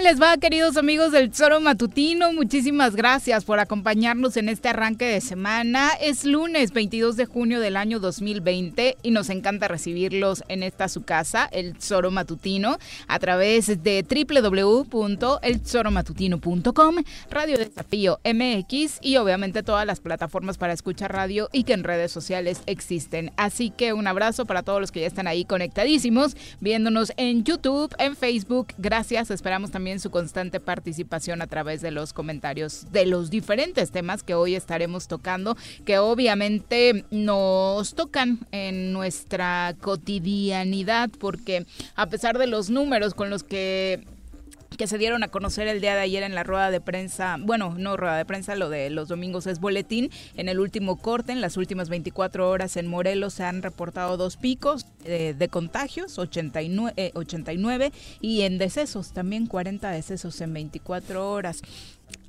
¿Cómo les va, queridos amigos del Zoro Matutino? Muchísimas gracias por acompañarnos en este arranque de semana. Es lunes 22 de junio del año 2020 y nos encanta recibirlos en esta su casa, el Zoro Matutino, a través de www.elzoromatutino.com, Radio Desafío MX y obviamente todas las plataformas para escuchar radio y que en redes sociales existen. Así que un abrazo para todos los que ya están ahí conectadísimos, viéndonos en YouTube, en Facebook. Gracias, esperamos también su constante participación a través de los comentarios de los diferentes temas que hoy estaremos tocando, que obviamente nos tocan en nuestra cotidianidad, porque a pesar de los números con los que que se dieron a conocer el día de ayer en la rueda de prensa, bueno, no rueda de prensa, lo de los domingos es boletín. En el último corte, en las últimas 24 horas en Morelos se han reportado dos picos eh, de contagios, 89, eh, 89 y en decesos, también 40 decesos en 24 horas.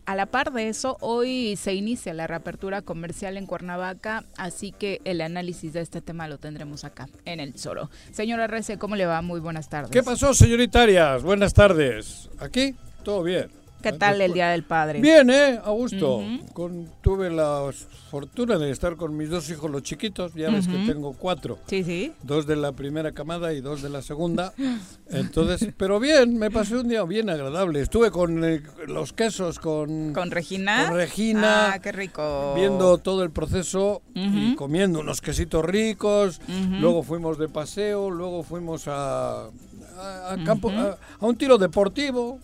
A la par de eso, hoy se inicia la reapertura comercial en Cuernavaca, así que el análisis de este tema lo tendremos acá, en el Zoro. Señora Rece, ¿cómo le va? Muy buenas tardes. ¿Qué pasó, señoritarias? Buenas tardes. ¿Aquí? Todo bien. ¿Qué tal el Día del Padre? Bien, ¿eh? A gusto. con, tuve la fortuna de estar con mis dos hijos, los chiquitos. Ya ves que tengo cuatro. Sí, sí. Dos de la primera camada y dos de la segunda. Entonces, pero bien, me pasé un día bien agradable. Estuve con eh, los quesos, con... ¿Con Regina? Con Regina. Ah, qué rico. Viendo todo el proceso y comiendo unos quesitos ricos. Luego fuimos de paseo, luego fuimos a... A, campo, a, a un tiro deportivo,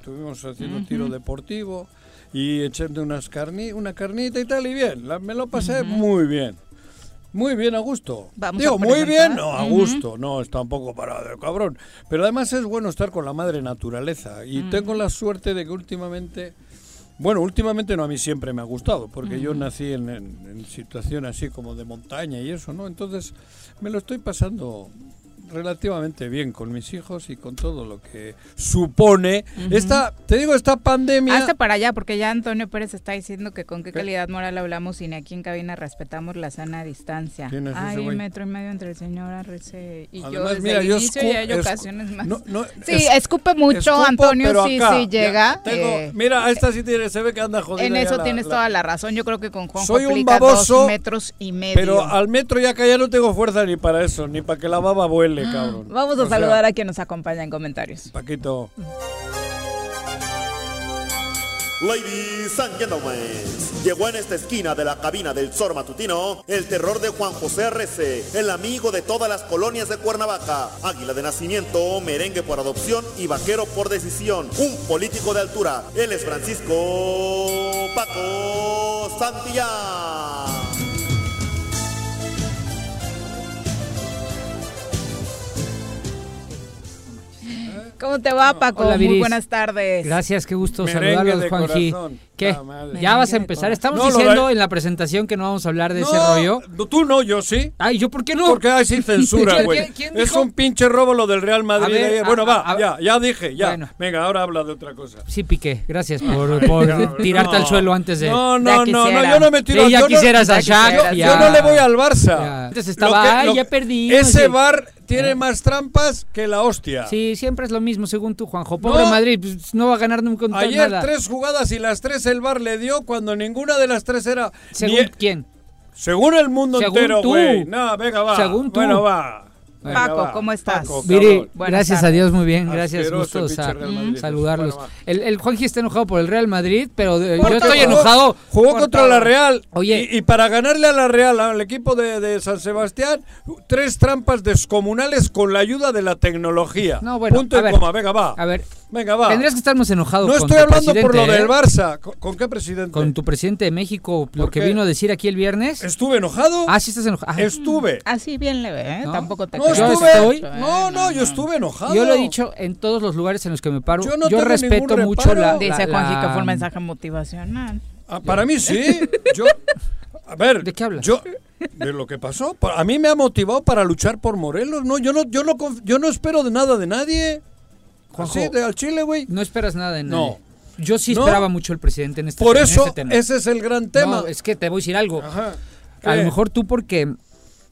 estuvimos haciendo tiro deportivo y echando unas carni, una carnita y tal, y bien, la, me lo pasé muy bien. Muy bien, a gusto. Vamos Digo, a muy bien, no, a gusto, no, está un poco parado, cabrón. Pero además es bueno estar con la madre naturaleza. Y tengo la suerte de que últimamente, bueno, últimamente no, a mí siempre me ha gustado, porque yo nací en, en, en situación así como de montaña y eso, ¿no? Entonces me lo estoy pasando relativamente bien con mis hijos y con todo lo que supone esta, te digo, esta pandemia. Hazte para allá, porque ya Antonio Pérez está diciendo que con qué calidad moral hablamos y ni aquí en cabina respetamos la sana distancia. ¿Quién es ese Hay güey? metro y medio entre el señor Arrece y yo desde mira, el yo inicio y hay ocasiones más. no, no, sí, es- escupe mucho, escupo, Antonio, sí, acá, sí, llega. tengo- eh, mira, esta sí tiene, se ve que anda jodida. en eso la- tienes la- toda la razón. Yo creo que con Juanjo Soy un baboso, dos metros y medio. Pero al metro ya acá ya no tengo fuerza ni para eso, ni para que la baba vuele, cabrón. Vamos a O sea, saludar a quien nos acompaña en comentarios. Paquito. Ladies and gentlemen, llegó en esta esquina de la cabina del Zor Matutino el terror de Juan José Arrece, el amigo de todas las colonias de Cuernavaca, águila de nacimiento, merengue por adopción y vaquero por decisión, un político de altura. Él es Francisco Paco Santillán. ¿Cómo te va, Paco? Hola, Muy buenas tardes. Gracias, qué gusto Merengue saludarlos, Juanji. Corazón. ¿Qué? Madre. ya vas a empezar. Estamos No, diciendo en la presentación que no vamos a hablar de ese No, rollo. Tú no, yo sí. Ay, ¿yo por qué no? Porque hay sin censura, ¿Quién- güey. Es un pinche robo lo del Real Madrid. Ver, a- bueno, va, a- ya, ya dije, ya. Bueno. Venga, ahora habla de otra cosa. Sí, Piqué. Gracias por, por Cabrón, tirarte al suelo antes de... No, no, no, no, yo no me tiro ya yo quisieras a ya Shaq. quisieras. ya. Yo no le voy al Barça. Ya. Antes estaba, que- ay, ya perdí. Ese bar tiene más trampas que la hostia. Sí, siempre es lo mismo, según tú, Juanjo. Pobre. Madrid, pues, no va a ganar nunca un Ayer tres jugadas y las tres el bar le dio cuando ninguna de las tres era. ¿Según ni- quién? según el mundo Según entero, güey. No, venga, va. Según tú. Bueno, va. Venga, Paco. ¿cómo estás? Paco. Buenas gracias a. Dios, muy bien, gracias, Asqueroso a Madrid. saludarlos. Bueno, el, el Juanji está enojado por el Real Madrid, pero eh, yo estoy jugó- enojado. Jugó contra todo. la Real. Oye. Y, y para ganarle a la Real, al equipo de, de San Sebastián, tres trampas descomunales con la ayuda de la tecnología. No, bueno, Punto a y ver, coma, venga, va. A ver, Venga, va. tendrías que estarnos enojados No con estoy tu hablando por lo presidente, del ¿eh? Barça. ¿Con, con qué presidente? Con tu presidente de México, lo ¿Por que qué? vino a decir aquí el viernes. ¿Estuve enojado? Ah, sí estás enojado. Ah, Estuve. Así bien leve, ¿eh? No. Tampoco te No creas. Yo estuve. estoy- No, no, yo estuve enojado. Yo lo he dicho en todos los lugares en los que me paro. Yo Yo, no tengo respeto mucho la, Dice la- Juanji que la- fue un mensaje motivacional. Ah, para mí sí. Yo, a ver, ¿De qué hablas? Yo, de lo que pasó. Pa- A mí me ha motivado para luchar por Morelos. No, yo no, yo no, yo no espero de nada de nadie. Juanjo, Así, de al Chile, güey. No esperas nada de No. Yo sí No. esperaba mucho el presidente en este, Por en eso, este tema. ese es el gran tema. No, es que te voy a decir algo. Ajá. A lo mejor tú porque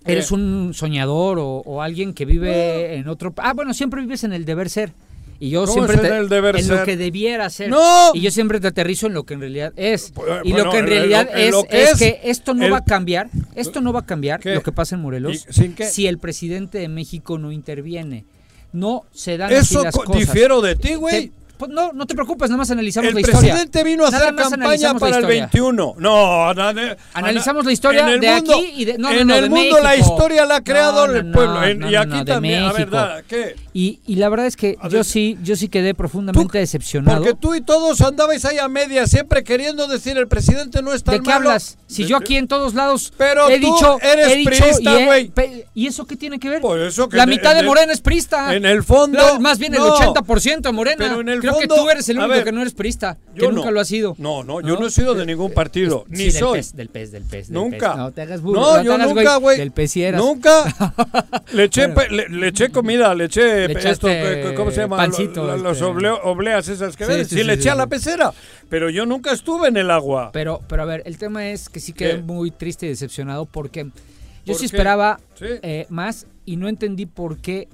eres un soñador o, o alguien que vive en otro... Ah, bueno, siempre vives en el deber ser. Y yo ¿Cómo siempre es te- en el deber en ser? lo que debiera ser. ¡No! Y yo siempre te aterrizo en lo que en realidad es. Pues, y bueno, lo que en en realidad en es, que es, es que esto no va a cambiar. Esto no va a cambiar ¿Qué? lo que pasa en Morelos ¿Y sin si el presidente de México no interviene. No se dan así Eso las co- cosas. difiero de ti, güey. Pues no, no te preocupes, nada más analizamos El la historia. presidente vino a Nada hacer campaña la para el historia. 21. No, na- na- Analizamos ana- la historia en el de mundo- aquí y de- no, en no, el de mundo la historia la ha creado el pueblo. en- y aquí también, a México. verdad, ¿qué? Y, y la verdad es que A yo ver. sí, yo sí quedé profundamente decepcionado. Porque tú y todos andabais ahí a media, siempre queriendo decir el presidente no es tan ¿De qué malo. hablas? Si yo aquí en todos lados Pero he tú dicho, eres he dicho priista, güey. ¿Y eso qué tiene que ver? Por eso que la mitad de el- Morena es prista. En el fondo. La- más bien el no. 80% de Morena. Pero en el Creo fondo- que tú eres el único ver, que no eres prista, que Yo nunca no. lo has sido. No, no, yo no he sido de ningún partido, Sí, ni del soy. PES, del PES, del PES. del Nunca. PES. No te hagas burro. No, yo hagas nunca, güey. Del PES sí eras. Nunca. Le eché, Bueno. le, le eché comida, le eché Le esto, que- ¿cómo se llama? pancito, Lo- lo- Los este. obleo- obleas esas que Sí, ven. sí, Sí, sí, le sí, eché a la pecera, pero yo nunca estuve en el agua. Pero, pero a ver, el tema es que sí quedé ¿Qué? muy triste y decepcionado porque yo ¿Por sí qué? esperaba eh, más y no entendí por qué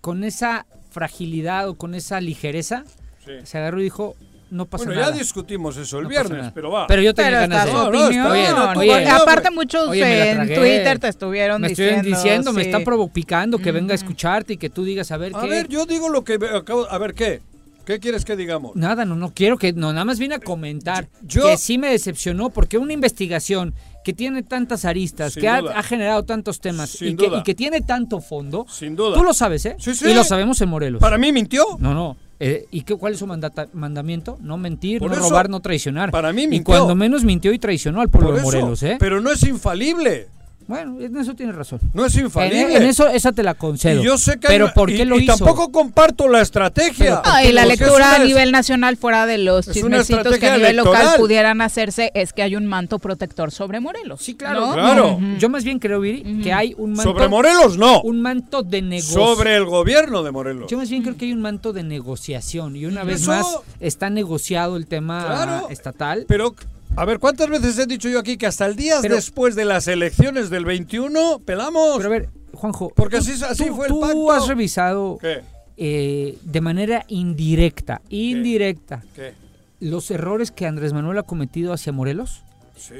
con esa fragilidad o con esa ligereza Sí. se agarró y dijo, no pasa Bueno, nada. ya discutimos eso el No viernes, pero va. Pero yo tenía Pero ganas de... No, no, está opinión. bien, Oye, oye, aparte muchos Oye, me en. Twitter te estuvieron me diciendo. estuvieron diciendo, me están provocando que venga a escucharte y que tú digas, a ver, a ¿qué? ver, yo digo lo que acabo. A ver, ¿qué? ¿Qué quieres que digamos? Nada, no, no quiero que, no, nada más vine a comentar Yo- que sí me decepcionó porque una investigación que tiene tantas aristas, Sin que ha, generado tantos temas que, y que tiene tanto fondo, Sin duda. tú lo sabes, ¿eh? Sí, sí. Y lo sabemos en Morelos. ¿Para mí mintió? No, no. Eh, ¿Y qué, cuál es su mandata- mandamiento? No mentir, Por no eso, robar, no traicionar. para mí Y mintió. cuando menos mintió y traicionó al pueblo Por de eso, Morelos, ¿eh? Pero no es infalible. Bueno, en eso tienes razón. No es En, infalible. en eso esa te la concedo. Y yo sé que hay pero una- ¿por qué y- lo y hizo? tampoco comparto la estrategia. No, y la lectura a nivel nacional fuera de los es chismecitos que a nivel local pudieran hacerse es que hay un manto protector sobre Morelos. Sí, claro. ¿no? Claro. Yo más bien creo, Viri, que hay un manto, Sobre Morelos, no. un manto de negocio. Sobre el gobierno de Morelos. Yo más bien creo que hay un manto de negociación y una vez Eso- más está negociado el tema Claro. estatal. Pero, a ver, ¿cuántas veces he dicho yo aquí que hasta el día Pero- después de las elecciones del 21 pelamos? Pero a ver, Juanjo, Porque tú- así- así tú- fue el tú pacto. has revisado ¿Qué? eh, de manera indirecta, indirecta, ¿Qué? los errores que Andrés Manuel ha cometido hacia Morelos. ¿Sí?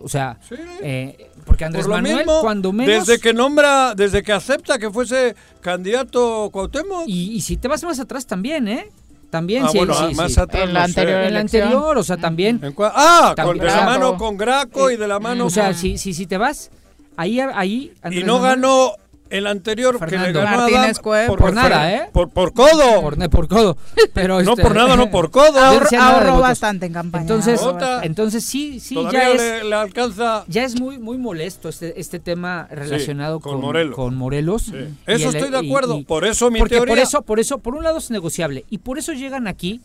O sea, Sí. eh, porque Andrés Por Manuel, mismo, cuando menos. Desde que nombra, desde que acepta que fuese candidato Cuauhtémoc. y, y si te vas más atrás también, ¿eh? También, ah, sí, bueno, sí, ah, más sí. atrás En la anterior En la anterior, o sea, también. ¿En cua- ah, con, de la mano con Graco y de la mano O sea, con- si, si, si te vas, ahí, ahí. Y no Manuel- ganó el anterior que le Fernando. ganó Adam Cueva. Por nada, ¿eh? Por, por codo. Por, por codo. Pero no este- por nada, no por codo. Ahorro- Ahorró, bastante en campaña. Entonces, entonces sí, sí, ya es. le, alcanza. Ya es muy muy molesto este, este tema relacionado con con, Morelos. con Morelos. Sí. Y Eso el- estoy de acuerdo. y- por eso mi porque teoría. por eso, por eso, por un lado es negociable y por eso llegan aquí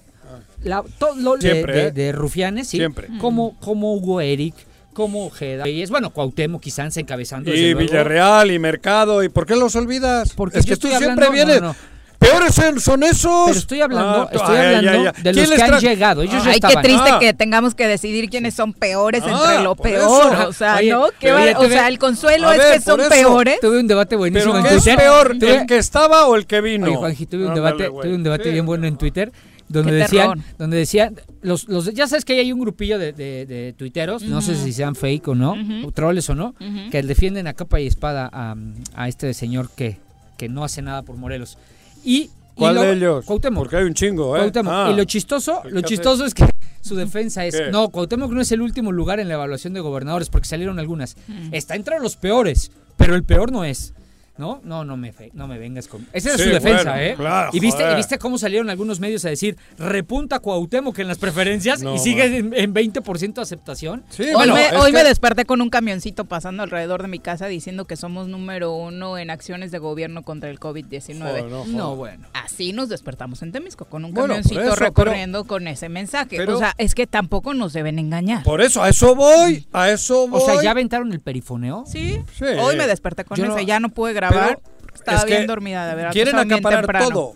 la, todo lo de- Siempre, de, ¿eh? de rufianes, sí, Siempre. como como Hugo Eric, como Ojeda, y es bueno Cuauhtémoc quizás encabezando desde y luego. Villarreal y Mercado. ¿Y por qué los olvidas? Porque es que tú siempre vienes. no, no. Peores son- esos. Pero estoy hablando, Ah, estoy ay, hablando ay, ay. de ¿Quién los que han llegado. Ellos ya Ay, qué triste Ah. que tengamos que decidir quiénes son peores Ah, entre lo por peor. eso. O sea, Oye, ¿no? ¿Qué va- o sea, el consuelo es que son eso. peores. Tuve un debate buenísimo ¿Pero en qué es Twitter. peor? Tuve- ¿El que estaba o el que vino? Oye, Juanji, tuve un debate, güey. tuve un debate Sí. bien bueno en Twitter donde decían, donde decían, los, los, ya sabes que hay un grupillo de, de, de tuiteros, no sé si sean fake o no, Ujú. o troles o no, que defienden a capa y espada a, a este señor que, que no hace nada por Morelos. Y, y ¿Cuál lo- de ellos? Cuauhtémoc. Porque hay un chingo, ¿eh? Cuauhtémoc. Ah. Y lo chistoso, ¿Qué lo chistoso es que su defensa es, ¿Qué? no, Cuauhtémoc no es el último lugar en la evaluación de gobernadores porque salieron algunas. Mm. Está entre los peores, pero el peor no es. ¿No? No, no me, fe- no me vengas con... Esa es Sí, su defensa, bueno, ¿eh? claro, y, viste, y viste cómo salieron algunos medios a decir, repunta Cuauhtémoc en las preferencias No, y sigue en, en 20% aceptación. Sí, Hoy, bueno, me, hoy que- me desperté con un camioncito pasando alrededor de mi casa diciendo que somos número uno en acciones de gobierno contra el COVID-19. Joder, no. No, bueno. Así nos despertamos en Temisco, con un Bueno, camioncito por eso, pero- recorriendo con ese mensaje. pero- o sea, es que tampoco nos deben engañar. Por eso, a eso voy. A eso voy. O sea, ¿ya aventaron el perifoneo? Sí, Sí. hoy me desperté con Yo eso, no- ya no pude grabar. Pero porque Estaba es que bien dormida, de verdad. Quieren bien acaparar todo.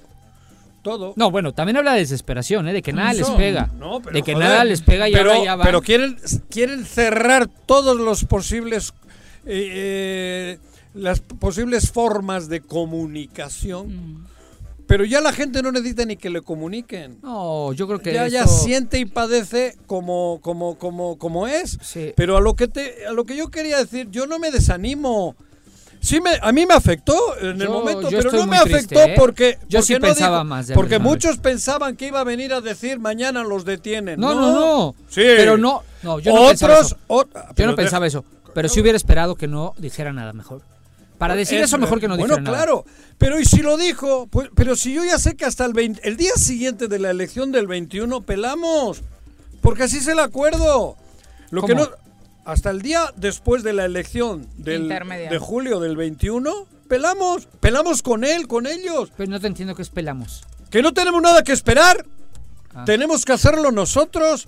Todo. No, bueno, también habla de desesperación, ¿eh? De que nada les pega. no, pero de que joder. nada les pega y pero, ahora ya van. pero quieren, quieren cerrar todos los posibles eh, eh, las posibles formas de comunicación Mm. Pero ya la gente no necesita ni que le comuniquen. No, yo creo que ya, ya esto- siente y padece como, como, como, como es. Sí. Pero a lo que te, a lo que yo quería decir, yo no me desanimo. Sí me, a mí me afectó en el momento, pero no me afectó ¿eh? porque Yo porque sí no pensaba dijo- más de porque muchos pensaban que iba a venir a decir mañana los detienen. No, no, no. Sí. Pero no, no, yo no pensaba Otros, eso. ot- Yo no pensaba eso. Pero sí hubiera esperado que no dijera nada mejor. Para decir Es- eso mejor que no Bueno, dijera nada. claro, pero y si lo dijo, pues, pero si yo ya sé que hasta el 20 el día siguiente de la elección del 21 pelamos, porque así es el acuerdo. Lo que no hasta el día después de la elección del, de julio del 21 pelamos, pelamos con él, con ellos, Pero no te entiendo que espelamos. que no tenemos nada que esperar. Ah. Tenemos que hacerlo nosotros.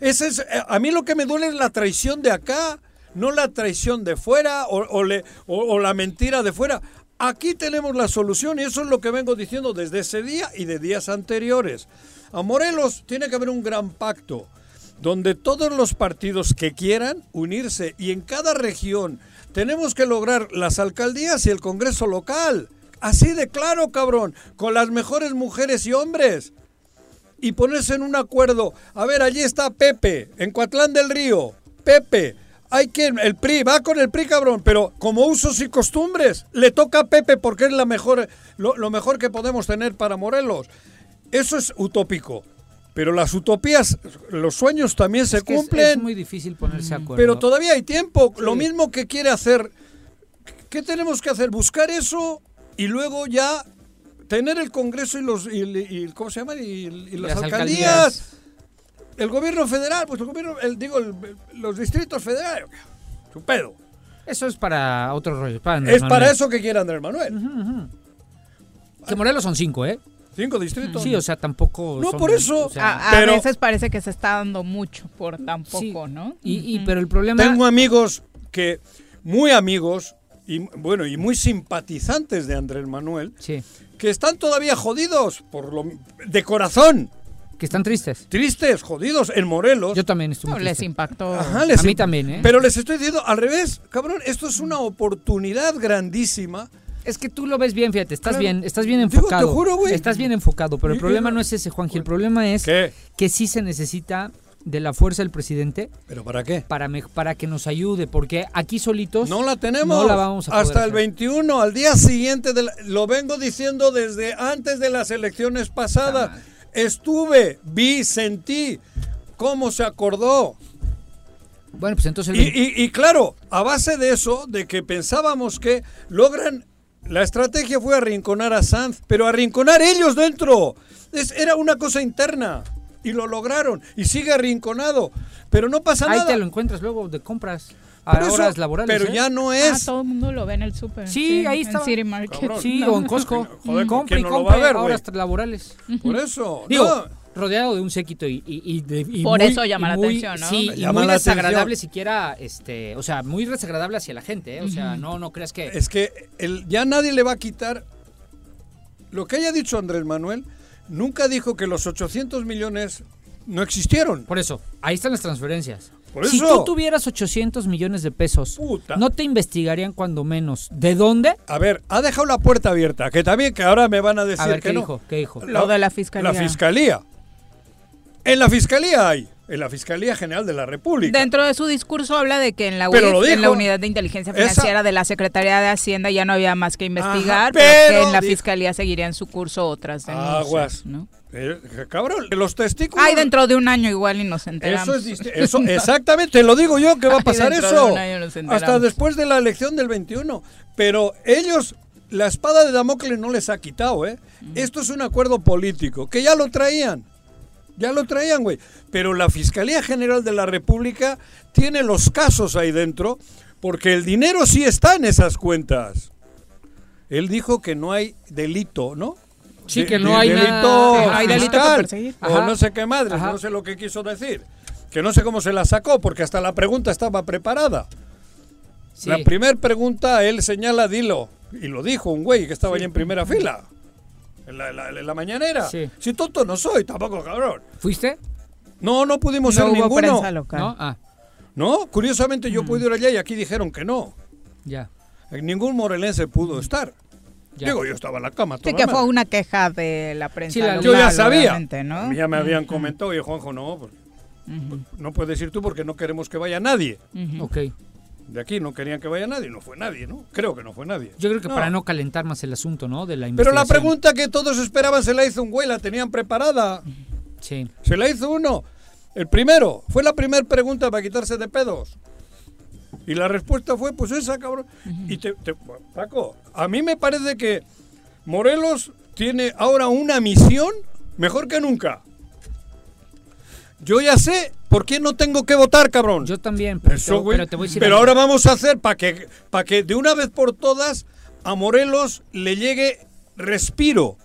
Ese es, eh, a mí lo que me duele es la traición de acá, no la traición de fuera o, o le- o- o la mentira de fuera. Aquí tenemos la solución y eso es lo que vengo diciendo desde ese día y de días anteriores. A Morelos tiene que haber un gran pacto donde todos los partidos que quieran unirse y en cada región tenemos que lograr las alcaldías y el Congreso local. Así de claro, cabrón, con las mejores mujeres y hombres y ponerse en un acuerdo. A ver, allí está Pepe, en Coatlán del Río. Pepe, hay que el PRI, va con el PRI, cabrón, pero como usos y costumbres, le toca a Pepe porque es la mejor, lo mejor que podemos tener para Morelos. Eso es utópico. Pero las utopías, los sueños también se Es es- cumplen. Es, muy difícil ponerse de acuerdo. Pero todavía hay tiempo. Lo Sí. mismo que quiere hacer. ¿Qué tenemos que hacer? Buscar eso y luego ya tener el Congreso y los. Y, y- ¿Cómo se llama? Y, y las, Las alcaldías. alcaldías. El gobierno federal, pues el gobierno. El, digo, el- los distritos federales. Su pedo. Eso es para otro rollo. para Es para Manuel. eso que quiere Andrés Manuel. Que Morelos son cinco, ¿eh? Cinco distritos. Sí, o sea, tampoco. No, son- por eso. o sea, A, a pero- veces parece que se está dando mucho por tan poco, Sí. ¿no? y, pero el problema. Tengo amigos que. Muy amigos. Y bueno, y muy simpatizantes de Andrés Manuel. Sí, Que están todavía jodidos. Por lo, de corazón. que están tristes. tristes, jodidos en Morelos. Yo también estoy No, les impactó. Ajá, les A mí imp- también, ¿eh? Pero les estoy diciendo al revés, cabrón, esto es una oportunidad grandísima. Es que tú lo ves bien, fíjate, estás Claro. bien, estás bien Digo, te enfocado. juro, güey. Estás bien enfocado, pero el problema no es ese, Juanji. El problema es ¿Qué? que sí se necesita de la fuerza del presidente ¿Pero para qué? para, me- para que nos ayude, porque aquí solitos No la tenemos. no la vamos a poder Hasta el hacer. 21, al día siguiente, de la- lo vengo diciendo desde antes de las elecciones pasadas. Estuve, vi, sentí cómo se acordó. Bueno, pues entonces el Y, y- y claro, a base de eso, de que pensábamos que logran. La estrategia fue arrinconar a Sanz, pero arrinconar ellos dentro. Es- era una cosa interna. Y lo lograron. Y sigue arrinconado. Pero no pasa ahí nada. te lo encuentras luego de compras a Pero eso- horas laborales. Pero ¿eh? ya no Ah, es. todo el mundo lo ve en el súper. Sí, ahí en está. City Market. Cabrón. Sí, No. o en Costco. Joder, compra y ¿quién no lo compra va a ver, horas laborales. Por eso. Digo, no. Rodeado de un séquito y, y- y de- y Por muy- eso llama la muy- atención, ¿no? Sí, y muy la desagradable atención. siquiera, este, o sea, muy desagradable hacia la gente, ¿eh? o sea, no, no creas que... Es que el- ya nadie le va a quitar. Lo que haya dicho Andrés Manuel, nunca dijo que los 800 millones no existieron. Por eso, ahí están las transferencias. Por Si eso. tú tuvieras 800 millones de pesos, Puta. ¿no te investigarían cuando menos? ¿De dónde? A ver, ha dejado la puerta abierta, que también que ahora me van a decir A ver, que ¿qué no. dijo? ¿Qué dijo? Lo de la fiscalía. La fiscalía. En la fiscalía hay, en la Fiscalía General de la República. Dentro de su discurso habla de que en la, UIF, en la unidad de inteligencia Esa- financiera de la Secretaría de Hacienda ya no había más que investigar, Ajá, pero, que en la dijo- fiscalía seguirían su curso otras denuncias. Aguas. ¿no? Eh, cabrón, los testículos. Ay, dentro de un año igual y nos enteramos. Eso es eso exactamente, lo digo yo que va a Ay, pasar dentro de eso. un año nos. Hasta después de la elección del 21. Pero ellos, la espada de Damocles no les ha quitado, ¿eh? Esto es un acuerdo político, que ya lo traían. Ya lo traían, güey. Pero la Fiscalía General de la República tiene los casos ahí dentro, porque el dinero sí está en esas cuentas. Él dijo que no hay delito, ¿no? Sí, De- que no de- hay delito nada- hay delito fiscal, perseguir. O Ajá. no sé qué madre, Ajá. no sé lo que quiso decir. Que no sé cómo se la sacó, porque hasta la pregunta estaba preparada. Sí. La primera pregunta, él señala, dilo. Y lo dijo un güey que estaba ahí en primera fila. En la, la- la mañanera. Sí. Si tonto no soy, tampoco cabrón. ¿Fuiste? No, no pudimos No ser hubo ninguno. prensa local. ¿No? Ah, No, curiosamente yo pude ir allá y aquí dijeron que no. ya. Ningún morelense pudo estar. Ya. Digo, yo estaba en la cama. Sí, que fue una queja de la prensa. Sí, la- Yo ya local, sabía. ¿no? Ya me habían comentado, y Juanjo, no, pues, Ujú, no puedes ir tú porque no queremos que vaya nadie. ujú. Ok. De aquí no querían que vaya nadie, no fue nadie, ¿no? Creo que no fue nadie. Yo creo que para no calentar más el asunto, ¿no? De la Pero la pregunta que todos esperaban se la hizo un güey, la tenían preparada. Sí. Se la hizo uno. El primero. Fue la primera pregunta para quitarse de pedos. Y la respuesta fue, pues esa, cabrón. Y te, te- Paco, a mí me parece que Morelos tiene ahora una misión mejor que nunca. Yo ya sé por qué no tengo que votar, cabrón. Yo también, pero, Eso, te, güey. pero te voy a decir Pero ahora vamos a hacer para que, para que de una vez por todas a Morelos le llegue respiro.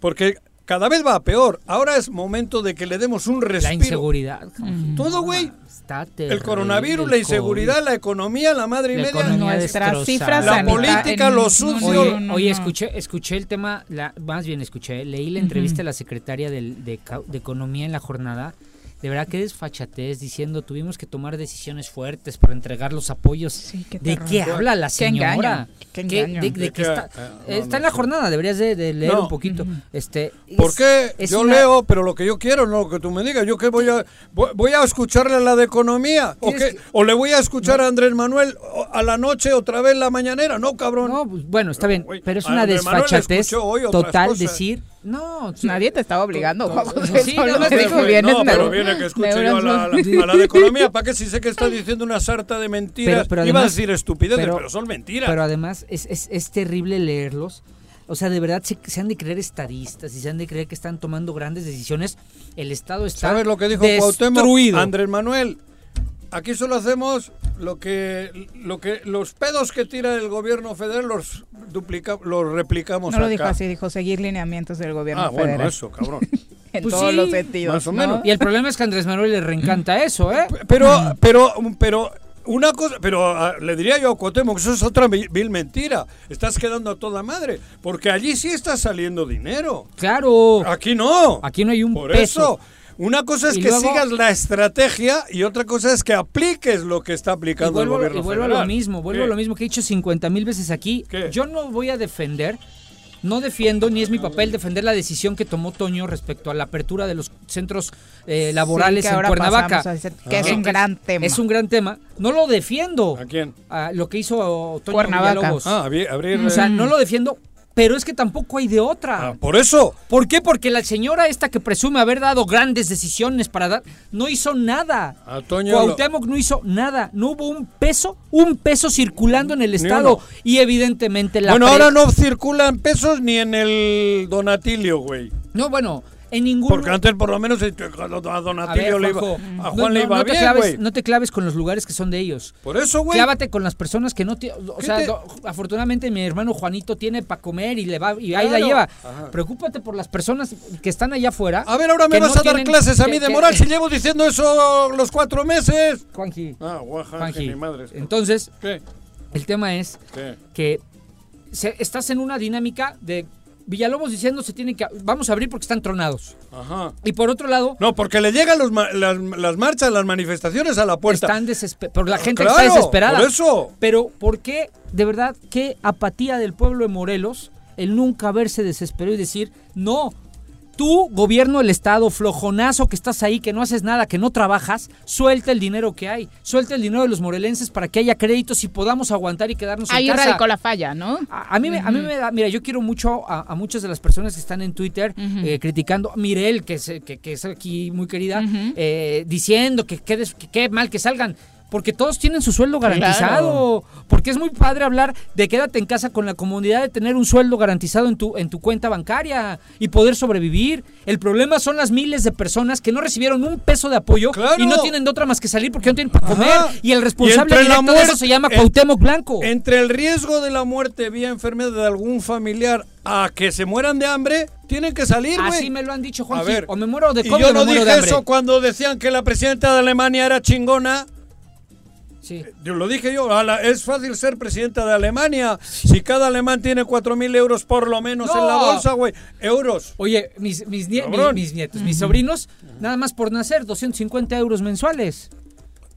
Porque cada vez va a peor. Ahora es momento de que le demos un La respiro. inseguridad. Juanji. Todo, güey. Está El coronavirus, el la inseguridad, COVID. la economía, la madre y La media. Nuestras cifras La política, en- lo sucio. no, Oye, no, no, oye, no. escuché, escuché el tema, la, más bien escuché, leí la entrevista de la secretaria del- de, Ca- de Economía en la jornada. De verdad que desfachatez diciendo tuvimos que tomar decisiones fuertes para entregar los apoyos. Sí, qué ¿De qué habla la Qué señora? qué ¿Qué- engaño. de, de ¿De qué qué? está, no, está no en la jornada, deberías de, de leer No. un poquito. este, ¿Por es- qué? es Yo una- leo, pero lo que yo quiero, no lo que tú me digas. ¿Yo qué voy a voy, voy a escucharle a la de economía? ¿O, qué? que- ¿O le voy a escuchar a Andrés Manuel a la noche otra vez la mañanera? No, cabrón. No, pues, bueno, está bien, pero es una desfachatez total cosas. decir, no, Nadie te estaba obligando. Sí, Solo nada más te te dijo, vienes no, pero viene que escuche yo a la, a la- a la de economía. ¿Para qué si sé que está diciendo una sarta de mentiras? Pero- pero Iba a además- decir estupideces, pero, pero- son mentiras. Pero además es, es, es terrible leerlos. O sea, de verdad se, se han de creer estadistas y se han de creer que están tomando grandes decisiones. El Estado está ¿Sabes lo que dijo destruido. Cuauhtémoc? Andrés Manuel, aquí solo hacemos lo que, lo que los pedos que tira el gobierno federal los duplica, los replicamos No lo acá. dijo así, dijo seguir lineamientos del gobierno Ah, bueno, federal. eso, cabrón. en Pues todos sí, los sentidos. más o ¿no? menos. Y el problema es que a Andrés Manuel le reencanta eso, ¿eh? Pero, pero, pero, una cosa, pero ah, le diría yo a Cuauhtémoc que eso es otra vil vil mentira. Estás quedando a toda madre, porque allí sí está saliendo dinero. Claro. Aquí no. Aquí no hay un Por peso. eso, una cosa es Y que luego- sigas la estrategia y otra cosa es que apliques lo que está aplicando vuelvo, el gobierno y vuelvo a federal. lo mismo, vuelvo ¿Qué? a lo mismo que he dicho 50 mil veces aquí. ¿Qué? Yo no voy a defender, no defiendo, ni es mi papel defender la decisión que tomó Toño respecto a la apertura de los centros eh, laborales Sí, que en Cuernavaca. a decir que es un gran tema. Es un gran tema. No lo defiendo. ¿A quién? a lo que hizo Toño Cuernavaca. Villalobos. Ah, abri- abrir. O sea, eh, no lo defiendo, pero es que tampoco hay de otra. ah, por eso. ¿Por qué? Porque la señora esta que presume haber dado grandes decisiones para dar, no hizo nada. A Toño lo- Cuauhtémoc no hizo nada. No hubo un peso, un peso circulando en el Estado. Y evidentemente la... bueno, pre- ahora no circulan pesos ni en el Donatilio, güey. No, bueno, en ningún... Porque antes por lo menos eh, a Donatilio le iba, a Juan no- le iba no te bien, claves-. No te claves con los lugares que son de ellos. Por eso, güey. Clávate con las personas que no te, o ¿Qué sea, te- do- afortunadamente mi hermano Juanito tiene para comer y le va y ahí la lleva. Ajá. Preocúpate por las personas que están allá afuera. A ver, ahora me vas a dar clases a que- mí de que- moral si llevo diciendo eso los cuatro meses. Juanji, Ah, guaja, Juanji. mi madre. Entonces, ¿Qué? el tema es ¿Qué? que se- estás en una dinámica de Villalobos diciendo se tiene que vamos a abrir porque están tronados. Ajá. Y por otro lado, No, porque le llegan los las, las marchas, las manifestaciones a la puerta. están desesperados, pero la gente Claro, está desesperada. Por eso. Pero ¿por qué, de verdad, qué apatía del pueblo de Morelos el nunca verse desesperado y decir, no, tú, gobierno del Estado, flojonazo que estás ahí, que no haces nada, que no trabajas, suelta el dinero que hay, suelta el dinero de los morelenses para que haya créditos y podamos aguantar y quedarnos Ahí en casa. radicó la falla, ¿no? A, a mí, me, a mí me da, mira, yo quiero mucho a, a muchas de las personas que están en Twitter Ujú. eh, criticando, Mirel, que es, que, que es aquí muy querida, eh, diciendo que qué que mal que salgan. Porque todos tienen su sueldo garantizado. Porque es muy padre hablar de quédate en casa con la comunidad de tener un sueldo garantizado en tu, en tu cuenta bancaria y poder sobrevivir. El problema son las miles de personas que no recibieron un peso de apoyo Claro. y no tienen de otra más que salir porque no tienen para Ajá. comer. Y el responsable Y directo de eso muerte- se llama en- Cuauhtémoc Blanco. Entre el riesgo de la muerte vía enfermedad de algún familiar a que se mueran de hambre, tienen que salir, güey. Así me lo han dicho, A Juan. ver, O me muero de y COVID yo me no muero dije de hambre. eso cuando decían que la presidenta de Alemania era chingona. Sí. Yo lo dije yo, es fácil ser presidenta de Alemania. Si cada alemán tiene cuatro mil euros por lo menos en la bolsa, güey. Euros. Oye, mis, mis, nie- mis- mis nietos, mis sobrinos, nada más por nacer, 250 euros mensuales.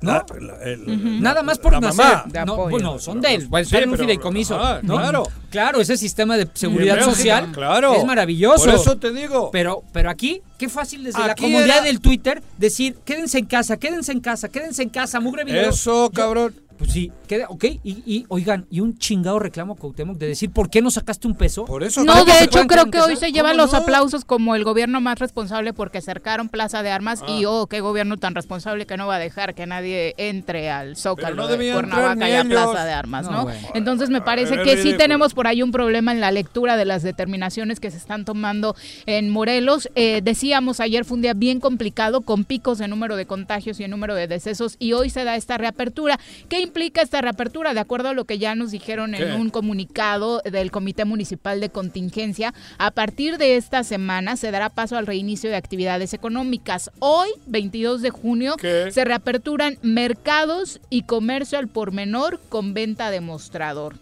¿No? La- la- el- Nada la- más por la nacer. mamá. De No, apoyo. bueno, son de él. Bueno, Sí, están en un fideicomiso. ah, ¿no? claro. Claro, ese sistema de seguridad social claro. es maravilloso. Por eso te digo. Pero, pero aquí, qué fácil desde la comodidad era- del Twitter decir, quédense en casa, quédense en casa, quédense en casa, mugre video. Eso, Yo- cabrón. Pues sí, queda, ok. Y, y, oigan, y un chingado reclamo Cuauhtémoc de decir, ¿por qué no sacaste un peso? Por eso. No, ¿Para qué de hecho creo que en hoy se llevan ¿Cómo los no? aplausos como el gobierno más responsable porque cercaron Plaza de Armas y Ah. oh, qué gobierno tan responsable que no va a dejar que nadie entre al Zócalo no de Cuernavaca y a. Plaza de Armas, No, ¿no? bueno. Entonces me parece Es que sí ridículo. tenemos por ahí un problema en la lectura de las determinaciones que se están tomando en Morelos. Eh, decíamos ayer fue un día bien complicado con picos de número de contagios y en número de decesos y hoy se da esta reapertura. ¿Qué implica esta reapertura? De acuerdo a lo que ya nos dijeron en un comunicado del Comité Municipal de Contingencia, a partir de esta semana se dará paso al reinicio de actividades económicas. Hoy, 22 de junio, ¿Qué? se reaperturan mercados y comercio al por menor con venta de mostrador.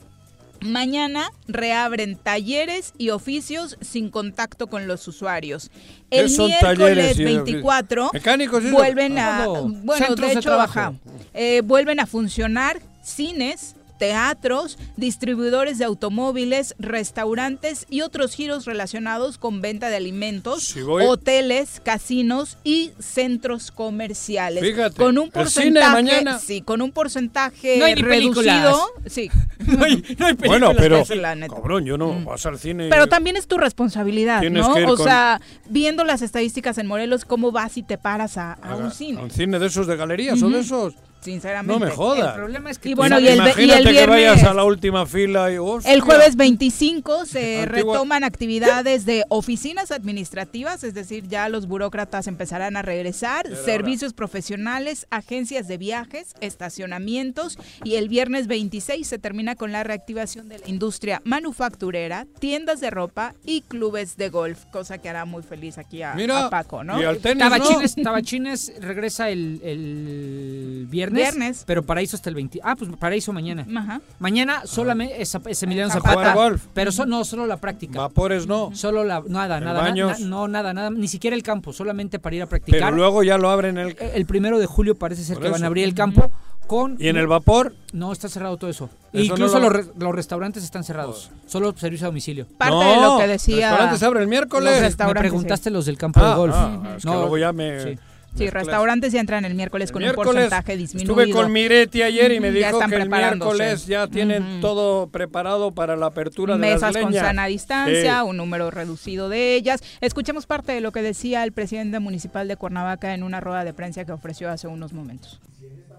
Mañana reabren talleres y oficios sin contacto con los usuarios. ¿Qué El son miércoles talleres y- 24 Mecánicos, vuelven a Ah, bueno Centros de de hecho trabajo. ajá, eh, vuelven a funcionar cines teatros, distribuidores de automóviles, restaurantes y otros giros relacionados con venta de alimentos, Si voy- hoteles, casinos y centros comerciales. Fíjate, con un el porcentaje, sí, con un porcentaje No hay ni reducido, películas. sí. no hay, no hay Bueno, películas pero. la neta. Cabrón, yo no Mm. vas al cine. Pero también es tu responsabilidad, Tienes ¿no? que ir O con- sea, viendo las estadísticas en Morelos, ¿cómo vas y te paras a, a a- un cine? a un cine de esos de galerías o de esos. Sinceramente. No me jodas. El problema es que Y bueno, y el, y que vayas viernes- a la última fila y. hostia. El jueves 25 se Antigua- retoman actividades de oficinas administrativas, es decir, ya los burócratas empezarán a regresar, servicios profesionales, agencias de viajes, estacionamientos y el viernes 26 se termina con la reactivación de la industria manufacturera, tiendas de ropa y clubes de golf, cosa que hará muy feliz aquí a, Mira, a Paco, ¿no? y al tenis, ¿no? Tabachines, Tabachines regresa el, el viernes, Viernes. pero Paraíso hasta el 20. Ah, pues Paraíso mañana. Ajá. Mañana solamente es, es Emiliano Zapata. Zapata, Jugar golf. pero so- no, solo la práctica. Vapores no. Solo la nada, ¿El nada, na- baños? na- no nada, nada, ni siquiera el campo, solamente para ir a practicar. Pero luego ya lo abren el. Eh, el primero de julio parece ser Por que van a abrir el campo con Y en el vapor. no está cerrado todo eso. Eso Incluso no lo- los, re- los restaurantes están cerrados, solo servicio a domicilio. Parte no, de lo que decía... Restaurantes abren el Los miércoles. resta- Me preguntaste los del campo Ah, de golf. ah, es que luego ya me. sí. Sí, restaurantes ya entran el miércoles El con miércoles un porcentaje disminuido. Estuve con Miretti ayer y me dijo están que el miércoles ya tienen Ujú. todo preparado para la apertura de mesas las con leñas. sana distancia, Sí. un número reducido de ellas. Escuchemos parte de lo que decía el presidente municipal de Cuernavaca en una rueda de prensa que ofreció hace unos momentos.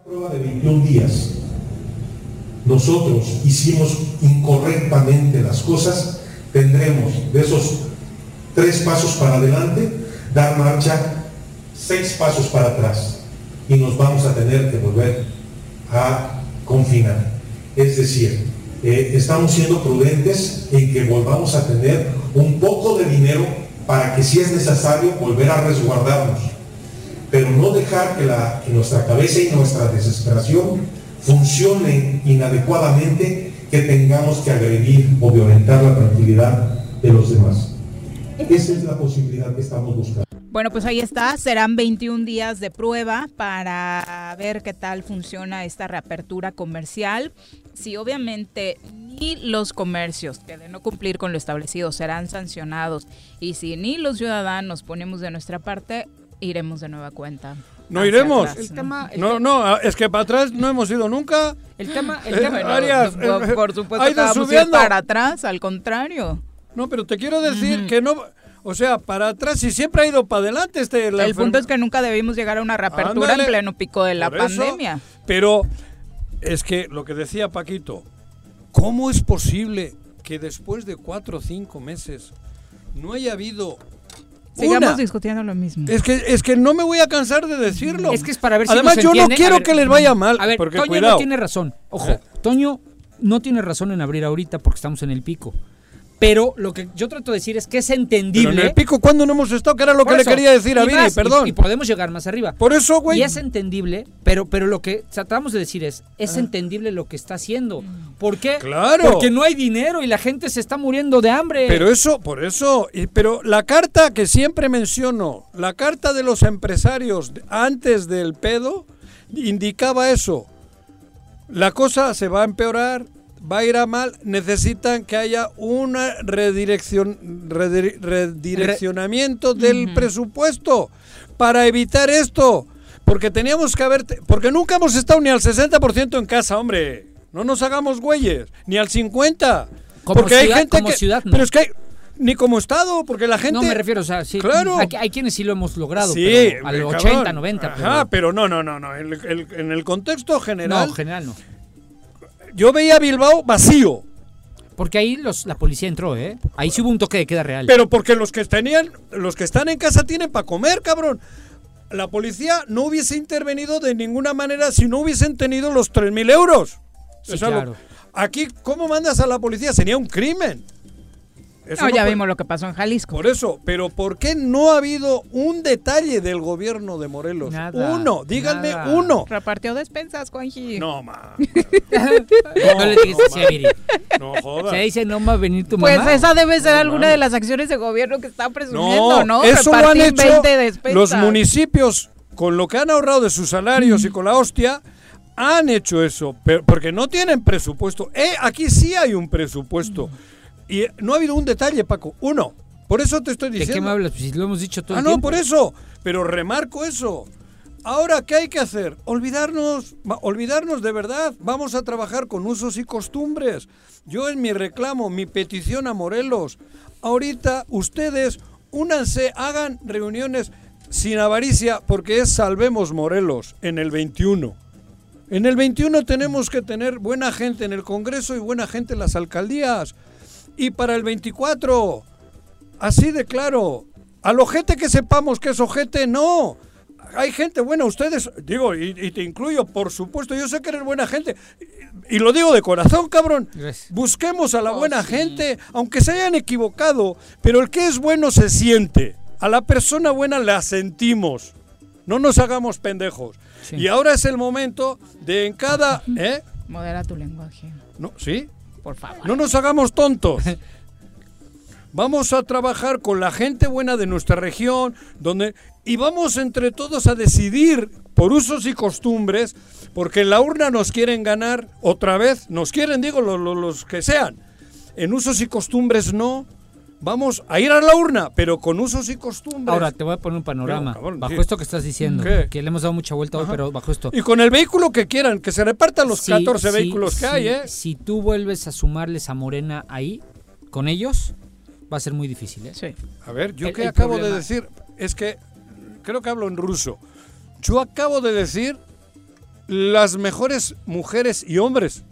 prueba de 21 días nosotros hicimos incorrectamente las cosas, tendremos de esos tres pasos para adelante, dar marcha seis pasos para atrás y nos vamos a tener que volver a confinar. Es decir, eh, estamos siendo prudentes en que volvamos a tener un poco de dinero para que si es necesario volver a resguardarnos pero no dejar que, la, que nuestra cabeza y nuestra desesperación funcionen inadecuadamente, que tengamos que agredir o violentar la tranquilidad de los demás. Esa es la posibilidad que estamos buscando. Bueno, pues ahí está, serán 21 días de prueba para ver qué tal funciona esta reapertura comercial. Si obviamente ni los comercios que de no cumplir con lo establecido serán sancionados y si ni los ciudadanos ponemos de nuestra parte, iremos de nueva cuenta. No iremos. atrás, El tema, el, No, no, es que para atrás no hemos ido nunca. el tema, el Eh, tema, Bueno, Arias, por, eh, por supuesto que a ir subiendo. para atrás, al contrario. No, pero te quiero decir que no. O sea, para atrás y siempre ha ido para adelante este. la el punto es que nunca debimos llegar a una reapertura Ándale. en pleno pico de la Por eso, pandemia. Pero es que lo que decía Paquito, ¿cómo es posible que después de cuatro o cinco meses no haya habido Sigamos una? discutiendo lo mismo. Es que, es que no me voy a cansar de decirlo. Es que es para ver si Además, nos yo no quiero ver, que les vaya mal. A ver, porque Toño cuidado. no tiene razón. Ojo, Eh. Toño no tiene razón en abrir ahorita porque estamos en el pico. Pero lo que yo trato de decir es que es Pero entendible. en el pico, ¿cuándo no hemos estado? Que era lo que eso, le quería decir a Viri, más, perdón. Y, podemos llegar más arriba. Por eso, güey. Y es entendible, pero, pero lo que tratamos de decir es, es entendible lo que está haciendo. ¿Por qué? Claro. Porque no hay dinero y la gente se está muriendo de hambre. Pero eso, por eso, y- pero la carta que siempre menciono, la carta de los empresarios antes del pedo, indicaba eso. La cosa se va a empeorar, va a ir a mal, necesitan que haya un redirección, redire- redireccionamiento del presupuesto para evitar esto. Porque teníamos que haber, porque nunca hemos estado ni al 60% en casa, hombre. No nos hagamos güeyes, ni al 50. Como porque hay ciudad- gente como que ciudad, no. pero es que hay- ni como estado, porque la gente No me refiero, o sea, sí. Claro. Hay, hay quienes sí lo hemos logrado, Sí, pero al cabrón. 80, 90. Ajá, pero- pero no, no, no, no. El, el- en el contexto general, no, general no. Yo veía Bilbao vacío. Porque ahí los, la policía entró, ¿eh? Ahí sí hubo un toque de queda real. Pero porque los que tenían, los que están en casa tienen para comer, cabrón. La policía no hubiese intervenido de ninguna manera si no hubiesen tenido los 3.000 euros. Sí, O sea, lo- claro. aquí, ¿cómo mandas a la policía? Sería un crimen. Eso No, no ya puede- vimos lo que pasó en Jalisco. Por eso, pero ¿por qué no ha habido un detalle del gobierno de Morelos? Nada, uno, díganme nada. uno. Repartió despensas, Juanji. No, ma. no, le dijiste así a Viri. No Se jodas. dice, no va a venir tu Pues mamá. esa debe ser No alguna de las acciones de gobierno que está presumiendo, ¿no? eso lo han hecho 20 despensas. los municipios con lo que han ahorrado de sus salarios y con la hostia. Han hecho eso, pero porque no tienen presupuesto. Eh, aquí sí hay un presupuesto. Y no ha habido un detalle, Paco. Uno. Por eso te estoy ¿De diciendo. qué me hablas? Pues lo hemos dicho todo Ah, el no, tiempo. por eso. Pero remarco eso. Ahora, ¿qué hay que hacer? Olvidarnos, olvidarnos de verdad. Vamos a trabajar con usos y costumbres. Yo en mi reclamo, mi petición a Morelos. Ahorita ustedes únanse, hagan reuniones sin avaricia, porque es Salvemos Morelos en el 21. En el 21 tenemos que tener buena gente en el Congreso y buena gente en las alcaldías. Y para el 24, así de claro, al ojete que sepamos que es ojete, no. Hay gente buena, ustedes, digo, y, y te incluyo, por supuesto, yo sé que eres buena gente. Y, y lo digo de corazón, cabrón. Busquemos a la buena gente, aunque se hayan equivocado, pero el que es bueno se siente. A la persona buena la sentimos. No nos hagamos pendejos. Sí. Y ahora es el momento de en cada... ¿Eh? Modera tu lenguaje, No, ¿Sí? No nos hagamos tontos. Vamos a trabajar con la gente buena de nuestra región, donde y vamos entre todos a decidir por usos y costumbres, porque en la urna nos quieren ganar otra vez, nos quieren, digo, lo- lo- los que sean. En usos y costumbres no. Vamos a ir a la urna, pero con usos y costumbres. Ahora te voy a poner un panorama. Pero, cabrón, bajo sí. esto que estás diciendo, ¿Qué? que le hemos dado mucha vuelta hoy, pero bajo esto. y con el vehículo que quieran, que se repartan los Si- 14 si- vehículos que hay, si- ¿eh? Si tú vuelves a sumarles a Morena ahí, con ellos, va a ser muy difícil, ¿eh? Sí. A ver, yo El- que el acabo de decir es que creo que hablo en ruso. Yo acabo de decir las mejores mujeres y hombres.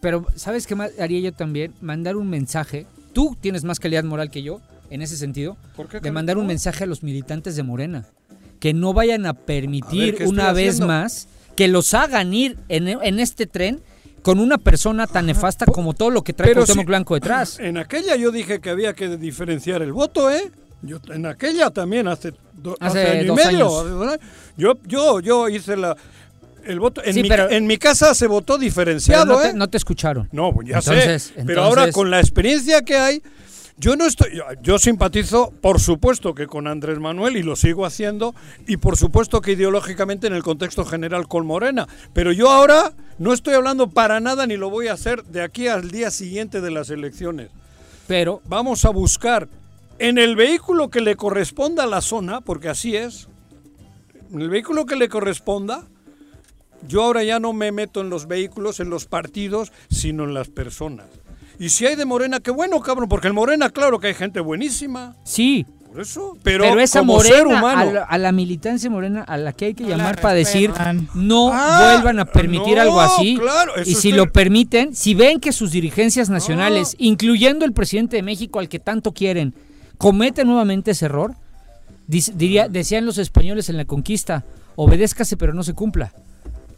Pero, ¿sabes qué más haría yo también? Mandar un mensaje. Tú tienes más calidad moral que yo, en ese sentido, ¿Por qué, de mandar un mensaje a los militantes de Morena. Que no vayan a A ver, permitir ¿qué una vez haciendo? más que los hagan ir en, en este tren con una persona tan nefasta como todo lo que trae Cuauhtémoc si- Blanco detrás. En aquella yo dije que había que diferenciar el voto, ¿eh? Yo en aquella también hace, do- Hace hace año y medio. años. hace dos años. Yo yo yo hice la el voto en, Sí, mi, pero- en mi casa se votó diferenciado, no, te, ¿eh? no te escucharon. No, pues ya Entonces- sé. Pero ahora entonces- con la experiencia que hay, yo no estoy. Yo, yo simpatizo, por supuesto, que con Andrés Manuel y lo sigo haciendo, y por supuesto que ideológicamente en el contexto general con Morena. Pero yo ahora no estoy hablando para nada ni lo voy a hacer de aquí al día siguiente de las elecciones. Pero Vamos a buscar en el vehículo que le corresponda a la zona, porque así es, en el vehículo que le corresponda, yo ahora ya no me meto en los vehículos, en los partidos, sino en las personas. Y si hay de Morena, qué bueno, cabrón, porque en Morena, claro que hay gente buenísima, sí, por eso, pero, pero, esa como morena, ser humano. A, la, a la militancia morena, a la que hay que llamar para decir, no Ah, vuelvan a permitir no, algo así. claro, y si estoy- lo permiten, si ven que sus dirigencias nacionales, incluyendo el presidente de México al que tanto quieren, cometen nuevamente ese error, diría, decían los españoles en la conquista, obedézcase pero no se cumpla.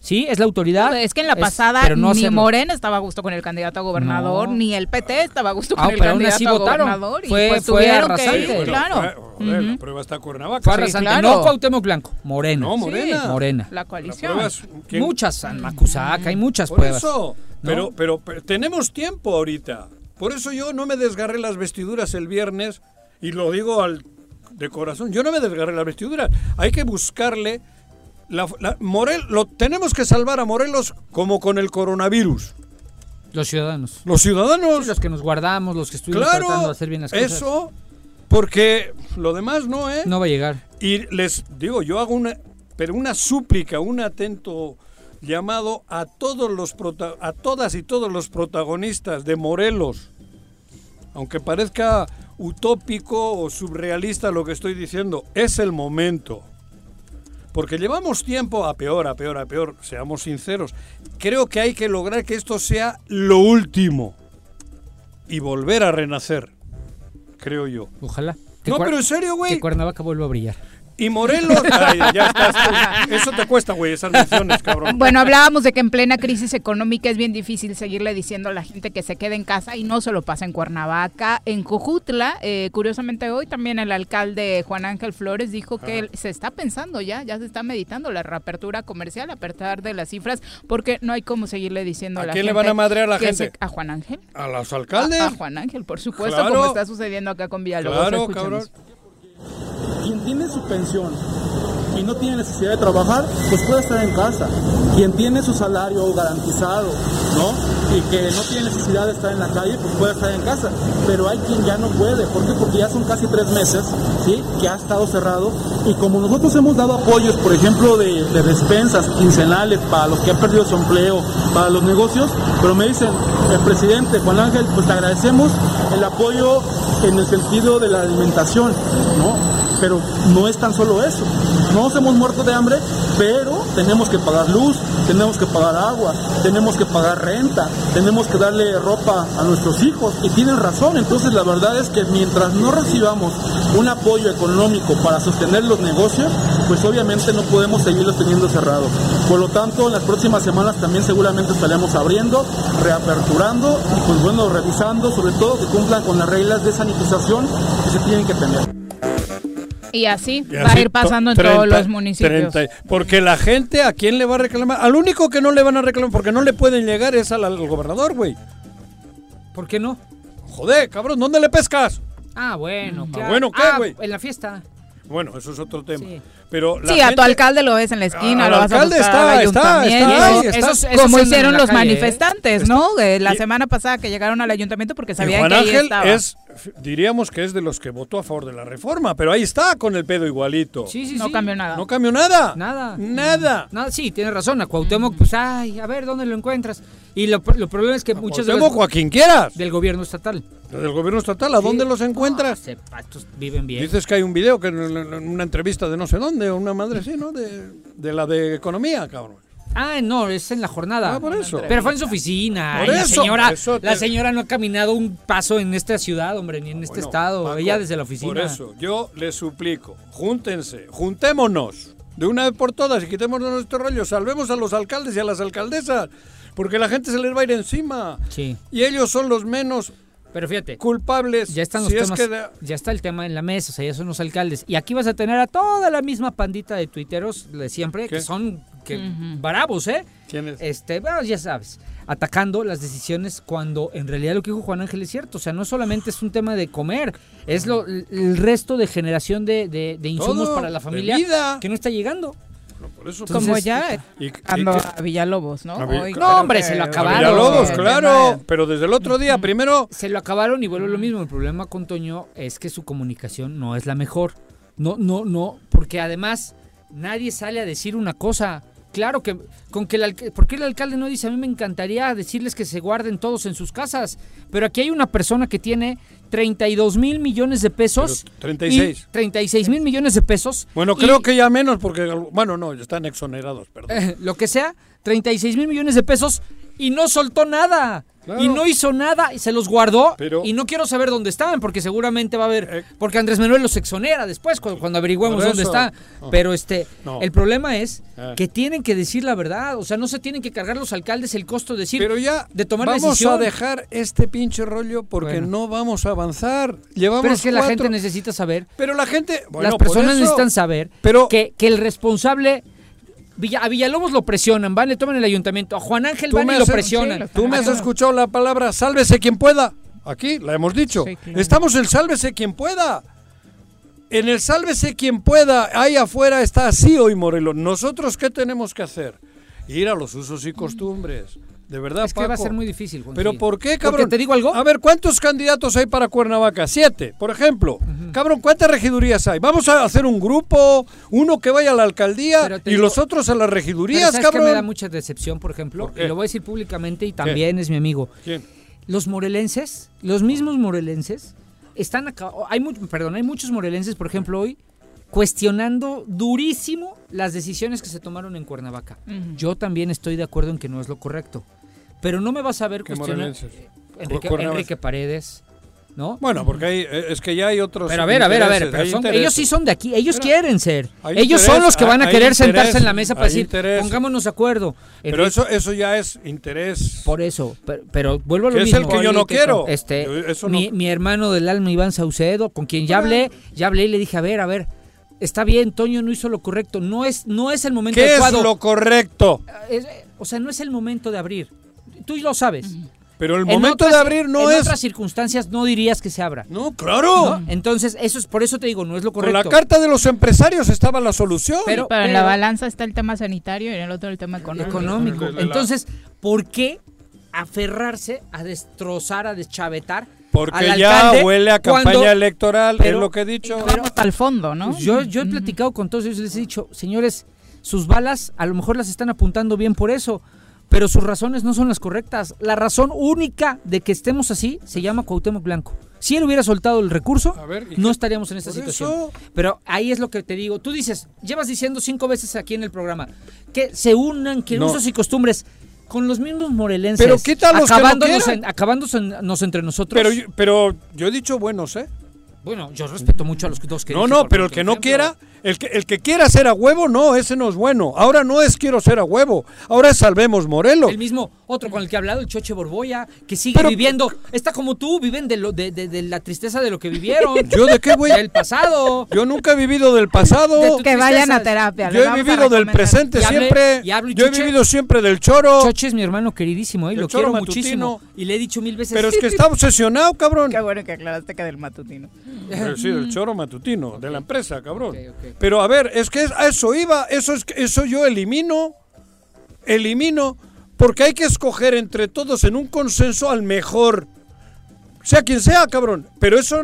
Sí, es la autoridad. Es que en la pasada no ni hacerlo. Morena estaba a gusto con el candidato a gobernador, No. ni el PT estaba a gusto con Ah, el pero aún candidato así a votaron. gobernador. y Fue- pues fue tuvieron que ir, Bueno, claro. fue- joder, la prueba está Cuernavaca. Fue Sí, arrasante. claro. No Cuauhtémoc Blanco, Morena. No, Morena. Morena. La coalición. prueba es- ¿quién- Muchas, San Macusac, hay muchas Por pruebas. eso, ¿no? pero, pero, pero tenemos tiempo ahorita. Por eso yo no me desgarré las vestiduras el viernes y lo digo al, de corazón. Yo no me desgarré las vestiduras. Hay que buscarle la- la- Morel, lo, tenemos que salvar a Morelos como con el coronavirus. Los ciudadanos. Los ciudadanos. Los que nos guardamos, los que estuvimos tratando claro, de hacer bien las cosas. eso, porque lo demás no, ¿eh? No va a llegar. Y les digo, yo hago una, pero una súplica, un atento llamado a todos los prota- a todas y todos los protagonistas de Morelos. Aunque parezca utópico o surrealista lo que estoy diciendo, es el momento. Porque llevamos tiempo a peor, a peor, a peor, seamos sinceros. Creo que hay que lograr que esto sea lo último y volver a renacer, creo yo. Ojalá. No, pero en serio, güey. Que Cuernavaca vuelva a brillar. Y Morelos, Ay, ya estás. Eso te cuesta, güey, esas menciones, cabrón. Bueno, hablábamos de que en plena crisis económica es bien difícil seguirle diciendo a la gente que se quede en casa y no solo pasa en Cuernavaca, en Cojutla, eh, curiosamente hoy también el alcalde Juan Ángel Flores dijo que él se está pensando ya, ya se está meditando la reapertura comercial a pesar de las cifras, porque no hay cómo seguirle diciendo a, ¿A la quién le gente van a madrear a la gente? se- a Juan Ángel. A los alcaldes. A, a Juan Ángel, por supuesto, Claro. como está sucediendo acá con Villalobos. Claro, cabrón. Quien tiene su pensión y no tiene necesidad de trabajar, pues puede estar en casa. Quien tiene su salario garantizado, ¿no? Y que no tiene necesidad de estar en la calle, pues puede estar en casa. Pero hay quien ya no puede. ¿Por qué? Porque ya son casi tres meses, ¿sí? Que ha estado cerrado. Y como nosotros hemos dado apoyos, por ejemplo, de, de despensas quincenales para los que han perdido su empleo, para los negocios, pero me dicen, el presidente Juan Ángel, pues te agradecemos el apoyo en el sentido de la alimentación, ¿no? Pero no es tan solo eso. No nos hemos muerto de hambre, pero tenemos que pagar luz, tenemos que pagar agua, tenemos que pagar renta, tenemos que darle ropa a nuestros hijos. Y tienen razón, entonces la verdad es que mientras no recibamos un apoyo económico para sostener los negocios, pues obviamente no podemos seguirlos teniendo cerrados. Por lo tanto, en las próximas semanas también seguramente estaremos abriendo, reaperturando y pues bueno, revisando sobre todo que cumplan con las reglas de sanitización que se tienen que tener. Y así Y va a ir pasando en to- todos 30, los municipios. 30. porque la gente, ¿a quién le va a reclamar? Al único que no le van a reclamar, porque no le pueden llegar, es al, al gobernador, güey. ¿Por qué no? Joder, cabrón, ¿dónde le pescas? Ah, bueno, claro. bueno, ¿qué, Ah, güey? en la fiesta. Bueno, eso es otro tema. Sí. Pero la Sí, a tu alcalde lo ves en la esquina, Al lo vas a buscar está, al está, ayuntamiento. está esos como hicieron la los calle, ¿eh? manifestantes, ¿no? Eh, la Y- semana pasada que llegaron al ayuntamiento porque sabían Juan que ahí Ángel estaba. es, diríamos que es de los que votó a favor de la reforma, pero ahí está con el pedo igualito. Sí, sí, no sí. cambió nada. No cambió nada. Nada. Nada. Nada, sí, tienes razón. A Cuauhtémoc, pues, ay, a ver, ¿dónde lo encuentras? Y lo, lo problema es que muchos de los, Cuauhtémoc o a quien quieras. del gobierno estatal. Del gobierno estatal, ¿a dónde Sí. los encuentras? Ah, sepa, estos viven bien. Dices que hay un video, que en, una entrevista de no sé dónde, o una madre así, ¿no? De, de la de economía, cabrón. Ah, no, es en la jornada. Ah, por eso. Pero fue en su oficina. Por eso, la señora, eso te- la señora no ha caminado un paso en esta ciudad, hombre, ni en este Bueno, estado. Paco, Ella desde la oficina. Por eso, yo les suplico, júntense, juntémonos de una vez por todas y quitémonos nuestro rollo, salvemos a los alcaldes y a las alcaldesas, porque la gente se les va a ir encima. Sí. Y ellos son los menos Pero fíjate, culpables. ya están los si es temas, que de- ya está el tema en la mesa, o sea, ya son los alcaldes. Y aquí vas a tener a toda la misma pandita de tuiteros de siempre, ¿Qué? que son que bravos, ¿eh? ¿Quién es? Este, bueno, ya sabes, atacando las decisiones cuando en realidad lo que dijo Juan Ángel es cierto. O sea, no solamente es un tema de comer, es lo, el resto de generación de, de- de insumos Todo, para la de familia vida. que no está llegando. No, por eso. Como Entonces, ya y- y- a Villalobos, ¿no? A Vi- Hoy No, hombre, se lo a acabaron. Villalobos, claro, pero desde el otro día, primero Se lo acabaron y vuelve lo mismo. El problema con Toño es que su comunicación no es la mejor. No, no, no, porque además nadie sale a decir una cosa. Claro que, con que el alca- ¿por qué el alcalde no dice? A mí me encantaría decirles que se guarden todos en sus casas. Pero aquí hay una persona que tiene 32 mil millones de pesos. Pero 36. y 36 mil millones de pesos. Bueno, y, creo que ya menos porque, bueno, no, están exonerados, perdón. eh, lo que sea, 36 mil millones de pesos y no soltó nada. Claro. Y no hizo nada y se los guardó. Pero- y no quiero saber dónde están, porque seguramente va a haber. Eh. porque Andrés Manuel los exonera después, cuando, cuando averigüemos Por dónde está. Pero este. No. El problema es Eh. que tienen que decir la verdad. O sea, no se tienen que cargar los alcaldes el costo de decir. Pero ya de tomar vamos decisión. a dejar este pinche rollo porque Bueno. no vamos a avanzar. Llevamos pero es que la gente necesita saber. Pero la gente, bueno, las personas eso- necesitan saber Pero que, que el responsable. Villa- a Villalobos lo presionan, van, le toman el ayuntamiento. A Juan Ángel van y lo has- presionan. sí, tú me has Ah, escuchado la palabra sálvese quien pueda. Aquí la hemos dicho. Sí, claro. Estamos en sálvese quien pueda. En el sálvese quien pueda, ahí afuera está así hoy Morelos. ¿Nosotros qué tenemos que hacer? Ir a los usos y costumbres. De verdad, Es que va a ser muy difícil, Juan. ¿Pero por qué, Porque cabrón? te digo algo. A ver, ¿cuántos candidatos hay para Cuernavaca? Siete, por ejemplo. Cabrón, ¿cuántas regidurías hay? Vamos a hacer un grupo, uno que vaya a la alcaldía y digo- los otros a las regidurías, ¿sabes cabrón. me da mucha decepción, por ejemplo? Y lo voy a decir públicamente y también es mi amigo. ¿Quién? Los morelenses, los mismos morelenses, están acá. Hay, perdón, hay muchos morelenses, por ejemplo, hoy cuestionando durísimo las decisiones que se tomaron en Cuernavaca. Yo también estoy de acuerdo en que no es lo correcto. Pero no me vas a ver ¿Qué cuestionar. morelenses? Enrique. Enrique Paredes, ¿no? Bueno, porque hay, eh, es que ya hay otros. Pero a ver, a ver, a ver, pero son- ellos sí son de aquí, ellos Pero quieren ser. Ellos interés, son los que van a querer interés, sentarse en la mesa para decir, interés. pongámonos de acuerdo. Pero eso, eso ya es interés. Por eso, pero, pero vuelvo a lo Que es mismo. el que yo no quiero. Este, Yo- eso mi, no- mi hermano del alma, Iván Saucedo, con quien ya hablé, ya hablé y le dije, a ver, a ver, está bien, Toño no hizo lo correcto, no es, no es el momento ¿Qué es lo correcto? Es- o sea, no es el momento de abrir. Tú lo sabes. Pero el En momento otras- de abrir no en es. otras circunstancias no dirías que se abra. No, claro. ¿no? Entonces, eso es por eso te digo, no es lo Con correcto. la carta de los empresarios estaba la solución. Pero- Pero en la balanza está el tema sanitario y en el otro el tema económico. económico. Entonces, ¿por qué aferrarse a destrozar, a deschavetar? Porque al ya alcalde huele a cuando- campaña electoral, pero- es lo que he dicho. pero- Vamos al fondo, ¿no? Pues yo, yo he platicado con todos ellos, les he dicho, señores, sus balas a lo mejor las están apuntando bien por eso, pero sus razones no son las correctas. La razón única de que estemos así se llama Cuauhtémoc Blanco. Si él hubiera soltado el recurso, ver, ¿y no estaríamos en esta situación. eso. Pero ahí es lo que te digo. Tú dices, llevas diciendo cinco veces aquí en el programa, que se unan, que No. usos y costumbres con los mismos morelenses. Pero quita los que no acabándonos, en- acabándonos entre nosotros. Pero, yo- pero yo he dicho buenos, ¿eh? bueno, yo respeto mucho a los dos que No, no, pero el ejemplo. que no quiera, el que, el que quiera ser a huevo, no, ese no es bueno. Ahora no es quiero ser a huevo, ahora es salvemos Morelos. El mismo otro con el que he hablado, el Choche Borboya, que sigue Pero- viviendo, está como tú, viven de, lo, de, de- de la tristeza de lo que vivieron. ¿Yo de qué, güey? Del pasado. Yo nunca he vivido del pasado. Que vayan a terapia. Yo he vivido del presente Y siempre. y Yo he vivido siempre del choro. Choche es mi hermano queridísimo, ¿eh? Lo quiero matutino. muchísimo. Y le he dicho mil veces. Pero es que está obsesionado, cabrón. Qué bueno que aclaraste que del matutino. Eh, Sí, del choro matutino, de la empresa, cabrón. Pero a ver, es que es- a eso iba, eso es que- eso yo elimino, elimino, porque hay que escoger entre todos en un consenso al mejor. Sea quien sea, cabrón. Pero eso,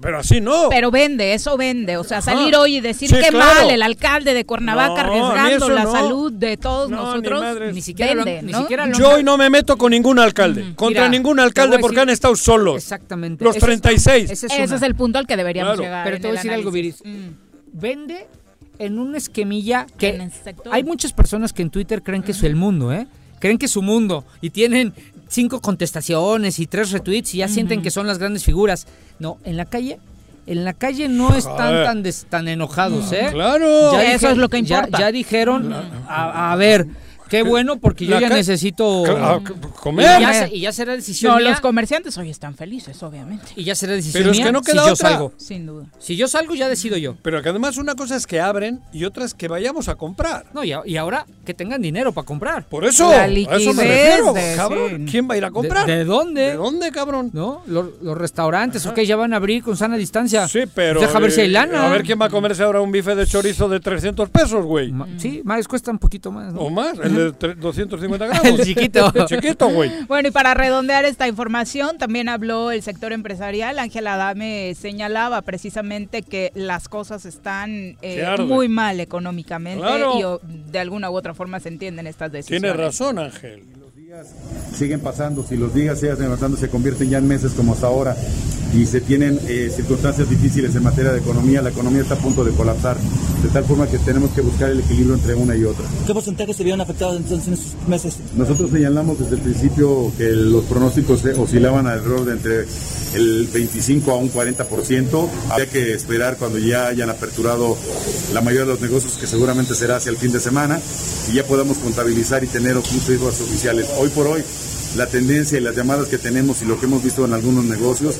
pero así no. Pero vende, eso vende. O sea, Ajá. salir hoy y decir Sí, qué claro. mal el alcalde de Cuernavaca No, arriesgando la no. salud de todos No, nosotros. Ni siquiera lo vende, ni ¿no? siquiera lo Yo hoy no me meto con ningún alcalde, contra Mira, ningún alcalde porque decir- han estado solos. Exactamente. Los Ese es- 36. ese es Ese una. es el punto al que deberíamos Claro. llegar. Pero te voy a decir algo. Viris. Mm. Vende en un esquemilla que hay muchas personas que en Twitter creen que es el mundo, ¿eh? Creen que es su mundo y tienen cinco contestaciones y tres retweets y ya sienten que son las grandes figuras. No, en la calle, en la calle no están Joder. tan des- tan enojados, ¿eh? Claro. Ya Eso es lo que ya- importa. Ya, dijeron, a, a ver, qué bueno porque yo ya necesito y comer. ya, y ya será decisión No, mía, los comerciantes hoy están felices, obviamente. y ya será decisión Pero es que no si queda yo otra. salgo. Sin duda. Si yo salgo ya decido yo. Pero que además una cosa es que abren y otra es que vayamos a comprar. No, y, a- y ahora que tengan dinero para comprar. Por eso, La a eso me liquidez refiero, de- cabrón. sí. ¿Quién va a ir a comprar? ¿De, de dónde? ¿De dónde, cabrón? ¿No? Los, los restaurantes, ok, ya van a abrir con sana distancia. Sí, pero. Deja ver si hay eh, lana. A ver quién va a comerse ahora un bife de chorizo de 300 pesos, güey. Ma- Sí, más cuesta un poquito más. ¿no? O más, el de tre- 250 gramos. El chiquito. El chiquito, güey. Bueno, y para redondear esta información, también habló el sector empresarial. Ángela Adame señalaba precisamente que las cosas están eh, muy mal económicamente Claro. y o, de alguna u otra forma se entienden estas decisiones. Tienes razón, Ángel. Siguen pasando, si los días siguen avanzando se convierten ya en meses como hasta ahora y se tienen eh, circunstancias difíciles en materia de economía, la economía está a punto de colapsar, de tal forma que tenemos que buscar el equilibrio entre una y otra. ¿Qué porcentaje se vieron afectados entonces en estos meses? Nosotros señalamos desde el principio que los pronósticos oscilaban alrededor de entre el 25 a un 40%. Habría que esperar cuando ya hayan aperturado la mayoría de los negocios, que seguramente será hacia el fin de semana, y ya podamos contabilizar y tener cifras oficiales. Hoy por hoy, la tendencia y las llamadas que tenemos y lo que hemos visto en algunos negocios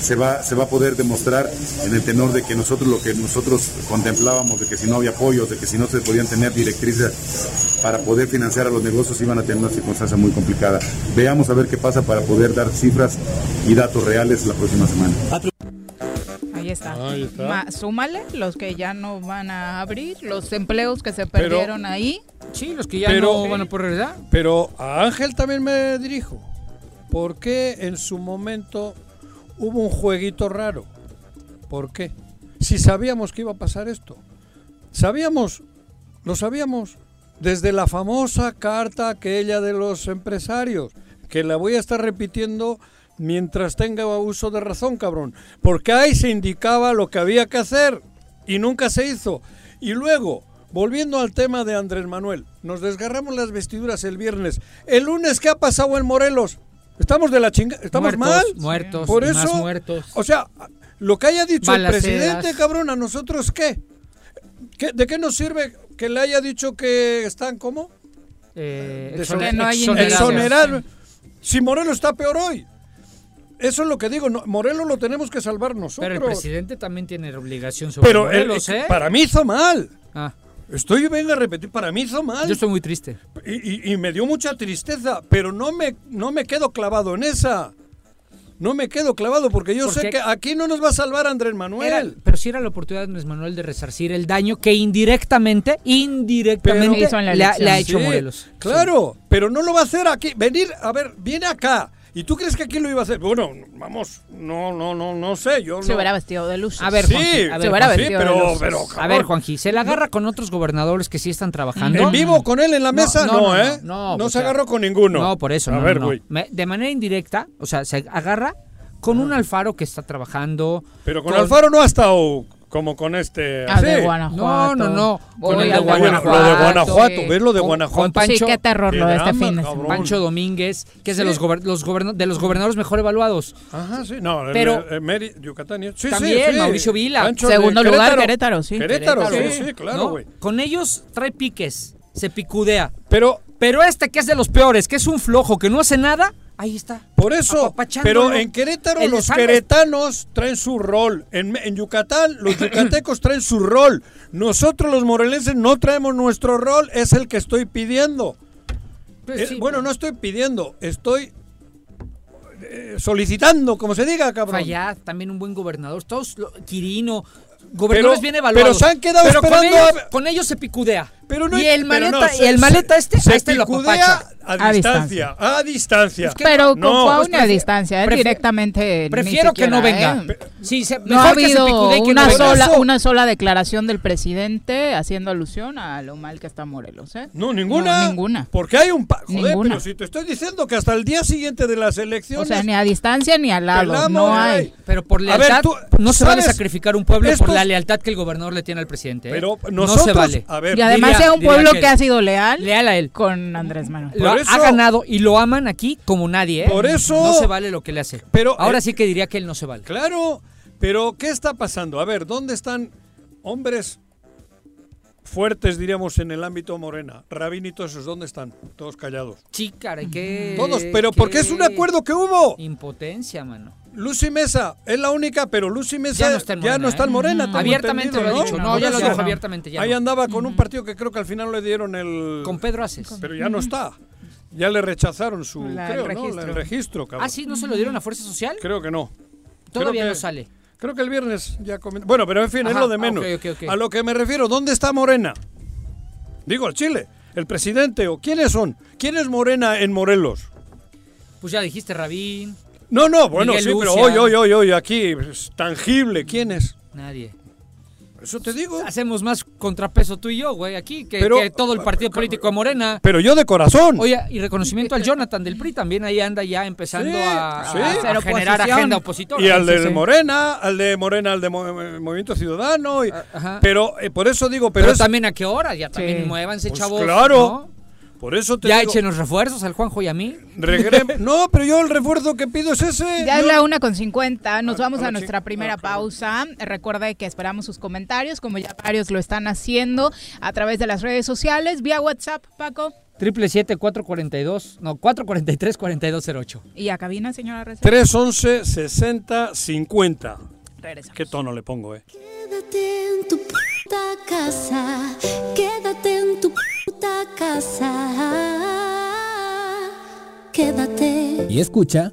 se va, se va a poder demostrar en el tenor de que nosotros lo que nosotros contemplábamos, de que si no había apoyos, de que si no se podían tener directrices para poder financiar a los negocios, iban a tener una circunstancia muy complicada. Veamos a ver qué pasa para poder dar cifras y datos reales la próxima semana. Ahí está. Ahí está. Ma- súmale los que ya no van a abrir, los empleos que se perdieron ahí. Sí, los que ya Pero- no van a poder regresar. Pero a Ángel también me dirijo. ¿Por qué en su momento hubo un jueguito raro? ¿Por qué? Si sabíamos que iba a pasar esto. Sabíamos, lo sabíamos, desde la famosa carta aquella de los empresarios, que la voy a estar repitiendo mientras tenga uso de razón, cabrón. Porque ahí se indicaba lo que había que hacer y nunca se hizo. Y luego, volviendo al tema de Andrés Manuel, nos desgarramos las vestiduras el viernes. El lunes, ¿qué ha pasado en Morelos? Estamos de la chinga, estamos Muertos, mal. muertos, Por eso, más muertos. o sea, lo que haya dicho el presidente, cabrón, a nosotros qué? ¿Qué- ¿De qué nos sirve que le haya dicho que están como? Eh, exoner- no hay. Exonerar. Si Morelos está peor hoy. Eso es lo que digo, no, Morelos lo tenemos que salvar nosotros. Pero el presidente también tiene obligación sobre Pero el- Morelos, ¿eh? para mí hizo mal. Ah, Estoy, venga a repetir, para mí hizo mal. yo estoy muy triste. Y, y- y me dio mucha tristeza, pero no me, no me quedo clavado en esa. No me quedo clavado porque yo Porque- sé que aquí no nos va a salvar Andrés Manuel. Era- pero sí era la oportunidad de Andrés Manuel de resarcir el daño que indirectamente, indirectamente Hizo en la le ha hecho Sí, Morelos. Claro, pero no lo va a hacer aquí. Venir, a ver, viene acá. ¿Y tú crees que aquí lo iba a hacer? Bueno, vamos, no, no, no, no sé. Yo Se no. hubiera vestido de luz. A ver, Sí, Juanji, a se hubiera sí, vestido de pero, luces. pero, A ver, Juanji, se la agarra con otros gobernadores que sí están trabajando. ¿En vivo con él en la mesa? no, No, no, ¿eh? no, No, o se sea, agarró con ninguno. No, por eso. A no, ver, no. güey. De manera indirecta, o sea, se agarra con un Alfaro que está trabajando. Pero con, Alfaro no ha estado como con este. Ah, de. Guanajuato. No, no, no. Con el de Guanajuato. Lo de Guanajuato, sí. ¿ves lo de Con- Guanajuato? con Pancho- sí, qué terror lo de este fin de cabrón. semana. Pancho Domínguez, que es de los, gober- los de los gobernadores mejor evaluados. Ajá, sí, no, el- Pero- el, Meri- Yucatán. y- Sí, sí, También, sí. Mauricio Vila. Pancho Segundo lugar, Querétaro, sí. Querétaro, Querétaro. sí, sí, claro, ¿no? güey. Con ellos trae piques, se picudea. Pero Pero este que es de los peores, que es un flojo, que no hace nada, ahí está. por eso, pero en Querétaro los queretanos traen su rol. En, en Yucatán los yucatecos traen su rol. Nosotros los morelenses no traemos nuestro rol, es el que estoy pidiendo. Pues Eh, sí, bueno, no estoy pidiendo, estoy eh, solicitando, como se diga, cabrón. Fallad, también un buen gobernador. Todos, lo- Quirino, gobernadores Pero- bien evaluados. pero se han quedado Pero con esperando ellos, a- con ellos se picudea. Pero no y el maleta, no, y se- el maleta este, se este lo picudea apapacha. a, A distancia, a distancia. Pero con No, a pues una distancia, ¿eh? directamente. Prefiero que no venga. ¿eh? Sí, se- No ha se habido que una sola, Eso. una sola declaración del presidente haciendo alusión a lo mal que está Morelos, ¿eh? No, ninguna. No, ninguna. Porque hay un... Joder, Ninguna. pero si te estoy diciendo que hasta el día siguiente de las O elecciones... sea, ni a distancia ni al lado. pelamos, No ay. hay. Pero por A ver, lealtad, tú- no se vale sacrificar un pueblo Estos- por la lealtad que el gobernador le tiene al presidente. ¿eh? Pero no se vale. A ver, Y además sea un pueblo que ha sido leal, Leal a él. con Andrés Manuel. Por eso- ha ganado y lo aman aquí como nadie, ¿eh? Por eso- No se vale lo que le hace. Pero, Ahora eh, sí que diría que él no se vale. Claro, pero ¿qué está pasando? A ver, ¿dónde están hombres fuertes, diríamos, en el ámbito morena? Rabín y todos esos, ¿dónde están? Todos callados. Sí, caray, qué... Todos, pero qué porque es un acuerdo que hubo. Impotencia, mano. Lucy Mesa es la única, pero Lucy Mesa Ya no está en Morena, está en ¿eh? Morena, tengo Abiertamente lo ha dicho. No, ya lo dijo abiertamente. Ya Ahí no. andaba con un partido que creo que al final le dieron el... Con Pedro Aces. Pero ya no está. Ya le rechazaron su, La- creo, el ¿no? registro. El registro, cabrón. Ah, sí, ¿no se lo dieron a Fuerza Social? Creo que no. Todavía no que- sale. Creo que el viernes ya comen- Bueno, pero en fin, es lo de ah, menos. ok, ok, ok. A lo que me refiero, ¿dónde está Morena? Digo, el Chile, el presidente o quiénes son? ¿Quién es Morena en Morelos? Pues ya dijiste Rabín, No, no, bueno, Miguel sí, pero hoy, hoy, hoy, hoy, aquí, es tangible, ¿quién es? nadie. Eso te digo. Hacemos más contrapeso tú y yo, güey, aquí, que, Pero- que todo el partido político de Morena. Pero yo de corazón. Oye, y reconocimiento al Jonathan del PRI también ahí anda ya empezando Sí, a, sí. a- a Hacer generar agenda opositora. y al sí, de sí. Morena, al de Morena, al de Mo- eh, Movimiento Ciudadano. y- Ajá. pero eh, por eso digo, pero, Pero es- también a qué hora, ya también Sí. muévanse, Pues chavos. claro. ¿no? Por eso te Ya digo, échenos refuerzos al Juanjo y a mí. no, pero yo el refuerzo que pido es ese. Ya es la una con 50. Nos A- vamos a nuestra primera ah, pausa. Recuerde que esperamos sus comentarios, como ya varios lo están haciendo a través de las redes sociales, vía WhatsApp, Paco. Triple siete cuatro cuarenta y dos, no, 443 4208. Y a cabina, señora Reza. 311 60 50. Regresamos. ¿Qué tono le pongo, eh? Quédate en tu puta casa, quédate en tu puta casa, quédate. Y escucha.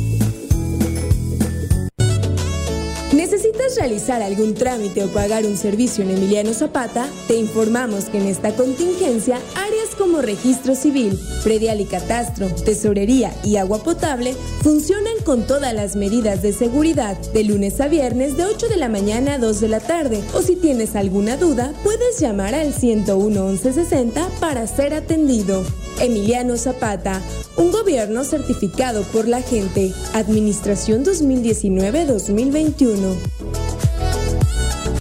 ¿Necesitas realizar algún trámite o pagar un servicio en Emiliano Zapata? Te informamos que en esta contingencia, áreas registro civil, predial y catastro, tesorería y agua potable funcionan con todas las medidas de seguridad de lunes a viernes de 8 de la mañana a 2 de la tarde. O si tienes alguna duda, puedes llamar al 101 1160 para ser atendido. Emiliano Zapata, un gobierno certificado por la gente. Administración 2019-2021.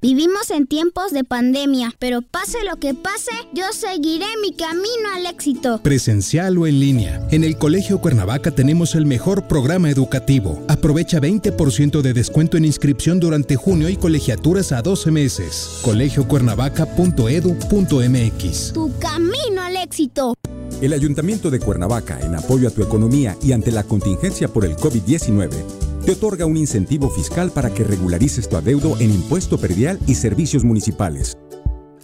Vivimos en tiempos de pandemia, pero pase lo que pase, yo seguiré mi camino al éxito. Presencial o en línea. En el Colegio Cuernavaca tenemos el mejor programa educativo. Aprovecha 20% de descuento en inscripción durante junio y colegiaturas a 12 meses. colegiocuernavaca.edu.mx. Tu camino al éxito. El Ayuntamiento de Cuernavaca, en apoyo a tu economía y ante la contingencia por el COVID-19, te otorga un incentivo fiscal para que regularices tu adeudo en impuesto perdial y servicios municipales.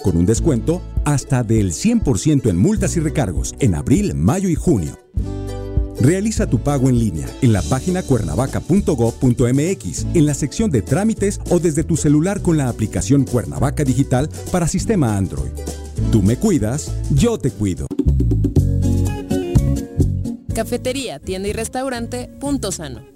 Con un descuento hasta del 100% en multas y recargos en abril, mayo y junio. Realiza tu pago en línea en la página cuernavaca.gov.mx, en la sección de trámites o desde tu celular con la aplicación Cuernavaca Digital para sistema Android. Tú me cuidas, yo te cuido. Cafetería, tienda y restaurante Punto Sano.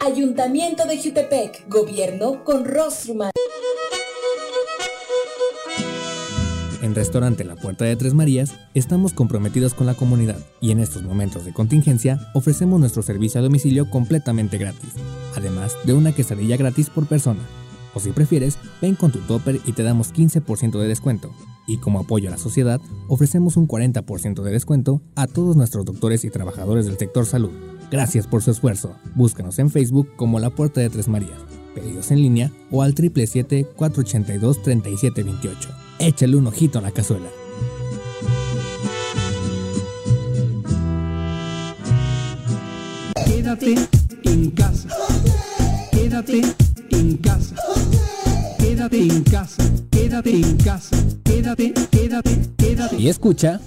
Ayuntamiento de Jutepec, gobierno con rostro. En Restaurante La Puerta de Tres Marías estamos comprometidos con la comunidad y en estos momentos de contingencia ofrecemos nuestro servicio a domicilio completamente gratis, además de una quesadilla gratis por persona. O si prefieres, ven con tu topper y te damos 15% de descuento. Y como apoyo a la sociedad, ofrecemos un 40% de descuento a todos nuestros doctores y trabajadores del sector salud. Gracias por su esfuerzo. Búscanos en Facebook como La Puerta de Tres Marías. Pedidos en línea o al 777-482-3728. Échale un ojito a la cazuela. Quédate en casa. Quédate en casa. Quédate en casa. Quédate en casa. Quédate, quédate, quédate. Y escucha.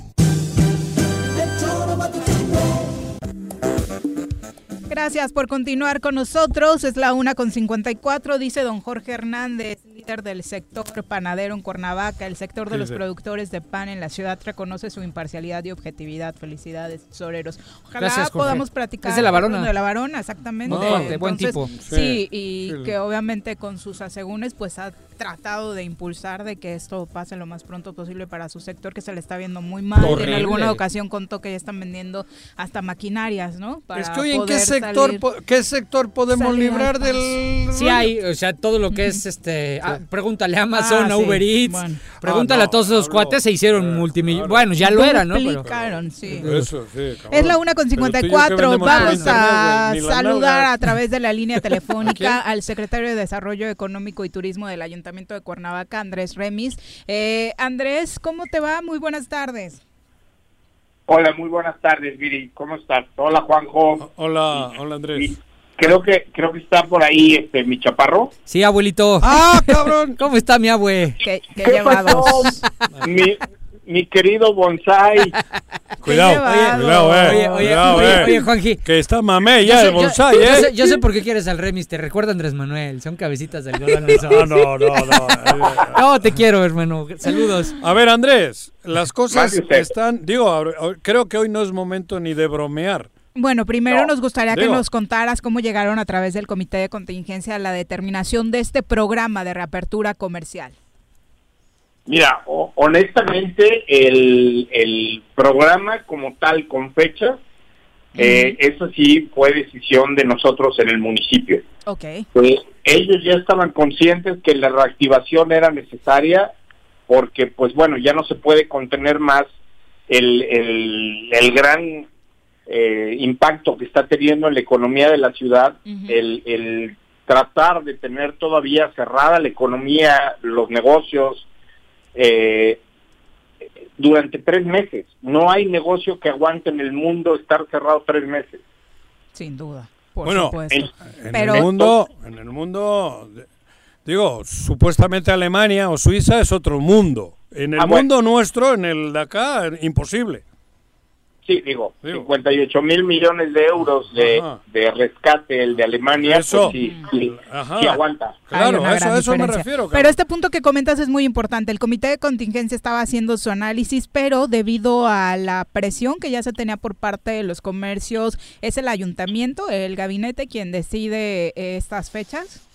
Gracias por continuar con nosotros. Es la una con 54, dice don Jorge Hernández, líder del sector panadero en Cuernavaca. El sector de Sí, los sí. productores de pan en la ciudad reconoce su imparcialidad y objetividad. Felicidades, tesoreros. Ojalá Gracias, podamos platicar. Es de La Varona. De la varona, exactamente. Muy fuerte, buen tipo. Sí, Sí. y Sí. que obviamente con sus asegúnes pues ha tratado de impulsar de que esto pase lo más pronto posible para su sector que se le está viendo muy mal. Horrible. En alguna ocasión contó que ya están vendiendo hasta maquinarias, ¿no? Para es que hoy en qué sector, salir- qué sector podemos librar del... Sí hay, o sea, todo lo que es este a- pregúntale a Amazon, Ah, a sí. Uber Eats, Bueno. pregúntale Ah, a todos esos cuates, se hicieron multimillonarios. Bueno, ya lo eran, ¿no? Pero- sí. Eso, sí. Es la una con Pero tú y yo que 54. vendemos por Vamos a saludar a través de la línea telefónica al secretario de Desarrollo Económico y Turismo del Ayuntamiento de Cuernavaca, Andrés Remis. Eh, Andrés, ¿cómo te va? Muy buenas tardes. Hola, muy buenas tardes, Viri. ¿Cómo estás? Hola, Juanjo. Hola, hola, Andrés. Creo que creo que está por ahí este mi chaparro. Sí, abuelito. ¡Ah, cabrón! ¿Cómo está mi abue? ¿Qué, ¿Qué pasó? mi, mi querido Bonsai. Cuidado, llevado. cuidado, eh. Oye, oye, cuidado, oye, eh. oye, Juanji. Que está mamé ya sé- el yo- bonsai, yo ¿eh? sé- Yo sé por qué quieres al Remis, te recuerda Andrés Manuel, son cabecitas de algodón. No, no, no, no. No, te quiero, hermano. Saludos. A ver, Andrés, las cosas están... Digo, creo que hoy no es momento ni de bromear. Bueno, primero No, nos gustaría que nos contaras cómo llegaron a través del Comité de Contingencia a la determinación de este programa de reapertura comercial. Mira, honestamente, el, el programa como tal, con fecha, eh, eso sí fue decisión de nosotros en el municipio. Ok. Eh, ellos ya estaban conscientes que la reactivación era necesaria porque, pues bueno, ya no se puede contener más el, el, el gran eh, impacto que está teniendo en la economía de la ciudad, el, el tratar de tener todavía cerrada la economía, los negocios, eh, durante tres meses. No hay negocio que aguante en el mundo estar cerrado tres meses. Sin duda, por Bueno, supuesto. En Pero el mundo, en el mundo, digo, supuestamente Alemania o Suiza es otro mundo. En el Ah, bueno. mundo nuestro, en el de acá, imposible. Sí, digo, 58 mil millones de euros de, rescate, el de Alemania, Eso. pues sí, sí, Ajá. sí aguanta. Claro, a eso, eso me diferencia. refiero. Pero este punto que comentas es muy importante. El comité de contingencia estaba haciendo su análisis, pero debido a la presión que ya se tenía por parte de los comercios, ¿es el ayuntamiento, el gabinete quien decide eh, estas fechas?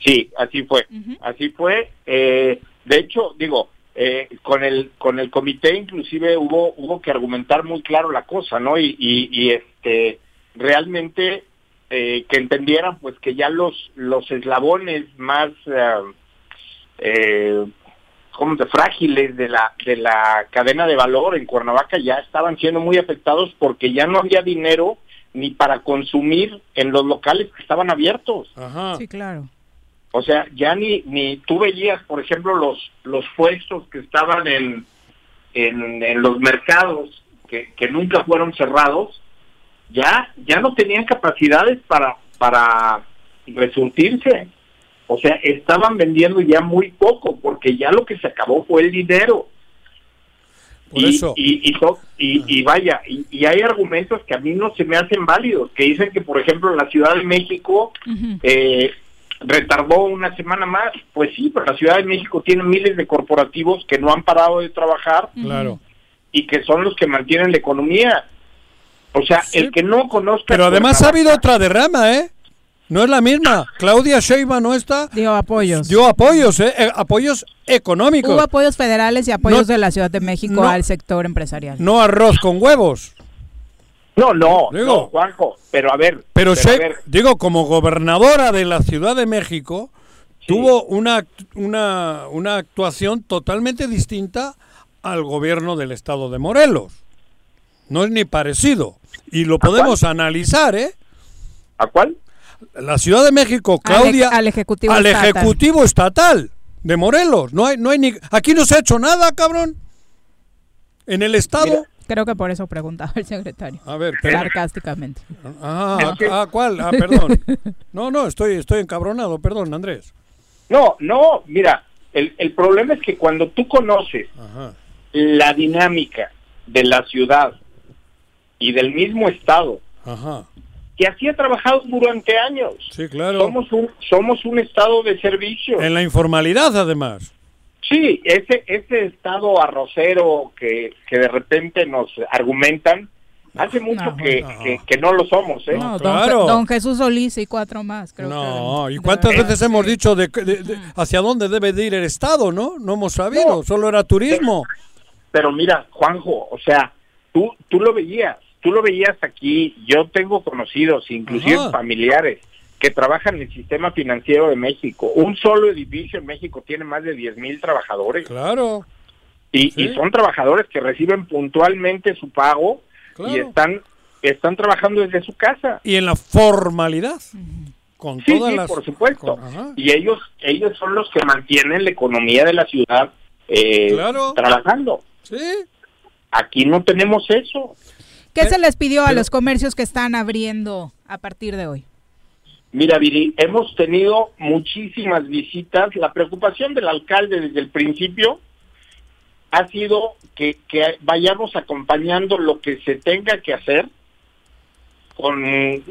Sí, así fue, así fue. Eh, de hecho, digo, eh, con el con el comité inclusive hubo hubo que argumentar muy claro la cosa, ¿no? Y, y, y, este realmente eh, que entendieran pues que ya los los eslabones más eh, eh, ¿cómo se- frágiles de la de la cadena de valor en Cuernavaca ya estaban siendo muy afectados porque ya no había dinero ni para consumir en los locales que estaban abiertos. Ajá. Sí, claro. O sea, ya ni ni tú veías, por ejemplo, los los puestos que estaban en en, en los mercados que, que nunca fueron cerrados, ya ya no tenían capacidades para para resurtirse. O sea, estaban vendiendo ya muy poco porque ya lo que se acabó fue el dinero. Por y, eso. y, y, to- y- y vaya, y, y hay argumentos que a mí no se me hacen válidos, que dicen que, por ejemplo, la Ciudad de México eh, retardó una semana más. Pues sí, pero la Ciudad de México tiene miles de corporativos que no han parado de trabajar Claro. y que son los que mantienen la economía. O sea, el que no conozca... Pero además ha habido otra derrama, ¿eh? No es la misma. Claudia Sheinbaum no está. Dio apoyos. Dio apoyos, ¿eh? Eh, apoyos económicos. Hubo apoyos federales y apoyos No- de la Ciudad de México no- al sector empresarial. No arroz con huevos. No, no, Digo. no, Juanjo, pero a ver... Pero, ver, digo, como gobernadora de la Ciudad de México, tuvo una, una, una actuación totalmente distinta al gobierno del estado de Morelos. No es ni parecido. Y lo podemos analizar, ¿eh? ¿A cuál? La Ciudad de México, Claudia. al Ejecutivo al Estatal. Ejecutivo Estatal de Morelos. No hay, no hay ni. Aquí no se ha hecho nada, cabrón. En el Estado. Creo que por eso preguntaba el secretario. A ver, pero- Sarcásticamente. Ah, ah, ¿cuál? Ah, perdón. No, no, estoy, estoy encabronado, perdón, Andrés. No, no, mira, el, el problema es que cuando tú conoces Ajá. la dinámica de la ciudad y del mismo estado, Ajá. que así ha trabajado durante años. Sí, claro. Somos un, somos un estado de servicio. En la informalidad, además. Sí, ese, ese estado arrocero que, que de repente nos argumentan, hace mucho No, que, no. Que, que no lo somos, ¿eh? No, don, claro. Don Jesús Solís y cuatro más, creo No, que. ¿y cuántas veces hemos dicho de, de- de- hacia dónde debe de ir el Estado, no? No hemos sabido, No. solo era turismo. Pero mira, Juanjo, o sea, tú, tú lo veías, tú lo veías aquí, yo tengo conocidos, inclusive Ajá. familiares, que trabajan en el sistema financiero de México. Un solo edificio en México tiene más de 10 mil trabajadores. Claro. Y, Sí. y son trabajadores que reciben puntualmente su pago y están están trabajando desde su casa. Y en la formalidad. Con Sí, todas sí, las. por supuesto. con-. Y ellos ellos son los que mantienen la economía de la ciudad eh, Claro. trabajando. Sí. Aquí no tenemos eso. ¿Qué se les pidió a los comercios que están abriendo a partir de hoy? Mira, Viri, hemos tenido muchísimas visitas. La preocupación del alcalde desde el principio ha sido que, que vayamos acompañando lo que se tenga que hacer con, eh,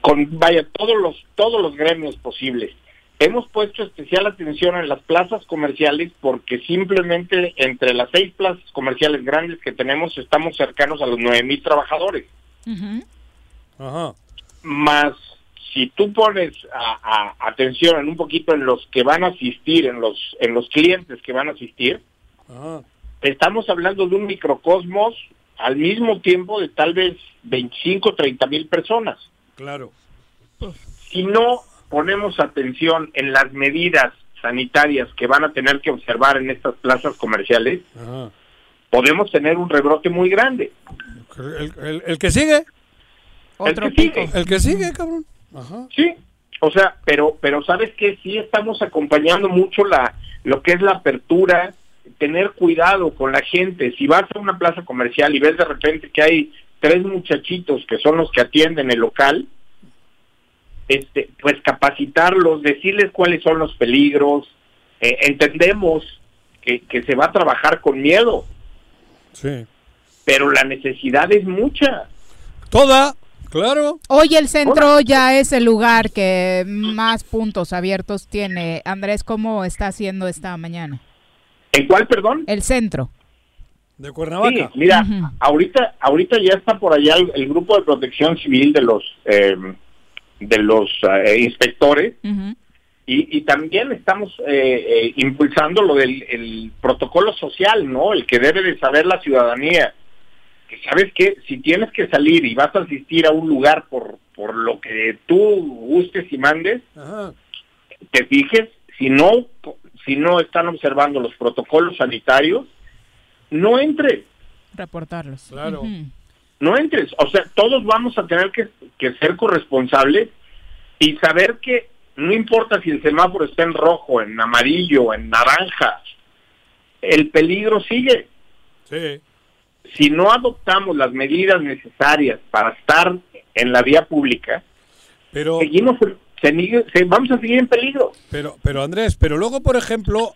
con vaya todos los todos los gremios posibles. Hemos puesto especial atención en las plazas comerciales porque simplemente entre las seis plazas comerciales grandes que tenemos estamos cercanos a los nueve mil trabajadores Ajá. más si tú pones a- a- atención en un poquito en los que van a asistir, en los en los clientes que van a asistir, Ajá. estamos hablando de un microcosmos al mismo tiempo de tal vez 25, 30 mil personas. Claro. Si no ponemos atención en las medidas sanitarias que van a tener que observar en estas plazas comerciales, Ajá. podemos tener un rebrote muy grande. El, el- el que sigue. Otro El que sigue. El que sigue, cabrón. Ajá. Sí, o sea, pero pero sabes que sí estamos acompañando mucho la lo que es la apertura, tener cuidado con la gente. Si vas a una plaza comercial y ves de repente que hay tres muchachitos que son los que atienden el local, este, pues capacitarlos, decirles cuáles son los peligros. Eh, entendemos que, que se va a trabajar con miedo, Sí. pero la necesidad es mucha. Toda, claro. Hoy el centro ya es el lugar que más puntos abiertos tiene. Andrés, ¿cómo está haciendo esta mañana? ¿En cuál, perdón? El centro. De Sí, Cuernavaca. mira, ahorita, ahorita ya está por allá el, el grupo de protección civil de los eh, de los eh, inspectores y, y también estamos eh, eh, impulsando lo del el protocolo social, ¿no? El que debe de saber la ciudadanía. Que sabes que si tienes que salir y vas a asistir a un lugar por por lo que tú gustes y mandes, Ajá. te fijes si no si no están observando los protocolos sanitarios, no entres. Reportarlos. Claro. No entres. O sea, todos vamos a tener que, que ser corresponsables y saber que no importa si el semáforo está en rojo, en amarillo, en naranja, el peligro sigue. Sí. Si no adoptamos las medidas necesarias para estar en la vía pública, Pero, seguimos, se- se- vamos a seguir en peligro. pero, pero Andrés, pero luego, por ejemplo,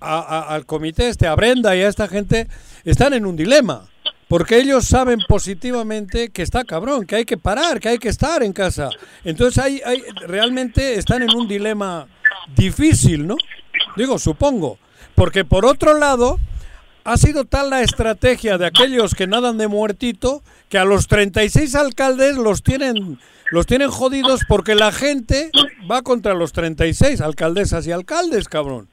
a- a- al comité este, a Brenda y a esta gente, están en un dilema. Porque ellos saben positivamente que está cabrón, que hay que parar, que hay que estar en casa. Entonces hay, hay, realmente están en un dilema difícil, ¿no? Digo, supongo. Porque por otro lado, ha sido tal la estrategia de aquellos que nadan de muertito que a los 36 alcaldes los tienen los tienen jodidos porque la gente va contra los 36 alcaldesas y alcaldes, cabrón.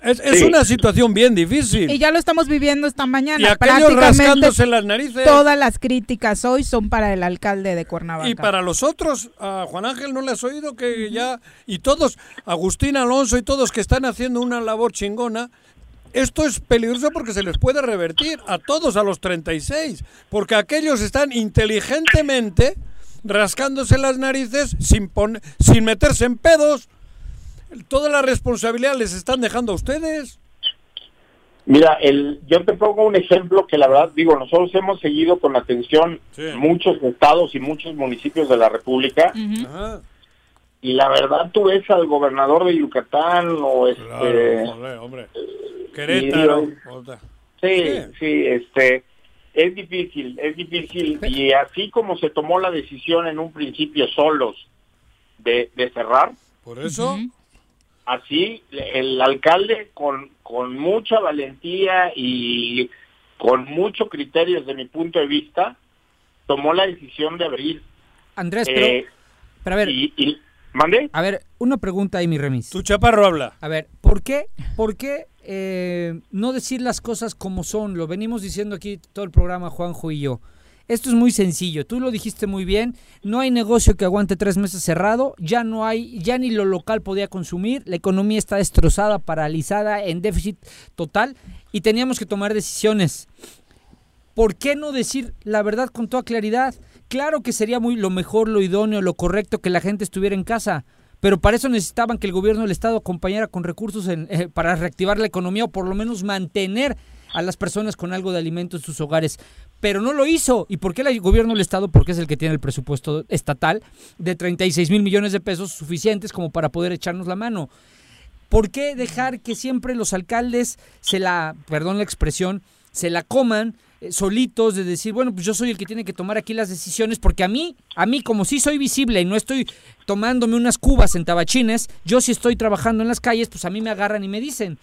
Es, es Sí. una situación bien difícil. Y ya lo estamos viviendo esta mañana. Y aquellos Prácticamente rascándose las narices. Todas las críticas hoy son para el alcalde de Cuernavaca. Y para los otros, a Juan Ángel no le has oído que ya, y todos, Agustín Alonso y todos que están haciendo una labor chingona, esto es peligroso porque se les puede revertir a todos a los 36, porque aquellos están inteligentemente rascándose las narices sin, pon- sin meterse en pedos. Toda la responsabilidad les están dejando a ustedes. Mira, el, yo te pongo un ejemplo que la verdad digo, nosotros hemos seguido con atención Sí. muchos estados y muchos municipios de la República Ajá. Y la verdad tú ves al gobernador de Yucatán o este Claro, joder, hombre. Querétaro. y- sí, Sí. sí, este es difícil, es difícil y así como se tomó la decisión en un principio solos de, de cerrar, Por eso, así el alcalde con, con mucha valentía y con mucho criterio desde mi punto de vista tomó la decisión de abrir. Andrés, Eh, pero, pero a ver, y, y- ¿Mande? a ver, una pregunta ahí, mi remis. tu chaparro habla. A ver, ¿por qué, por qué eh, no decir las cosas como son? Lo venimos diciendo aquí todo el programa, Juanjo y yo. Esto es muy sencillo, tú lo dijiste muy bien, no hay negocio que aguante tres meses cerrado, ya no hay, ya ni lo local podía consumir, la economía está destrozada, paralizada, en déficit total y teníamos que tomar decisiones. ¿Por qué no decir la verdad con toda claridad? Claro que sería muy lo mejor, lo idóneo, lo correcto que la gente estuviera en casa, pero para eso necesitaban que el gobierno del estado acompañara con recursos eh, para reactivar la economía o por lo menos mantener a las personas con algo de alimento en sus hogares. Pero no lo hizo. ¿Y por qué el gobierno del estado? Porque es el que tiene el presupuesto estatal de 36 mil millones de pesos suficientes como para poder echarnos la mano. ¿Por qué dejar que siempre los alcaldes se la, perdón la expresión, se la coman eh, solitos de decir, bueno, pues yo soy el que tiene que tomar aquí las decisiones, porque a mí, a mí como sí soy visible y no estoy tomándome unas cubas en tabachines, yo sí estoy trabajando en las calles, pues a mí me agarran y me dicen.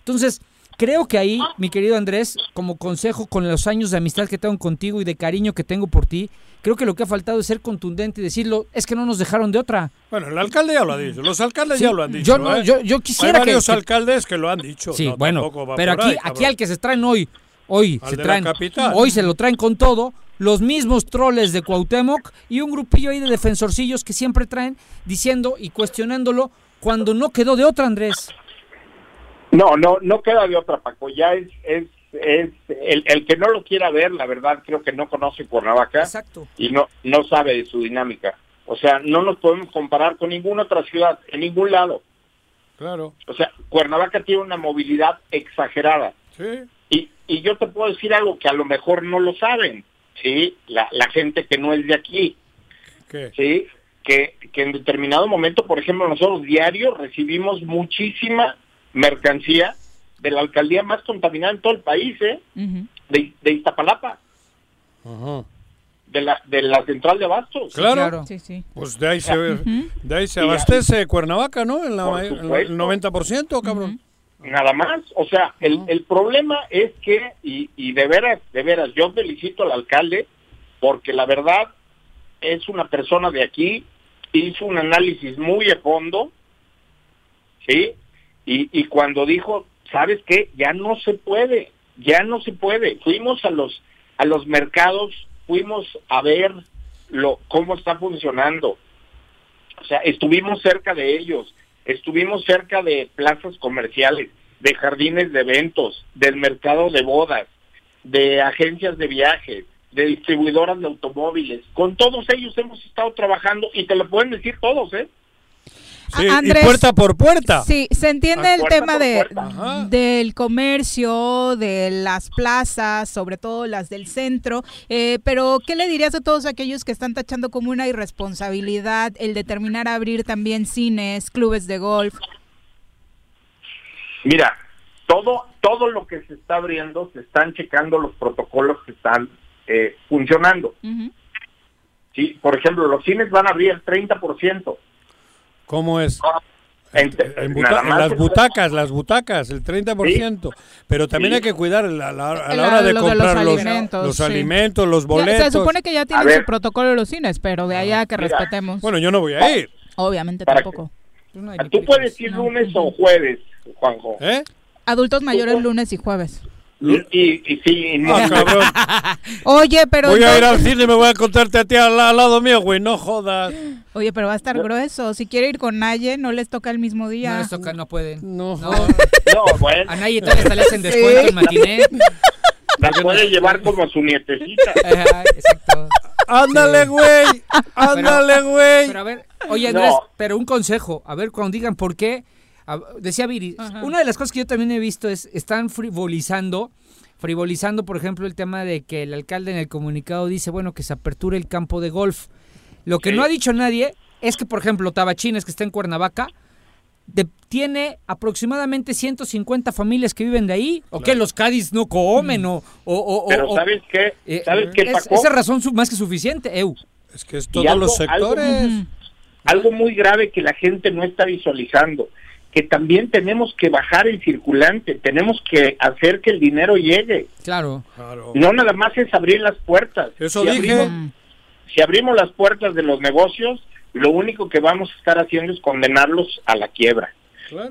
Entonces, creo que ahí, mi querido Andrés, como consejo con los años de amistad que tengo contigo y de cariño que tengo por ti, creo que lo que ha faltado es ser contundente y decirlo, es que no nos dejaron de otra. Bueno, el alcalde ya lo ha dicho, los alcaldes Sí, ya lo han dicho. yo no, ¿eh? yo- yo quisiera Hay varios que- alcaldes que lo han dicho. Sí, no, bueno, pero aquí, ahí, aquí al que se traen hoy, hoy Al se traen, hoy se lo traen con todo, los mismos troles de Cuauhtémoc y un grupillo ahí de defensorcillos que siempre traen diciendo y cuestionándolo cuando no quedó de otra, Andrés. No, no, no queda de otra, Paco. Ya es, es, es el, el que no lo quiera ver, la verdad, creo que no conoce Cuernavaca Exacto. y no, no sabe de su dinámica. O sea, no nos podemos comparar con ninguna otra ciudad, en ningún lado. Claro. O sea, Cuernavaca tiene una movilidad exagerada. Sí. Y, y yo te puedo decir algo que a lo mejor no lo saben, ¿sí? La, la gente que no es de aquí, ¿Qué? ¿sí? Que, que en determinado momento, por ejemplo, nosotros diario recibimos muchísima mercancía de la alcaldía más contaminada en todo el país, ¿eh? De, de Iztapalapa, Ajá. de la, de la central de abastos. Claro. Sí, sí. Pues de ahí se, Ujú. de ahí se abastece Cuernavaca, ¿no? En la, el 90%, cabrón. Nada más, o sea, el, el problema es que, y, y de veras, de veras, yo felicito al alcalde porque la verdad es una persona de aquí, hizo un análisis muy a fondo, ¿sí? Y, y cuando dijo, ¿sabes qué? Ya no se puede, ya no se puede. Fuimos a los, a los mercados, fuimos a ver lo, cómo está funcionando. O sea, estuvimos cerca de ellos, estuvimos cerca de plazas comerciales, de jardines de eventos, del mercado de bodas, de agencias de viajes, de distribuidoras de automóviles. Con todos ellos hemos estado trabajando y te lo pueden decir todos, ¿eh? Sí, Andrés, y puerta por puerta. Sí, se entiende Ah, el tema de. Ajá. del comercio, de las plazas, sobre todo las del centro, eh, pero ¿qué le dirías a todos aquellos que están tachando como una irresponsabilidad el determinar abrir también cines, clubes de golf? Mira, todo, todo lo que se está abriendo, se están checando los protocolos que están eh, funcionando. Sí, por ejemplo, los cines van a abrir el 30%. ¿Cómo es? En, En, buta- nada en más las butacas, las butacas, el 30%. Pero también Sí. hay que cuidar la- la- a la La- hora de lo de los comprar los, alimentos, los sí. alimentos, los Ya, boletos. se supone que ya tienen su protocolo los cines, pero de allá que Mira. respetemos. Bueno, yo no voy a ir. Obviamente Para tampoco. Tú puedes ir lunes o jueves, Juanjo. ¿Eh? Adultos mayores lunes y jueves. Y, y, y sí, no. Ah, cabrón. Oye, pero voy a ir al cine y me voy a contarte a ti al, al lado mío, güey. No jodas. Oye, pero va a estar grueso. Si quiere ir con Naye, no les toca el mismo día. No les toca, no pueden. No, No, bueno. A nadie todavía hasta le hacen descuento en matiné. La puede llevar como a su nietecita. Ajá, exacto. Ándale, güey. Ándale, güey. Pero a ver, oye Andrés, No. pero un consejo, a ver, cuando digan por qué, decía Viri, una de las cosas que yo también he visto es, están frivolizando, frivolizando, por ejemplo, el tema de que el alcalde en el comunicado dice, bueno, que se aperture el campo de golf. Lo que Sí. no ha dicho nadie es que, por ejemplo, Tabachines, que está en Cuernavaca, de- tiene aproximadamente 150 familias que viven de ahí, o que los Cádiz no comen, o... o, o- Pero o- ¿sabes qué? eh, ¿Sabes qué, es- Paco? esa razón su- más que suficiente, Eu. Es que es todos algo- los sectores. Algo, algo muy grave que la gente no está visualizando, que también tenemos que bajar el circulante, tenemos que hacer que el dinero llegue. Claro. No nada más es abrir las puertas. Eso si dije. Abrimos, si abrimos las puertas de los negocios, lo único que vamos a estar haciendo es condenarlos a la quiebra.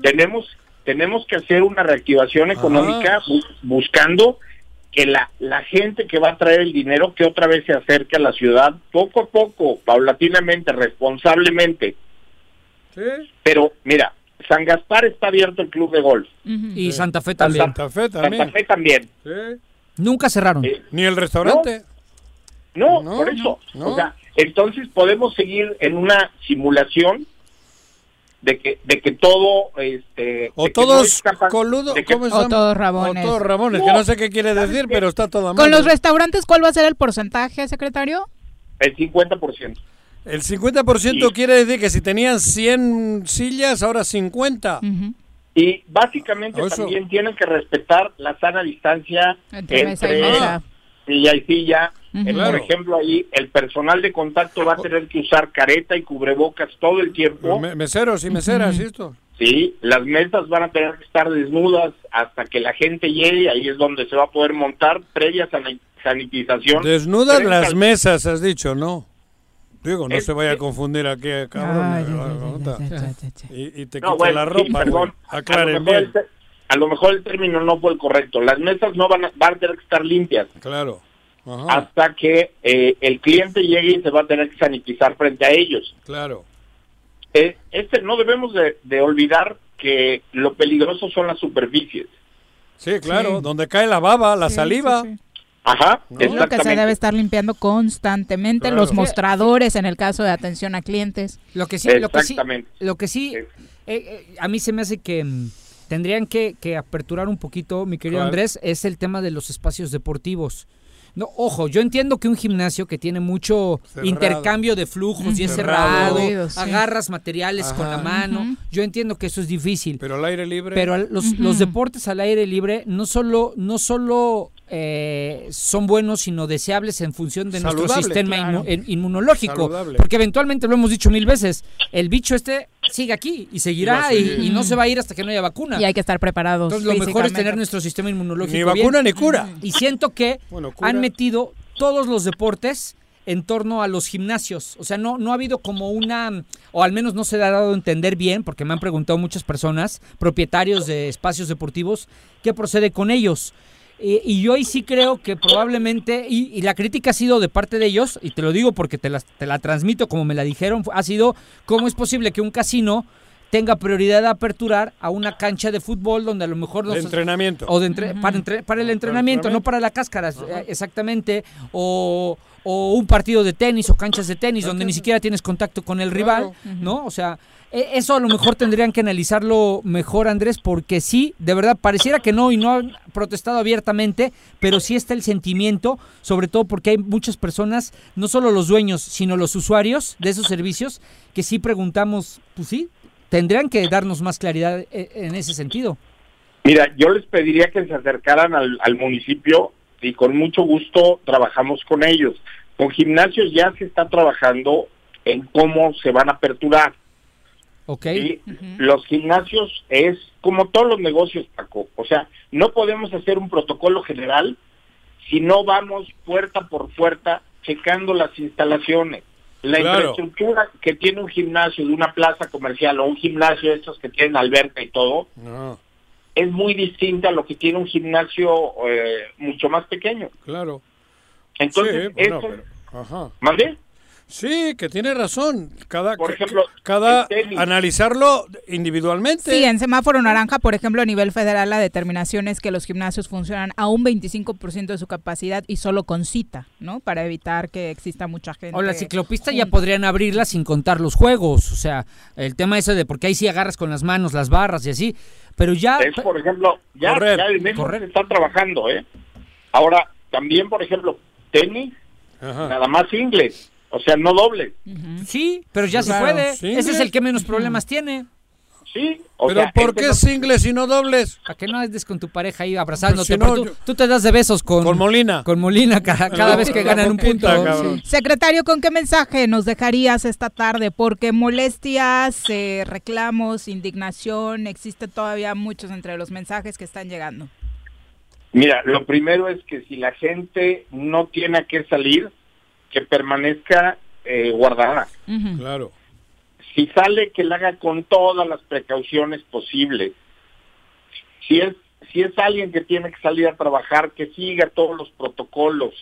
Tenemos tenemos que hacer una reactivación económica bu- buscando que la, la gente que va a traer el dinero que otra vez se acerque a la ciudad poco a poco, paulatinamente, responsablemente. Pero mira, San Gaspar está abierto el club de golf. Y Santa Fe también. Santa Fe también. Santa Fe también. Nunca cerraron. Ni el restaurante. No, No, por eso. no. O sea, entonces podemos seguir en una simulación de que de que todo este O de que no todos coludos, de que- ¿cómo se O todos rabones. O todos rabones, que no sé qué quiere decir, pero está toda Con madre. los restaurantes, ¿cuál va a ser el porcentaje, secretario? el 50%. El 50% quiere decir que si tenían 100 sillas, ahora 50. Y básicamente Eso. también tienen que respetar la sana distancia Entre mesa y silla y silla. Eh, Claro. Por ejemplo, ahí el personal de contacto va a tener que usar careta y cubrebocas todo el tiempo. Me- meseros y meseras, ¿y esto? Sí, las mesas van a tener que estar desnudas hasta que la gente llegue, ahí es donde se va a poder montar previa sani- sanitización. Desnudas las mesas, has dicho, ¿no? Digo, no se vaya a confundir aquí, cabrón. Eh. Y, te No, bueno, la sí, ropa, perdón. A lo, Aclaren bien. el, a lo mejor el término no fue el correcto. Las mesas no van a, van a tener que estar limpias Claro. Ajá, hasta que eh, el cliente llegue y se va a tener que sanitizar frente a ellos. claro. Eh, este no debemos de, de olvidar que lo peligroso son las superficies. Sí, claro. Sí. Donde cae la baba, la Sí, saliva. sí, sí. Ajá, Es lo que se debe estar limpiando constantemente, Claro. los mostradores en el caso de atención a clientes. Lo que sí, lo que sí, Exactamente. lo que sí eh, eh, a mí se me hace que mm, tendrían que, que aperturar un poquito, mi querido. Andrés, es el tema de los espacios deportivos. No, ojo, yo entiendo que un gimnasio que tiene mucho Cerrado. intercambio de flujos y es Cerrado. cerrado, Ruido, sí. agarras materiales con la mano, yo entiendo que eso es difícil. Pero al aire libre. Pero los, los deportes al aire libre no solo, no solo eh, son buenos, sino deseables en función de nuestro sistema claro. inmu- en- inmunológico. Saludable. Porque eventualmente lo hemos dicho mil veces, el bicho este sigue aquí y seguirá Y no se va a ir hasta que no haya vacuna. Y hay que estar preparados. Entonces lo mejor es tener nuestro sistema inmunológico Ni bien. vacuna ni cura. Y siento que Bueno, han metido todos los deportes en torno a los gimnasios. O sea, no, no ha habido como una, o al menos no se ha dado a entender bien, porque me han preguntado muchas personas, propietarios de espacios deportivos, qué procede con ellos. Eh, y yo ahí sí creo que probablemente, y, y la crítica ha sido de parte de ellos, y te lo digo porque te la, te la transmito como me la dijeron, ha sido cómo es posible que un casino tenga prioridad de aperturar a una cancha de fútbol donde a lo mejor De los- entrenamiento. o de entre- para, entre- para el entrenamiento, no para la cáscara, eh, exactamente. O, o un partido de tenis o canchas de tenis donde ni siquiera tienes contacto con el rival, ¿no? O sea, e- eso a lo mejor tendrían que analizarlo mejor, Andrés, porque sí, de verdad, pareciera que no y no han protestado abiertamente, pero sí está el sentimiento, sobre todo porque hay muchas personas, no solo los dueños, sino los usuarios de esos servicios, que sí preguntamos, pues sí, tendrían que darnos más claridad eh, en ese sentido. Mira, yo les pediría que se acercaran al, al municipio y con mucho gusto trabajamos con ellos. Con gimnasios ya se está trabajando en cómo se van a aperturar. ¿Ok? Y los gimnasios es como todos los negocios, Paco. O sea, no podemos hacer un protocolo general si no vamos puerta por puerta checando las instalaciones. La Claro. infraestructura que tiene un gimnasio de una plaza comercial o un gimnasio de estos que tienen alberca y todo, No, es muy distinta a lo que tiene un gimnasio eh, mucho más pequeño. claro. Entonces, sí, bueno, eso, pero- ajá. ¿Mande? Sí, que tiene razón. Cada, Por ejemplo, cada analizarlo individualmente. Sí, en semáforo naranja, por ejemplo, a nivel federal, la determinación es que los gimnasios funcionan a un 25% de su capacidad y solo con cita, ¿no? Para evitar que exista mucha gente. O la ciclopista ya podrían abrirla sin contar los juegos. O sea, el tema ese de porque ahí sí agarras con las manos las barras y así. Pero ya. Es, por ejemplo, ya, Correr, ya en eso correr. se está trabajando, ¿eh? Ahora, también, por ejemplo, tenis, Ajá. nada más inglés, o sea, no doble. Sí, pero ya se puede. Ese es el que menos problemas tiene. Sí, o Pero sea, ¿por este qué no- singles y no dobles? Para que no andes con tu pareja ahí abrazándote. Pues si pero no, tú, yo- tú te das de besos con, Con Molina. con Molina cada, cada vez que ganan un punto. Sí. Secretario, ¿con qué mensaje nos dejarías esta tarde? Porque molestias, eh, reclamos, indignación, existe todavía muchos entre los mensajes que están llegando. Mira, lo primero es que si la gente no tiene a qué salir, que permanezca eh, guardada. Claro. Si sale, que la haga con todas las precauciones posibles. Si es si es alguien que tiene que salir a trabajar, que siga todos los protocolos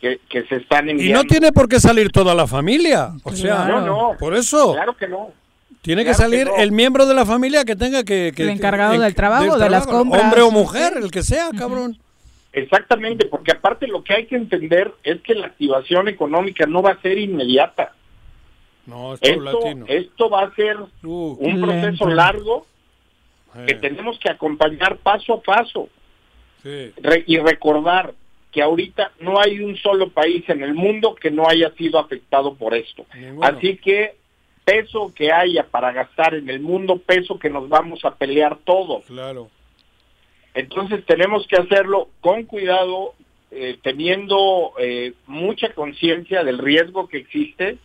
que, que se están Y enviando. no tiene por qué salir toda la familia. O sea, No, no. por eso. Claro que no. Tiene que Claro que salir no. el miembro de la familia que tenga que... que El encargado que- del trabajo, de las compras. Hombre o mujer, el que sea, cabrón. Exactamente, porque aparte lo que hay que entender es que la activación económica no va a ser inmediata. No, es Esto, va a ser Uh, un proceso lento. largo Eh, que tenemos que acompañar paso a paso sí. Re- y recordar que ahorita no hay un solo país en el mundo que no haya sido afectado por esto. Así que peso que haya para gastar en el mundo, peso que nos vamos a pelear todos. Claro. Entonces tenemos que hacerlo con cuidado, eh, teniendo eh, mucha conciencia del riesgo que existe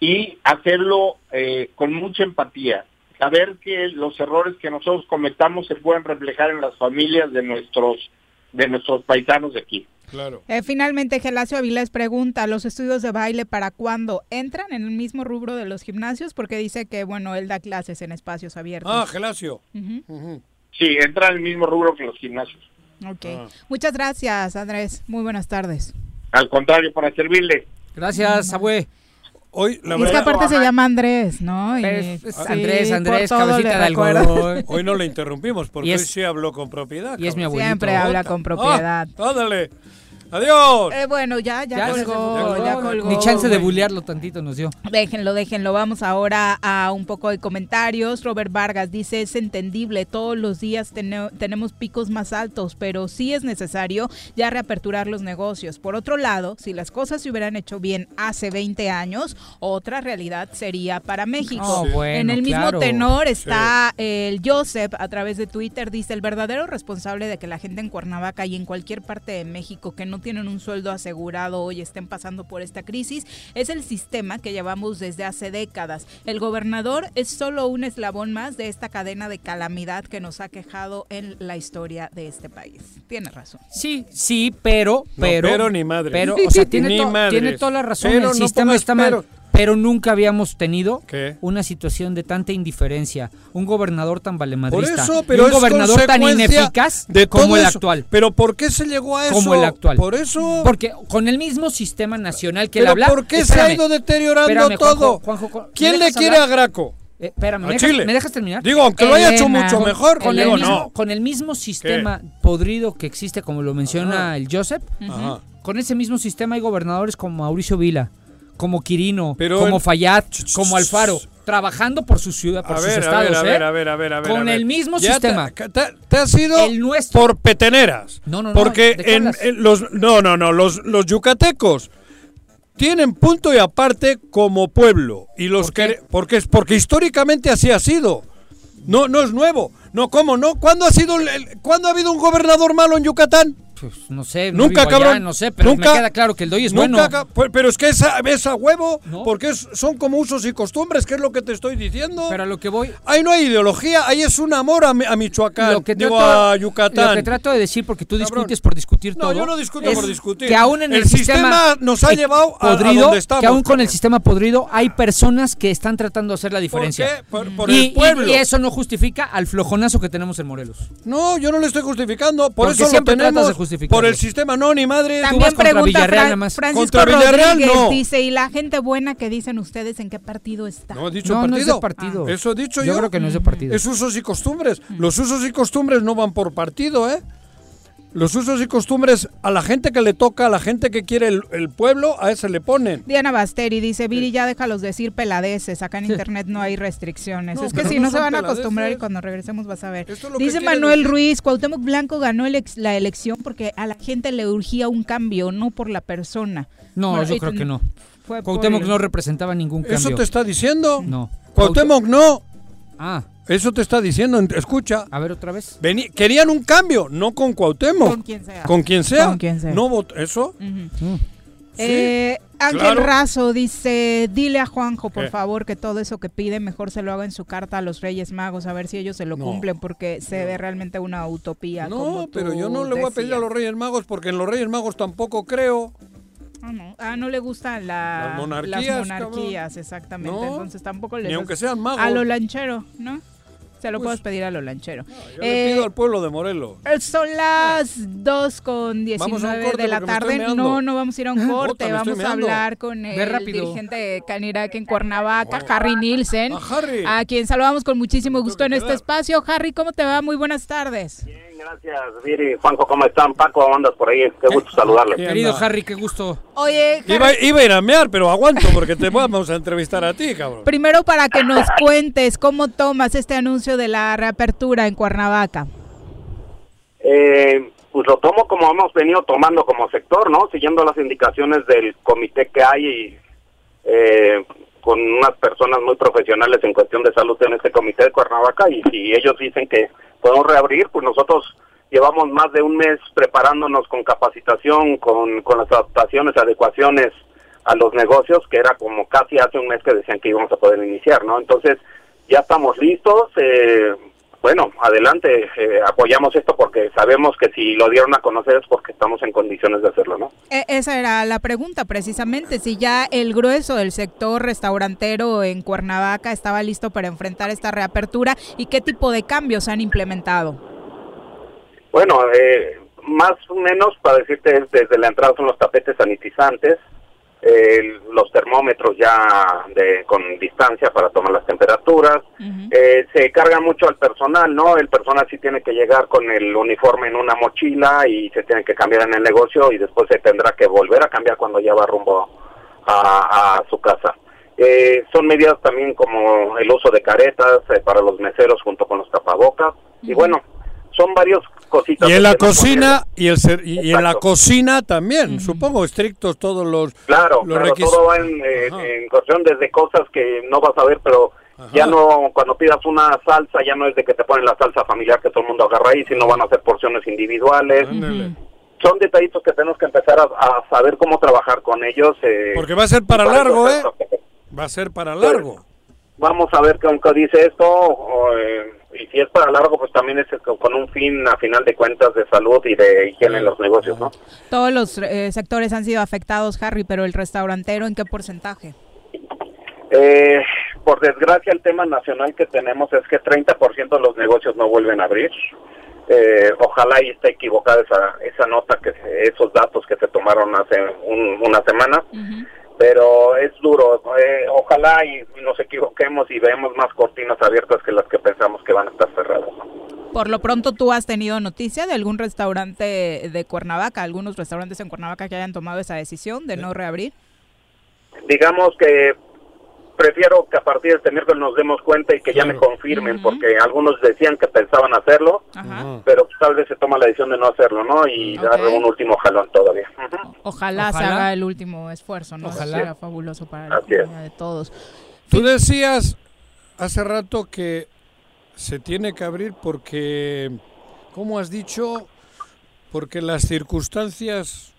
y hacerlo eh, con mucha empatía. Saber que los errores que nosotros cometamos se pueden reflejar en las familias de nuestros de nuestros paisanos de aquí. Claro. Eh, finalmente, Gelacio Avilés pregunta, ¿los estudios de baile para cuándo? ¿Entran en el mismo rubro de los gimnasios? Porque dice que, bueno, él da clases en espacios abiertos. Ah, Gelacio. Ujú. Sí, entra en el mismo rubro que los gimnasios. Ok. Ah. Muchas gracias, Andrés. Muy buenas tardes. Al contrario, para servirle. Gracias, abue. Hoy, la Y es que aparte se llama Andrés, ¿no? Y- Es- es sí, Andrés, Andrés, cabecita de algodón. hoy no le interrumpimos porque es- hoy sí habló con propiedad. y es mi abuelito. Siempre habla con propiedad. Ah, ándale. Adiós. Eh, bueno, ya, ya, Ya colgó, fue. ya colgó. Ni chance de güey. bulearlo tantito nos dio. Déjenlo, déjenlo. Vamos ahora a un poco de comentarios. Robert Vargas dice, es entendible, todos los días tene- tenemos picos más altos, pero sí es necesario ya reaperturar los negocios. Por otro lado, si las cosas se hubieran hecho bien hace 20 años, otra realidad sería para México. Oh, Sí. bueno, en el mismo claro. tenor está el Joseph a través de Twitter, dice, el verdadero responsable de que la gente en Cuernavaca y en cualquier parte de México que no tienen un sueldo asegurado hoy estén pasando por esta crisis es el sistema que llevamos desde hace décadas. El gobernador es solo un eslabón más de esta cadena de calamidad que nos ha quejado en la historia de este país. Tiene razón. Sí, sí, pero, No, pero, ni madre. Pero, o sea, tiene, to- tiene toda la razón. Pero el no sistema está mal. Pero. Pero nunca habíamos tenido ¿Qué? una situación de tanta indiferencia, un gobernador tan Por valemadrista, eso, y pero un es gobernador tan ineficaz de como el eso. actual. Pero ¿por qué se llegó a eso? Como el actual. Por eso. Porque con el mismo sistema nacional que él pero habla. ¿por qué se ha ido deteriorando espérame, todo? Juanjo, Juanjo, ¿me ¿Quién le quiere hablar? a Graco? Eh, espérame, ¿me dejas, Chile. ¿me dejas terminar? Digo, aunque lo haya hecho Elena. mucho mejor, con, el mismo, no. con el mismo sistema podrido que existe, como lo menciona el Joseph, Ajá. con ese mismo sistema hay gobernadores como Mauricio Vila, como Quirino, Pero como en- Fayad, como Alfaro, trabajando por su ciudad, por A sus ver, a estados, ver, a ¿eh? ver, a ver, a ver, a ver. Con a ver. el mismo Ya sistema. Te, te- te has ido El nuestro. por peteneras. No, no, no, Porque ¿de qué en, los no, no, no, los los yucatecos tienen punto y aparte como pueblo y los ¿Por que porque es porque históricamente así ha sido. No no es nuevo. No, ¿cómo no? ¿Cuándo ha sido el- el- cuándo ha habido un gobernador malo en Yucatán? Pues, no sé, no Nunca, allá, cabrón. no sé, pero Nunca. me queda claro que el doy es Nunca, bueno. pues, pero es que esa, esa huevo, No. porque es- son como usos y costumbres, que es lo que te estoy diciendo. Pero a lo que voy, Ahí no hay ideología, ahí es un amor a, Mi- a Michoacán, lo que, digo trato, a Yucatán. lo que trato de decir, porque tú Cabrón. discutes por discutir No, todo. yo no discuto por discutir. Que aún en el, El sistema nos ha llevado a- donde estamos, Que aún con el sistema podrido hay personas que están tratando de hacer la ¿Por diferencia. qué? Por, por y, el pueblo. y- y eso no justifica al flojonazo que tenemos en Morelos. No, yo no le estoy justificando, por Porque eso lo tenemos. Por el sistema, no, ni madre. vas También contra pregunta Villarreal Fran- nada más. Francisco Contra Villarreal, Rodríguez, no. dice, ¿y la gente buena que dicen ustedes en qué partido está? No, dicho No, no es partido. de partido. Eso he dicho yo. Yo creo que no es de partido. Es usos y costumbres. Los usos y costumbres no van por partido, ¿eh? Los usos y costumbres a la gente que le toca, a la gente que quiere el, el pueblo, a ese le ponen. Diana Basteri dice, Viri, ya déjalos decir peladeces, acá en internet no hay restricciones. No, es que si no no, se van a acostumbrar y cuando regresemos vas a ver. Es Dice Manuel decir. Ruiz, Cuauhtémoc Blanco ganó el ex- la elección porque a la gente le urgía un cambio, no por la persona. No, Bueno, yo creo que no. Por Cuauhtémoc el- no representaba ningún cambio. ¿Eso te está diciendo? No. Cuauhtémoc no. Ah, Eso te está diciendo. Escucha. a ver otra vez. Vení- querían un cambio, no con Cuauhtémoc. Con quien sea. Con quien sea. Con quien sea. No vot- ¿Eso? Ujú. Mm. Eh, Ángel claro. Razo dice, dile a Juanjo, por ¿Qué? favor, que todo eso que pide mejor se lo haga en su carta a los Reyes Magos, a ver si ellos se lo No. cumplen, porque se ve realmente una utopía. como No, pero tú yo no le voy a pedir a decías. los Reyes Magos porque en los Reyes Magos tampoco creo. Ah, no. Ah, no le gustan la- Las monarquías, las monarquías, exactamente. No, Entonces tampoco le Ni aunque sean magos. A lo lanchero, ¿no? Se lo puedes pedir a lo lanchero. Yo le pido al pueblo de Morelos. Eh, Son las 2 con Vamos a un 19 corte de la tarde. No, no vamos a ir a un corte. vamos a hablar con el dirigente de Canirac en Cuernavaca, Harry Nielsen, Harry. a quien saludamos con muchísimo gusto en este espacio. Harry, ¿cómo te va? Muy buenas tardes. Gracias, Viri, Juanjo, ¿cómo están? Paco, ¿cómo andas por ahí? Qué gusto saludarles. Querido Harry, qué gusto. Oye, Iba, iba a ir a mear, pero aguanto porque te vamos a entrevistar a ti, cabrón. primero para que nos cuentes cómo tomas este anuncio de la reapertura en Cuernavaca. Eh, pues lo tomo como hemos venido tomando como sector, ¿no? Siguiendo las indicaciones del comité que hay y eh, con unas personas muy profesionales en cuestión de salud en este comité de Cuernavaca y si ellos dicen que podemos reabrir, pues nosotros llevamos más de un mes preparándonos con capacitación, con, con las adaptaciones, adecuaciones a los negocios, que era como casi hace un mes que decían que íbamos a poder iniciar, ¿no? Entonces, ya estamos listos, eh, bueno, adelante, eh, apoyamos esto porque sabemos que si lo dieron a conocer es porque estamos en condiciones de hacerlo, ¿no? E- esa era la pregunta precisamente, si ya el grueso del sector restaurantero en Cuernavaca estaba listo para enfrentar esta reapertura y qué tipo de cambios han implementado. Bueno, eh, más o menos para decirte, es desde la entrada son los tapetes sanitizantes, eh, los termómetros ya de, con distancia para tomar las temperaturas, eh, se carga mucho al personal, ¿no? El personal sí tiene que llegar con el uniforme en una mochila y se tiene que cambiar en el negocio y después se tendrá que volver a cambiar cuando ya va rumbo a, a su casa. Eh, son medidas también como el uso de caretas eh, para los meseros junto con los tapabocas y bueno, son varios cositas. Y en la cocina y el ser- y, y en la cocina también, supongo estrictos todos los Claro, los claro, requis- todo va en, eh, en cuestión desde cosas que no vas a ver, pero ya no, cuando pidas una salsa, ya no es de que te ponen la salsa familiar que todo el mundo agarra ahí, sino van a ser porciones individuales. Son detallitos que tenemos que empezar a, a saber cómo trabajar con ellos. eh, Porque va a ser para largo, ¿eh? Va a ser para largo. Vamos a ver qué aunque dice esto, o, eh, y si es para largo, pues también es con un fin, a final de cuentas, de salud y de higiene en los negocios, ¿no? Todos los eh, sectores han sido afectados, Harry, pero el restaurantero, ¿en qué porcentaje? Eh, por desgracia, el tema nacional que tenemos es que 30% de los negocios no vuelven a abrir. Eh, ojalá y esté equivocada esa, esa nota, que esos datos que se tomaron hace un- una semana, pero es duro. Eh, ojalá y nos equivoquemos y veamos más cortinas abiertas que las que pensamos que van a estar cerradas. Por lo pronto, ¿tú has tenido noticia de algún restaurante de Cuernavaca, algunos restaurantes en Cuernavaca que hayan tomado esa decisión de no reabrir? digamos que prefiero que a partir de este miércoles nos demos cuenta y que ya me confirmen, porque algunos decían que pensaban hacerlo, pero tal vez se toma la decisión de no hacerlo, ¿no? Y dar un último jalón todavía. Ojalá, se haga el último esfuerzo, ¿no? Ojalá. Sería fabuloso para la economía de todos. Tú decías hace rato que se tiene que abrir porque, ¿cómo has dicho? Porque las circunstancias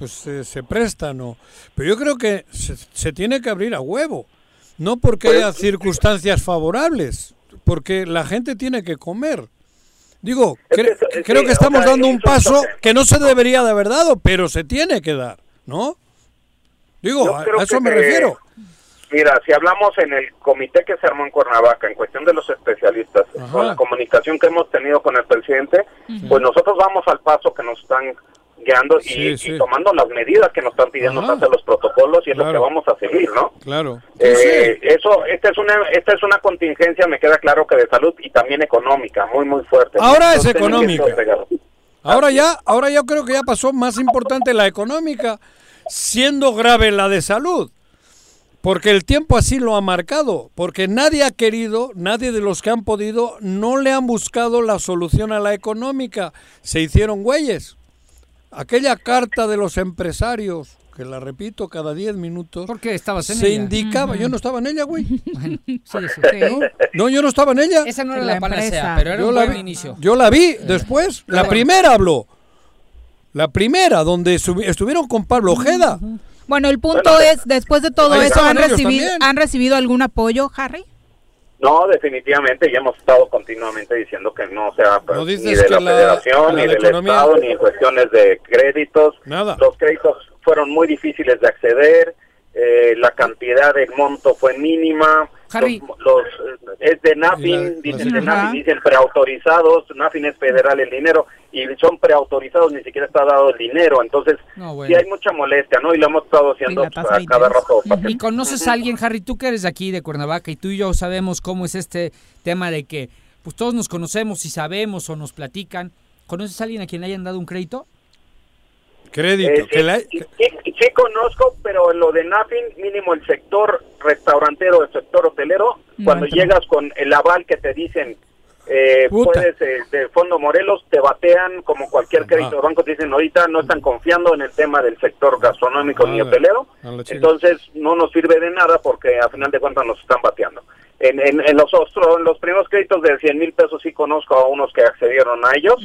pues se, se prestan, ¿no? Pero yo creo que se, se tiene que abrir a huevo, no porque haya circunstancias favorables, porque la gente tiene que comer. Digo, cre- creo que estamos dando un paso que no se debería de haber dado, pero se tiene que dar, ¿no? Digo, a, eso me refiero. Mira, si hablamos en el comité que se armó en Cuernavaca, en cuestión de los especialistas, con la comunicación que hemos tenido con el presidente, pues nosotros vamos al paso que nos están guiando y, Sí, y sí. tomando las medidas que nos están pidiendo hacer los protocolos y es lo que Claro. vamos a seguir, ¿no? Claro. Eh, Eso, esta es una, esta es una contingencia, me queda claro que de salud y también económica, muy muy fuerte. Ahora es Entonces, económica. Ahora ya, ahora yo creo que ya pasó más importante la económica, siendo grave la de salud. Porque el tiempo así lo ha marcado, porque nadie ha querido, nadie de los que han podido, no le han buscado la solución a la económica. Se hicieron güeyes. Aquella carta de los empresarios, que la repito cada 10 minutos, porque estabas en se ella? indicaba, Ujú. yo no estaba en ella, güey. Sí, sí. ¿No? No, yo no estaba en ella. Esa no era La la, panacea, empresa. pero era Yo un la buen vi- inicio. Yo la vi después. La primera habló. La primera, donde estu- estuvieron con Pablo Ojeda. Bueno, el punto Bueno, es, después de todo eso, ¿han recibido, también. ¿han recibido algún apoyo, Harry? No, definitivamente, ya hemos estado continuamente diciendo que no sea pues, No ni dices de la, la- federación, la ni del economía- Estado, ni en cuestiones de créditos. Nada. Los créditos fueron muy difíciles de acceder, eh, la cantidad del monto fue mínima, Harry. los, los, es de NAFIN, dicen de NAFIN, dicen preautorizados, NAFIN es federal el dinero y son preautorizados, ni siquiera está dado el dinero, entonces No, bueno. sí hay mucha molestia, ¿no? Y lo hemos estado haciendo pues, a cada rato. ¿Y conoces a alguien, Harry, tú que eres de aquí, de Cuernavaca, y tú y yo sabemos cómo es este tema de que pues todos nos conocemos y sabemos o nos platican? ¿Conoces a alguien a quien le hayan dado un crédito? Crédito. Eh, sí, la- sí, sí, sí conozco, pero lo de NAFIN, mínimo el sector restaurantero, el sector hotelero, cuando entra. llegas con el aval que te dicen, eh, puedes, eh, de Fondo Morelos, te batean como cualquier crédito de banco, te dicen, ahorita no están confiando en el tema del sector gastronómico ni A ver, hotelero, entonces no nos sirve de nada porque a final de cuentas nos están bateando. En, en, en los ostro- en los primeros créditos de 100 mil pesos sí conozco a unos que accedieron a ellos,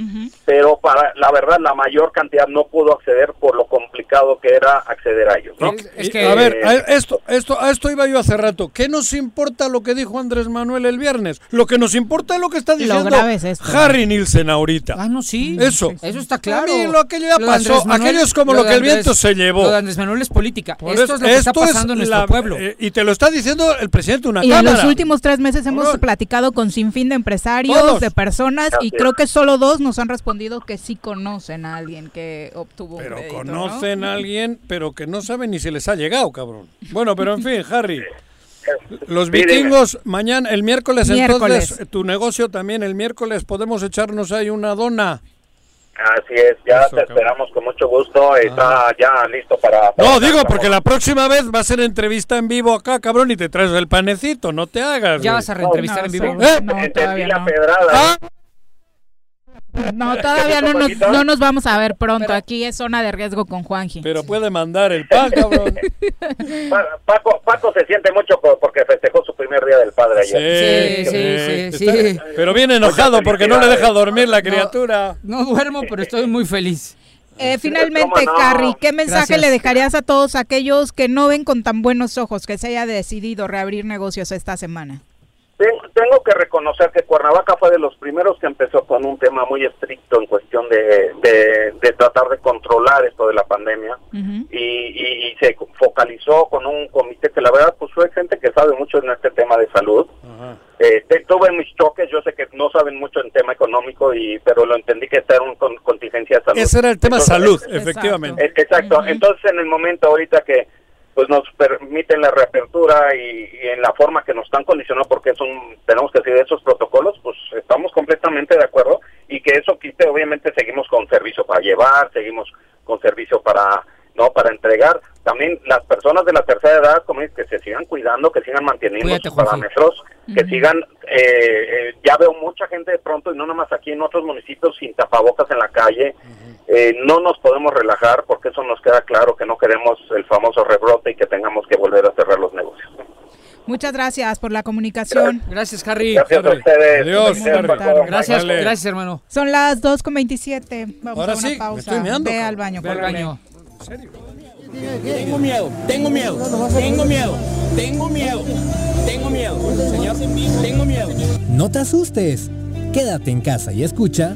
pero para la verdad la mayor cantidad no pudo acceder por lo complicado que era acceder a ellos. ¿no? Y, a ver, a esto, esto, a esto iba yo hace rato. ¿Qué nos importa lo que dijo Andrés Manuel el viernes? Lo que nos importa es lo que está diciendo es esto. Harry Nielsen ahorita. Ah, no, sí. Eso. Eso está claro. A mí lo aquello ya Lo pasó. Manuel- aquello es como lo, que el viento se llevó. Lo de Andrés Manuel es política. Por esto eso- es lo que está es pasando en nuestro la- pueblo. eh, y te lo está diciendo el presidente de una Y en cámara. Últimos tres meses hemos platicado con sinfín de empresarios, Todos. de personas, y creo que solo dos nos han respondido que sí conocen a alguien que obtuvo Pero un crédito, ¿no? conocen a alguien, pero que no saben ni si les ha llegado, cabrón. Bueno, pero en fin, Harry. Los vikingos, mañana, el miércoles, Miércoles. entonces, tu negocio también, el miércoles podemos echarnos ahí una dona. Así es, ya te esperamos con mucho gusto, está ya listo para... para- No, digo, porque la próxima vez va a ser entrevista en vivo acá, cabrón, y te traes el panecito, no te hagas. ¿Ya güey. vas a reentrevistar en vivo? ¿Eh? No, todavía no. Pedrada. No, todavía no nos, no nos vamos a ver pronto. Aquí es zona de riesgo con Juanji. Pero puede mandar el pan, cabrón. Pa- Paco, Paco se siente mucho por- porque festejó su primer día del padre ayer. Sí, sí, sí. Pero viene enojado porque no le deja dormir la criatura. No duermo, pero estoy muy feliz. Eh, finalmente. Carrie, ¿qué mensaje Gracias. le dejarías a todos aquellos que no ven con tan buenos ojos que se haya decidido reabrir negocios esta semana? Ten- Tengo que reconocer que Cuernavaca fue de los primeros que empezó con un tema muy estricto en cuestión de, de, de tratar de controlar esto de la pandemia y, y- y se focalizó con un comité que la verdad pues fue gente que sabe mucho en este tema de salud. Eh, te- tuve mis choques, yo sé que no saben mucho en tema económico, y pero lo entendí que esta era una con- contingencia de salud. Ese era el tema Entonces, salud, efectivamente. eh, Exacto. Entonces, en el momento ahorita que pues nos permiten la reapertura y, y en la forma que nos están condicionando, porque es un, tenemos que seguir esos protocolos, pues estamos completamente de acuerdo y que eso quite, obviamente seguimos con servicio para llevar, seguimos con servicio para no para entregar. También las personas de la tercera edad, como dices, que se sigan cuidando, que sigan manteniendo Cuídate, sus parámetros, que sigan, eh, eh, ya veo mucha gente de pronto, y no nada más aquí en otros municipios, sin tapabocas en la calle, eh, no nos podemos relajar porque eso nos queda claro que no queremos el famoso rebrote y que tengamos que volver a cerrar los negocios. Muchas gracias por la comunicación. Gracias, Harry. Gracias a ustedes. Adiós, Gracias, Harry. Hermano. Son las 2.27. Vamos Ahora a una sí, me pausa. estoy meando, Ve cabrón. al baño. Ve al baño. Tengo miedo, tengo miedo, tengo miedo, tengo miedo, tengo miedo, señor, tengo miedo. No te asustes. Quédate en casa y escucha.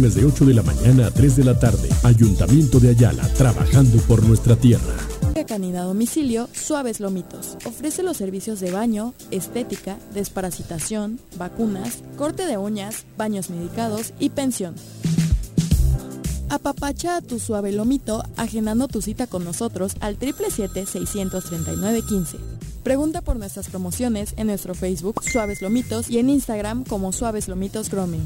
de 8 de la mañana a 3 de la tarde. Ayuntamiento de Ayala, trabajando por nuestra tierra. Canina domicilio Suaves Lomitos. Ofrece los servicios de baño, estética, desparasitación, vacunas, corte de uñas, baños medicados y pensión. Apapacha a tu suave lomito agendando tu cita con nosotros al 777-639-15. Pregunta por nuestras promociones en nuestro Facebook Suaves Lomitos y en Instagram como Suaves Lomitos Grooming.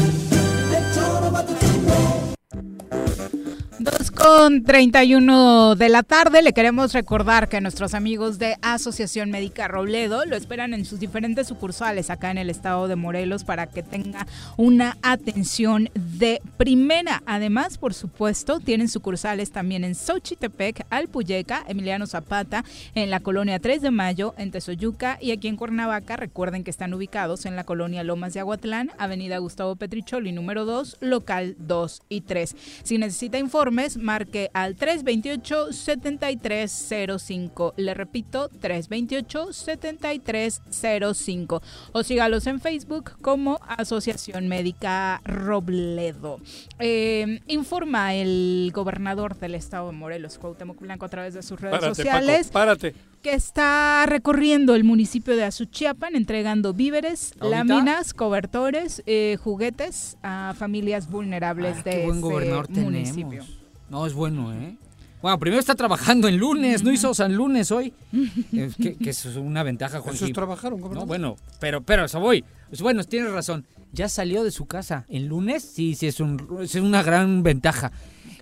Con 31 de la tarde. Le queremos recordar que nuestros amigos de Asociación Médica Robledo lo esperan en sus diferentes sucursales acá en el estado de Morelos para que tenga una atención de primera. Además, por supuesto, tienen sucursales también en Xochitepec, Alpuyeca, Emiliano Zapata, en la colonia 3 de Mayo, en Tezoyuca y aquí en Cuernavaca. Recuerden que están ubicados en la colonia Lomas de Aguatlán, Avenida Gustavo Petricholi, número 2, local 2 y 3. Si necesita informes, marque al 328-7305. Le repito, 328-7305. O sígalos en Facebook como Asociación Médica Robledo. Eh, informa el gobernador del estado de Morelos, Cuauhtémoc Blanco, a través de sus redes Párate, sociales. Paco, párate. que está recorriendo el municipio de Azuchiapan entregando víveres, ¿Ahorita? láminas, cobertores, eh, juguetes a familias vulnerables Ah, de qué buen ese gobernador municipio. tenemos. No, es bueno, ¿eh? Bueno, primero está trabajando en lunes, no hizo San Lunes hoy. Es que, que eso es una ventaja, Juan. Eso es trabajar, un gobernador. No, bueno, pero, pero, eso voy. Pues bueno, tienes razón. Ya salió de su casa. ¿En lunes? Sí, sí, es, un, es una gran ventaja.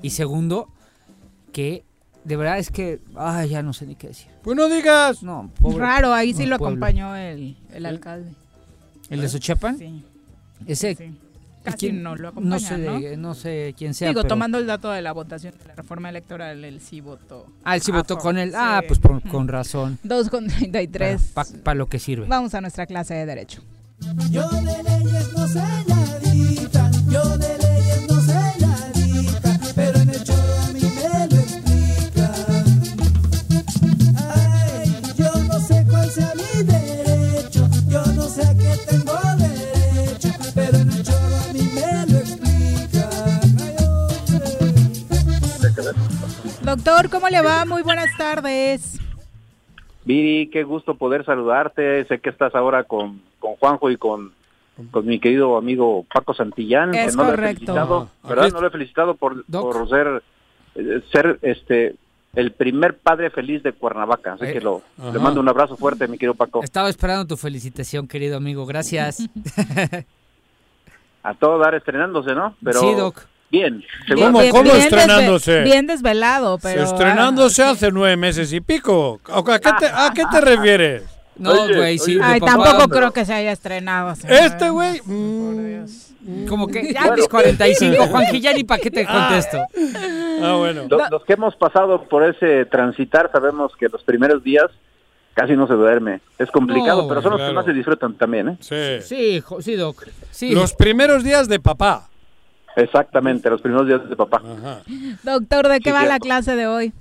Y segundo, que de verdad es que. Ay, ya no sé ni qué decir. Pues no digas. No, pobre- Raro, ahí sí no, lo pueblo. acompañó el, el alcalde. ¿El de Xochiapan? Sí. Ese. Sí. Casi ¿quién? no lo acompaña, No sé, ¿no? de- no sé quién sea. Digo, pero- tomando el dato de la votación de la reforma electoral, él sí votó. Ah, él sí votó con él. sí. Ah, pues por- con razón. 2 con 33. Para lo que sirve. Vamos a nuestra clase de Derecho. Yo de leyes no sé Doctor, ¿cómo le va? Muy buenas tardes. Viri, qué gusto poder saludarte. Sé que estás ahora con, con Juanjo y con, con mi querido amigo Paco Santillán. Es que no lo he correcto. felicitado, ¿verdad? aquí- No lo he felicitado por, por ser, eh, ser este el primer padre feliz de Cuernavaca. Así Eh, que lo, ajá. le mando un abrazo fuerte, mi querido Paco. Estaba esperando tu felicitación, querido amigo. Gracias. A todo dar estrenándose, ¿no? Pero Sí, Doc. Bien. ¿Cómo, según- Bien- cómo bien desve- estrenándose? Bien desvelado, pero... Estrenándose hace nueve meses y pico. ¿A qué te, a qué te refieres? No, güey, sí. de Ay, papá. tampoco creo que se haya estrenado. señor. Este güey. mm, Como que ya mis 45, Juanji, ya ni para qué te contesto. Ah, bueno. Los, los que hemos pasado por ese transitar sabemos que los primeros días casi no se duerme. Es complicado, No, pero son los claro. que más se disfrutan también, ¿eh? Sí. Sí, sí, Doc. Sí. Los primeros días de papá. Exactamente, los primeros días de papá. Doctor, ¿de qué Sí, va la clase de hoy?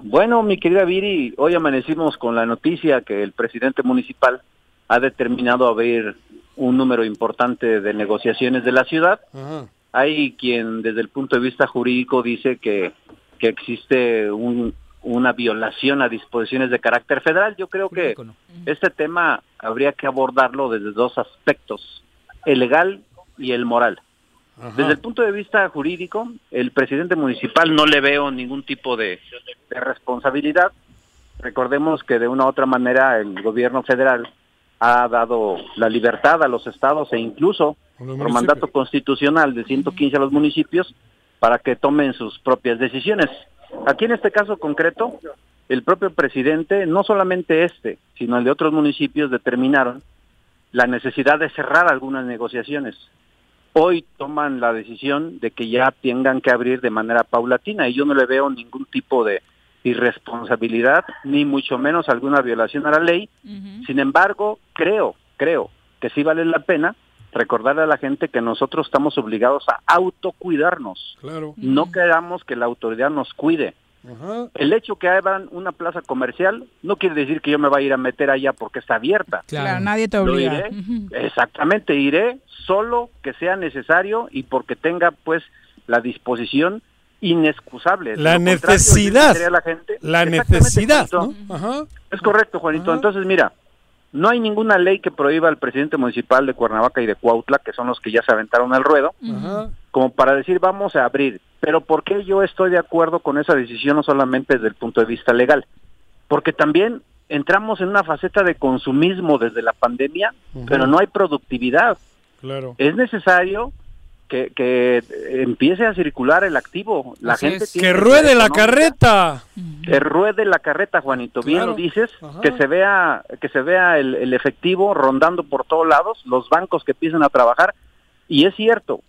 Bueno, mi querida Viri, hoy amanecimos con la noticia que el presidente municipal ha determinado abrir un número importante de negociaciones de la ciudad. Hay quien desde el punto de vista jurídico dice que, que existe un- una violación a disposiciones de carácter federal. Yo creo que este tema habría que abordarlo desde dos aspectos, el legal y el moral. Desde el punto de vista jurídico, el presidente municipal no le veo ningún tipo de, de responsabilidad. Recordemos que de una u otra manera el gobierno federal ha dado la libertad a los estados e incluso por mandato constitucional de 115 a los municipios para que tomen sus propias decisiones. Aquí en este caso concreto, el propio presidente, no solamente este, sino el de otros municipios determinaron la necesidad de cerrar algunas negociaciones. Hoy toman la decisión de que ya tengan que abrir de manera paulatina y yo no le veo ningún tipo de irresponsabilidad ni mucho menos alguna violación a la ley. Sin embargo, creo, creo que sí vale la pena recordarle a la gente que nosotros estamos obligados a autocuidarnos. Claro. No queramos que la autoridad nos cuide. Ajá. El hecho que abran una plaza comercial no quiere decir que yo me vaya a ir a meter allá porque está abierta. Claro, nadie te obliga. iré, exactamente, iré solo que sea necesario y porque tenga pues la disposición inexcusable. La necesidad. la gente- La necesidad. Ajá. Es correcto, Juanito. Entonces, mira, no hay ninguna ley que prohíba al presidente municipal de Cuernavaca y de Cuautla, que son los que ya se aventaron al ruedo, como para decir vamos a abrir. Pero ¿por qué yo estoy de acuerdo con esa decisión no solamente desde el punto de vista legal? Porque también entramos en una faceta de consumismo desde la pandemia, pero no hay productividad. Claro. Es necesario que, que empiece a circular el activo. La Así gente es. tiene Que ruede la carreta. Que ruede la carreta, Juanito. Bien Claro. lo dices. Ajá. Que se vea, que se vea el, el efectivo rondando por todos lados, los bancos que empiecen a trabajar. Y es cierto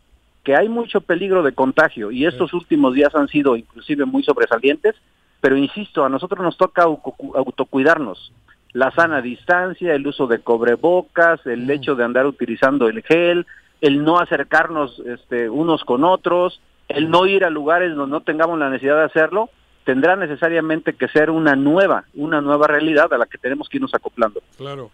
que hay mucho peligro de contagio y estos últimos días han sido inclusive muy sobresalientes. Pero insisto, a nosotros nos toca autocuidarnos. La sana distancia, el uso de cobrebocas, el hecho de andar utilizando el gel, el no acercarnos este, unos con otros, el no ir a lugares donde no tengamos la necesidad de hacerlo, tendrá necesariamente que ser una nueva, una nueva realidad a la que tenemos que irnos acoplando. Claro.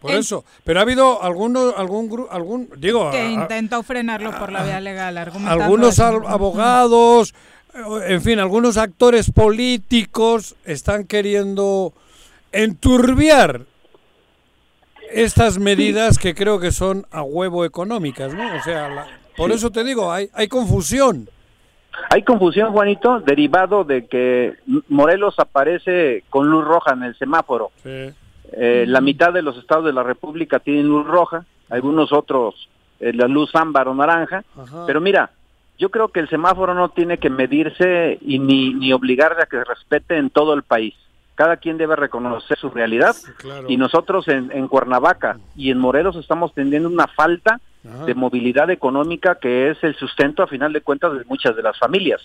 Por eso. Pero ha habido alguno, algún grupo, algún, digo, Que intentó frenarlo por la vía legal, argumentando algunos eso. abogados, en fin, algunos actores políticos están queriendo enturbiar estas medidas que creo que son a huevo económicas, ¿no? O sea, la- por eso te digo, hay, hay confusión. Hay confusión, Juanito, derivado de que Morelos aparece con luz roja en el semáforo. Eh, la mitad de los estados de la República tienen luz roja, algunos otros eh, la luz ámbar o naranja. Pero mira, yo creo que el semáforo no tiene que medirse y ni, ni obligarle a que respete en todo el país. Cada quien debe reconocer su realidad y nosotros en, en Cuernavaca y en Morelos estamos teniendo una falta de movilidad económica que es el sustento a final de cuentas de muchas de las familias.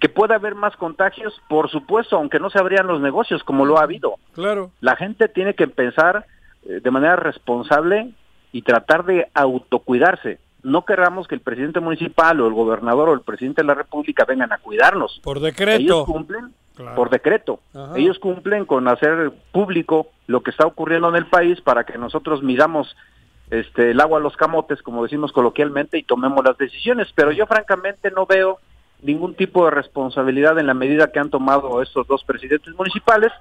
Que pueda haber más contagios, por supuesto, aunque no se abrían los negocios como lo ha habido. Claro. La gente tiene que pensar eh, de manera responsable y tratar de autocuidarse. No querramos que el presidente municipal o el gobernador o el presidente de la República vengan a cuidarnos. Por decreto. Ellos cumplen Claro. por decreto. Ajá. Ellos cumplen con hacer público lo que está ocurriendo en el país para que nosotros midamos este el agua a los camotes, como decimos coloquialmente, y tomemos las decisiones. Pero yo francamente no veo ningún tipo de responsabilidad en la medida que han tomado estos dos presidentes municipales.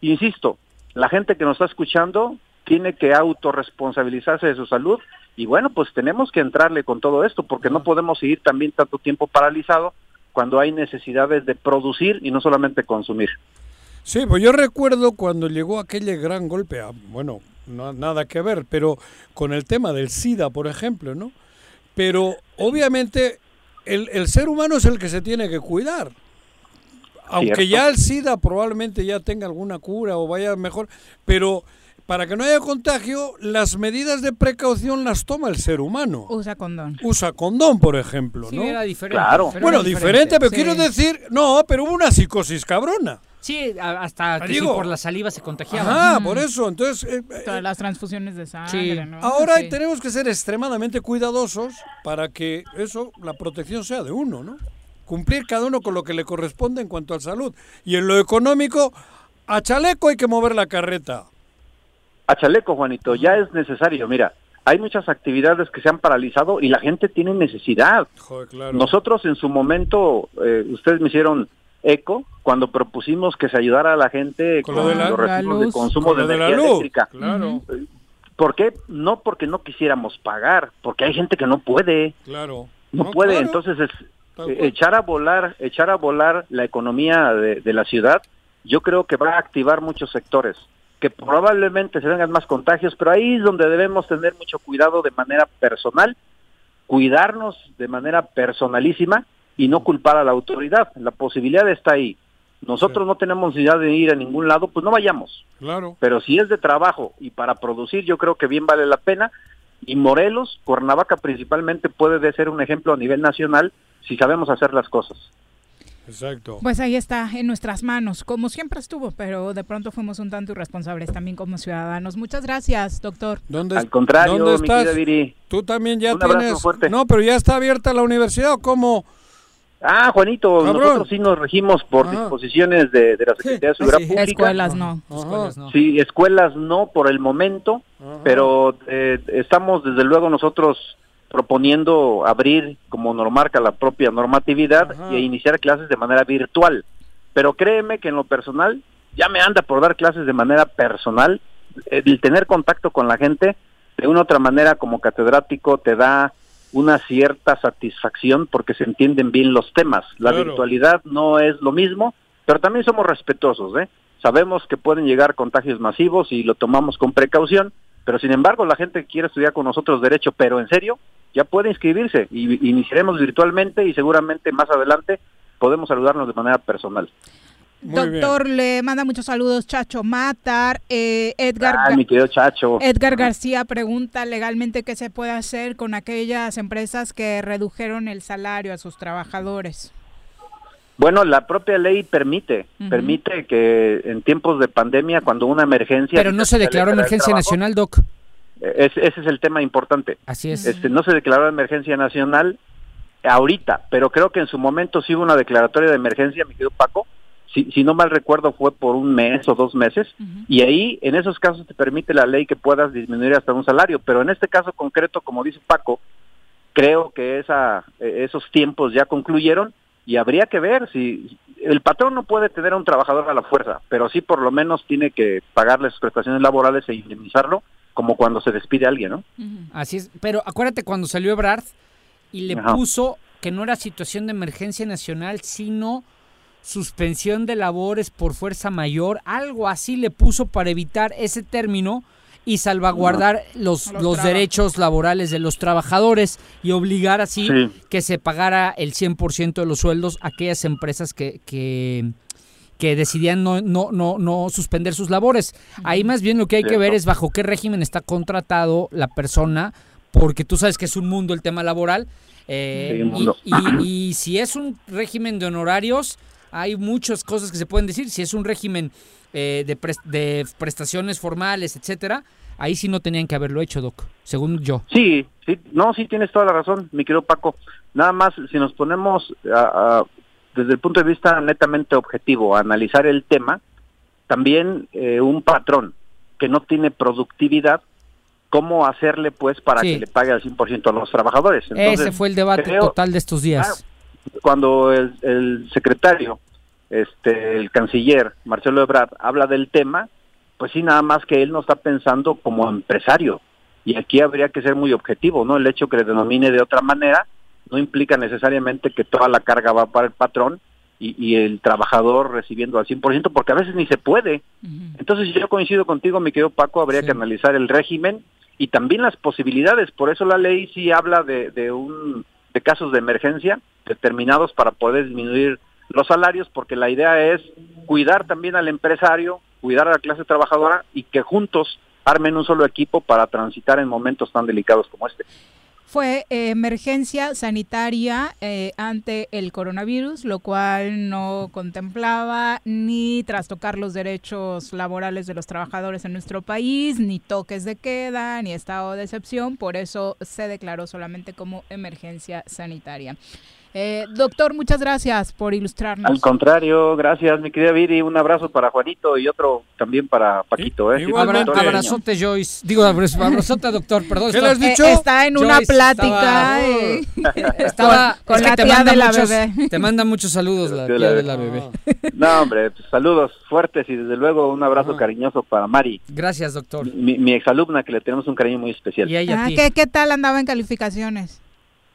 Insisto, la gente que nos está escuchando tiene que autorresponsabilizarse de su salud y bueno, pues tenemos que entrarle con todo esto porque no podemos seguir también tanto tiempo paralizado cuando hay necesidades de producir y no solamente consumir. Sí, pues yo recuerdo cuando llegó aquel gran golpe, a- bueno, no, nada que ver, pero con el tema del SIDA, por ejemplo, ¿no? Pero obviamente el, el ser humano es el que se tiene que cuidar. Aunque Cierto. ya el SIDA probablemente ya tenga alguna cura o vaya mejor, pero para que no haya contagio, las medidas de precaución las toma el ser humano. Usa condón. Usa condón, por ejemplo, Sí, ¿no? era diferente. Claro. pero Bueno, era diferente, pero sí. quiero decir, no, pero hubo una psicosis cabrona. Sí, hasta que sí, Digo- por la saliva se contagiaba. Ajá, por eso. Entonces, eh, eh, Todas las transfusiones de sangre, Sí. ¿no? ahora Sí. tenemos que ser extremadamente cuidadosos para que eso, la protección sea de uno, ¿no? Cumplir cada uno con lo que le corresponde en cuanto a salud. Y en lo económico, a chaleco hay que mover la carreta. A chaleco, Juanito, ya es necesario. Mira, hay muchas actividades que se han paralizado y la gente tiene necesidad. Joder, claro. Nosotros en su momento, eh, ustedes me hicieron eco cuando propusimos que se ayudara a la gente Con con, lo de la- los la recibos de consumo Con de la energía luz, eléctrica. Claro, ¿Por qué? No porque no quisiéramos pagar, porque hay gente que no puede, claro. no, No, puede. claro. Entonces es eh, echar a volar, echar a volar la economía de, de la ciudad. Yo creo que va a activar muchos sectores, que probablemente se vengan más contagios, pero ahí es donde debemos tener mucho cuidado de manera personal, cuidarnos de manera personalísima y no culpar a la autoridad. La posibilidad está ahí. Nosotros no tenemos necesidad de ir a ningún lado, pues no vayamos. Claro. Pero si es de trabajo y para producir, yo creo que bien vale la pena. Y Morelos, Cuernavaca principalmente, puede de ser un ejemplo a nivel nacional si sabemos hacer las cosas. Exacto. Pues ahí está, en nuestras manos, como siempre estuvo, pero de pronto fuimos un tanto irresponsables también como ciudadanos. Muchas gracias, doctor. ¿Dónde, Al contrario, ¿dónde mi estás? querida Viri. Tú también ya Un tienes... fuerte. No, pero ya está abierta la universidad, ¿o cómo? Ah, Juanito, Cabrón. nosotros sí nos regimos por Ajá. disposiciones de, de la Secretaría de Seguridad sí. Pública. Escuelas no. Escuelas, no. Sí, escuelas no por el momento, Ajá. pero eh, estamos desde luego nosotros proponiendo abrir, como nos marca la propia normatividad, Ajá. y iniciar clases de manera virtual. Pero créeme que en lo personal, ya me anda por dar clases de manera personal, el tener contacto con la gente, de una u otra manera como catedrático, te da una cierta satisfacción porque se entienden bien los temas. La Claro. virtualidad no es lo mismo, pero también somos respetuosos, ¿eh? Sabemos que pueden llegar contagios masivos y lo tomamos con precaución, pero sin embargo la gente que quiere estudiar con nosotros derecho, pero en serio, ya puede inscribirse y iniciaremos virtualmente y seguramente más adelante podemos saludarnos de manera personal. Muy bien. Doctor, le manda muchos saludos Chacho Matar. Eh, Edgar, Ah, mi querido Chacho. Edgar García pregunta legalmente qué se puede hacer con aquellas empresas que redujeron el salario a sus trabajadores. Bueno, la propia ley permite, permite que en tiempos de pandemia, cuando una emergencia... Pero no se declaró emergencia trabajo, nacional, Doc. eh, es- ese es el tema importante. Así es. Este, no se declaró emergencia nacional ahorita, pero creo que en su momento sí hubo una declaratoria de emergencia, mi querido Paco. Si, si no mal recuerdo, fue por un mes o dos meses. Y ahí, en esos casos, te permite la ley que puedas disminuir hasta un salario. Pero en este caso concreto, como dice Paco, creo que esa, eh, esos tiempos ya concluyeron y habría que ver si el patrón no puede tener a un trabajador a la fuerza, pero sí por lo menos tiene que pagarle sus prestaciones laborales e indemnizarlo como cuando se despide a alguien, ¿no? Así es. Pero acuérdate cuando salió Ebrard y le Ajá. puso que no era situación de emergencia nacional, sino suspensión de labores por fuerza mayor, algo así le puso para evitar ese término y salvaguardar los, Los derechos laborales de los trabajadores y obligar así Sí. que se pagara el 100% de los sueldos a aquellas empresas que, que, que decidían no, no, no, no suspender sus labores. Ahí más bien lo que hay que ver es bajo qué régimen está contratado la persona, porque tú sabes que es un mundo el tema laboral. eh, Sí, y- mundo. y, y si es un régimen de honorarios, hay muchas cosas que se pueden decir. Si es un régimen eh, de, de prestaciones formales, etcétera, ahí sí no tenían que haberlo hecho, Doc, según yo. Sí, sí, no, sí tienes toda la razón, mi querido Paco. Nada más, si nos ponemos a- a- desde el punto de vista netamente objetivo a analizar el tema, también eh, un patrón que no tiene productividad, ¿cómo hacerle pues para Sí. que le pague al 100% a los trabajadores? Entonces, Ese fue el debate creo- total de estos días. cuando el, el secretario, este, el canciller Marcelo Ebrard habla del tema, pues sí, nada más que él no está pensando como empresario. Y aquí habría que ser muy objetivo, ¿no? El hecho que le denomine de otra manera no implica necesariamente que toda la carga va para el patrón y, y el trabajador recibiendo al 100%, porque a veces ni se puede. Entonces yo coincido contigo, mi querido Paco, habría que analizar el régimen y también las posibilidades. Por eso la ley sí habla de, de un de casos de emergencia determinados para poder disminuir los salarios, porque la idea es cuidar también al empresario, cuidar a la clase trabajadora y que juntos armen un solo equipo para transitar en momentos tan delicados como este. Fue eh, emergencia sanitaria eh, ante el coronavirus, lo cual no contemplaba ni trastocar los derechos laborales de los trabajadores en nuestro país, ni toques de queda, ni estado de excepción. Por eso se declaró solamente como emergencia sanitaria. Eh, doctor, muchas gracias por ilustrarnos. Al contrario, gracias, mi querida Viri. Un abrazo para Juanito y otro también para Paquito. ¿eh? Abra- abrazote, Joyce. Digo, abra- abrazote, doctor, perdón. ¿Qué le has dicho? Eh, está en una plática, eh, Estaba, con es que la te tía manda de la muchos- bebé. Te manda muchos saludos la De tía de la bebé. No, hombre, pues, saludos fuertes y desde luego un abrazo cariñoso para Mari, Gracias, doctor. mi, mi exalumna, que le tenemos un cariño muy especial. Ah, ¿qué, ¿Qué tal andaba en calificaciones?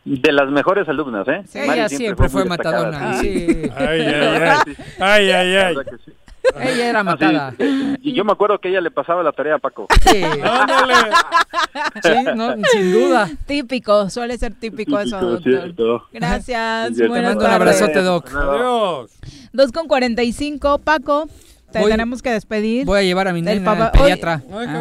De las mejores alumnas, ¿eh? Sí, ella siempre fue matadona, sí. Ay, ay, ay. Ay, ay, ay. Ella era matada. Y yo me acuerdo que ella le pasaba la tarea a Paco. Sí. Sí, no, sin duda. Típico, suele ser típico, eso, doctor. cierto. Gracias, Te buenas mando un abrazote, Doc. Adiós. 2 con 45, Paco, te Voy- tenemos que despedir. Voy a llevar a mi nena al papá- pediatra. Ay, Ah.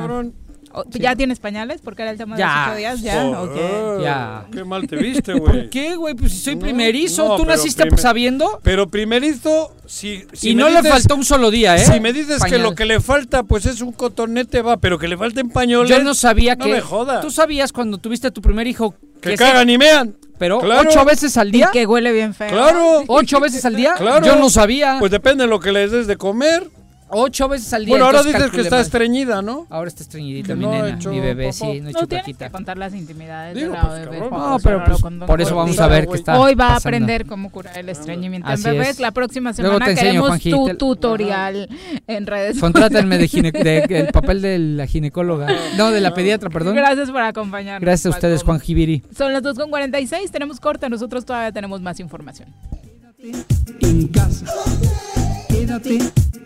Oh, ¿Ya tienes pañales? Porque era el tema de Ya. los ocho días. Ya, Joder, ok. Ya. Qué mal te viste, güey. ¿Por qué, güey? Pues si soy primerizo, no, ¿tú naciste primer- sabiendo? Pero primerizo, si, si y me no le faltó un solo día, ¿eh? Si me dices que lo que le falta pues es un cotonete, va, pero que le falten pañoles. Yo no sabía no que. me jodas. ¿Tú sabías cuando tuviste a tu primer hijo Que se- cagan y mean. Pero Claro. ocho veces al día. Y que huele bien feo. Claro. ¿Ocho veces al día? Claro. Yo no sabía. Pues depende de lo que les des de comer. Ocho veces al día. Bueno, ahora dices que está estreñida, ¿no? Ahora está estreñidita mi no nena, mi bebé, sí, no he hecho No tienes que contar las intimidades Digo, de la pues, bebé. cabrón. Juan No, pero pues, condón por eso vamos a ver qué está Hoy va a aprender cómo curar el estreñimiento Así en bebés. es. La próxima Luego semana te enseño, queremos tu te- tutorial en redes Contrátenme de, gine- de- el papel de la ginecóloga. No, de la pediatra, perdón. Gracias por acompañarnos. Gracias a ustedes, Juan Jibiri. Son las 2.46, tenemos corte, nosotros todavía tenemos más información. en casa. Quédate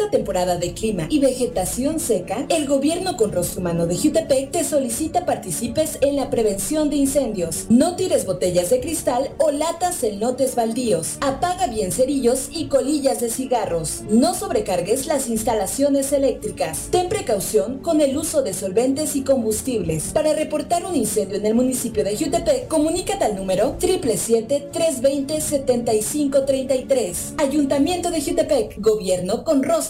Esta temporada de clima y vegetación seca, el gobierno con rostro humano de Jutepec te solicita participes en la prevención de incendios. No tires botellas de cristal o latas en lotes baldíos. Apaga bien cerillos y colillas de cigarros. No sobrecargues las instalaciones eléctricas. Ten precaución con el uso de solventes y combustibles. Para reportar un incendio en el municipio de Jutepec, comunícate al número 777-320-7533. Ayuntamiento de Jutepec, gobierno con rostro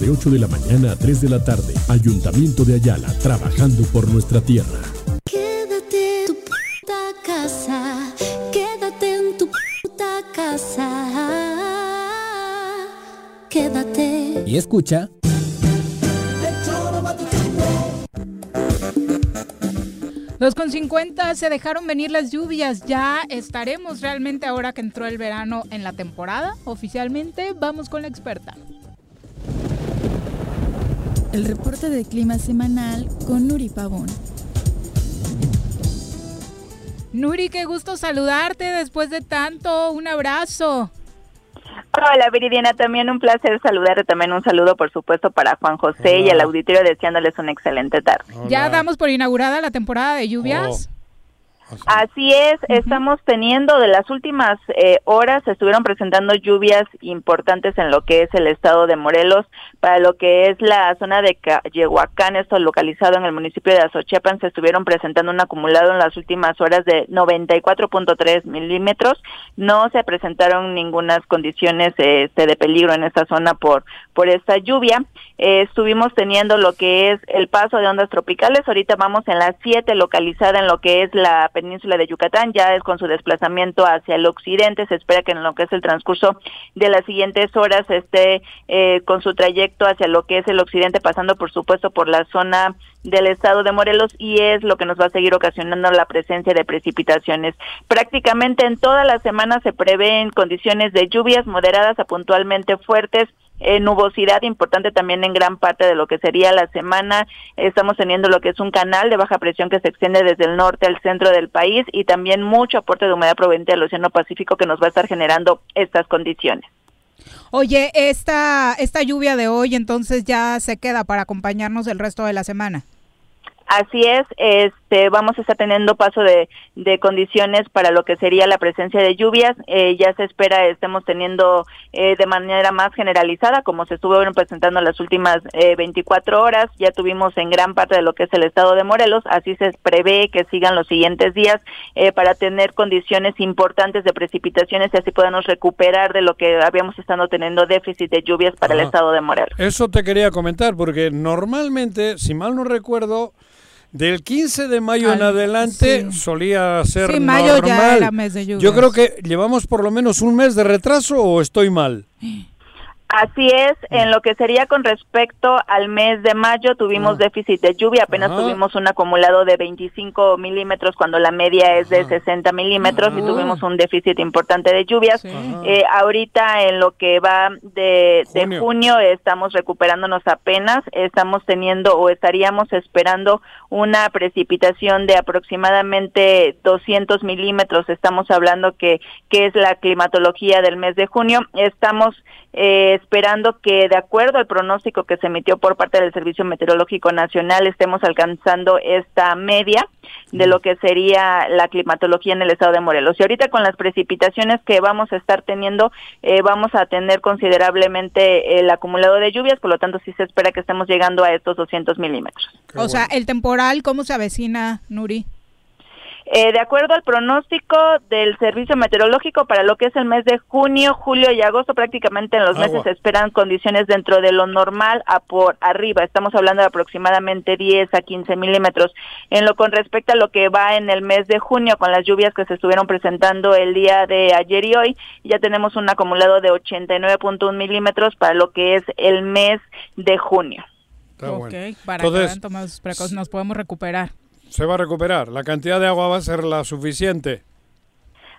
de 8 de la mañana a 3 de la tarde. Ayuntamiento de Ayala, trabajando por nuestra tierra. Quédate en tu puta casa, quédate en tu puta casa, quédate. Y escucha. Dos con 50 se dejaron venir las lluvias. Ya estaremos realmente ahora que entró el verano en la temporada. Oficialmente vamos con la experta. El reporte de clima semanal con Nuri Pavón. Nuri, qué gusto saludarte después de tanto. Un abrazo. Hola Viridiana, también un placer saludarte, también un saludo por supuesto para Juan José y al auditorio deseándoles una excelente tarde. Ya damos por inaugurada la temporada de lluvias. Así es, estamos teniendo de las últimas eh, horas, se estuvieron presentando lluvias importantes en lo que es el estado de Morelos, para lo que es la zona de Yehuacán, esto localizado en el municipio de Azochepan, se estuvieron presentando un acumulado en las últimas horas de 94.3 milímetros, no se presentaron ninguna condiciones este, de peligro en esta zona por, por esta lluvia, eh, estuvimos teniendo lo que es el paso de ondas tropicales, ahorita vamos en las 7 localizada en lo que es la península de Yucatán, ya es con su desplazamiento hacia el occidente, se espera que en lo que es el transcurso de las siguientes horas esté eh, con su trayecto hacia lo que es el occidente, pasando por supuesto por la zona del estado de Morelos y es lo que nos va a seguir ocasionando la presencia de precipitaciones. Prácticamente en toda la semana se prevén condiciones de lluvias moderadas a puntualmente fuertes eh, nubosidad importante también en gran parte de lo que sería la semana. Estamos teniendo lo que es un canal de baja presión que se extiende desde el norte al centro del país y también mucho aporte de humedad proveniente del Océano Pacífico que nos va a estar generando estas condiciones. Oye, esta, esta lluvia de hoy entonces ya se queda para acompañarnos el resto de la semana. Así es, este, vamos a estar teniendo paso de, de condiciones para lo que sería la presencia de lluvias. Eh, ya se espera, estemos teniendo eh, de manera más generalizada, como se estuvo presentando en las últimas eh, 24 horas. Ya tuvimos en gran parte de lo que es el estado de Morelos. Así se prevé que sigan los siguientes días eh, para tener condiciones importantes de precipitaciones y así podamos recuperar de lo que habíamos estado teniendo déficit de lluvias para el estado de Morelos. Eso te quería comentar, porque normalmente, si mal no recuerdo, del 15 de mayo en adelante solía ser Sí, mayo ya normal. era mes de lluvias. Yo creo que llevamos por lo menos un mes de retraso o estoy mal. Así es, en lo que sería con respecto al mes de mayo tuvimos déficit de lluvia, apenas Ajá. tuvimos un acumulado de 25 milímetros cuando la media es de 60 milímetros y Ajá. tuvimos un déficit importante de lluvias. Eh, ahorita en lo que va de, de Junio. junio estamos recuperándonos apenas, estamos teniendo o estaríamos esperando una precipitación de aproximadamente 200 milímetros, estamos hablando que, que es la climatología del mes de junio, estamos eh, esperando que de acuerdo al pronóstico que se emitió por parte del Servicio Meteorológico Nacional estemos alcanzando esta media de lo que sería la climatología en el estado de Morelos. Y ahorita con las precipitaciones que vamos a estar teniendo, eh, vamos a tener considerablemente el acumulado de lluvias, por lo tanto sí se espera que estemos llegando a estos 200 milímetros. o sea, el temporal, ¿cómo se avecina, Nuri? Eh, de acuerdo al pronóstico del Servicio Meteorológico para lo que es el mes de junio, julio y agosto, prácticamente en los Agua. meses se esperan condiciones dentro de lo normal a por arriba. Estamos hablando de aproximadamente 10 a 15 milímetros. En lo con respecto a lo que va en el mes de junio, con las lluvias que se estuvieron presentando el día de ayer y hoy, ya tenemos un acumulado de 89.1 milímetros para lo que es el mes de junio. Está ok, bueno. para que Entonces- sus nos podemos recuperar. Se va a recuperar. La cantidad de agua va a ser la suficiente.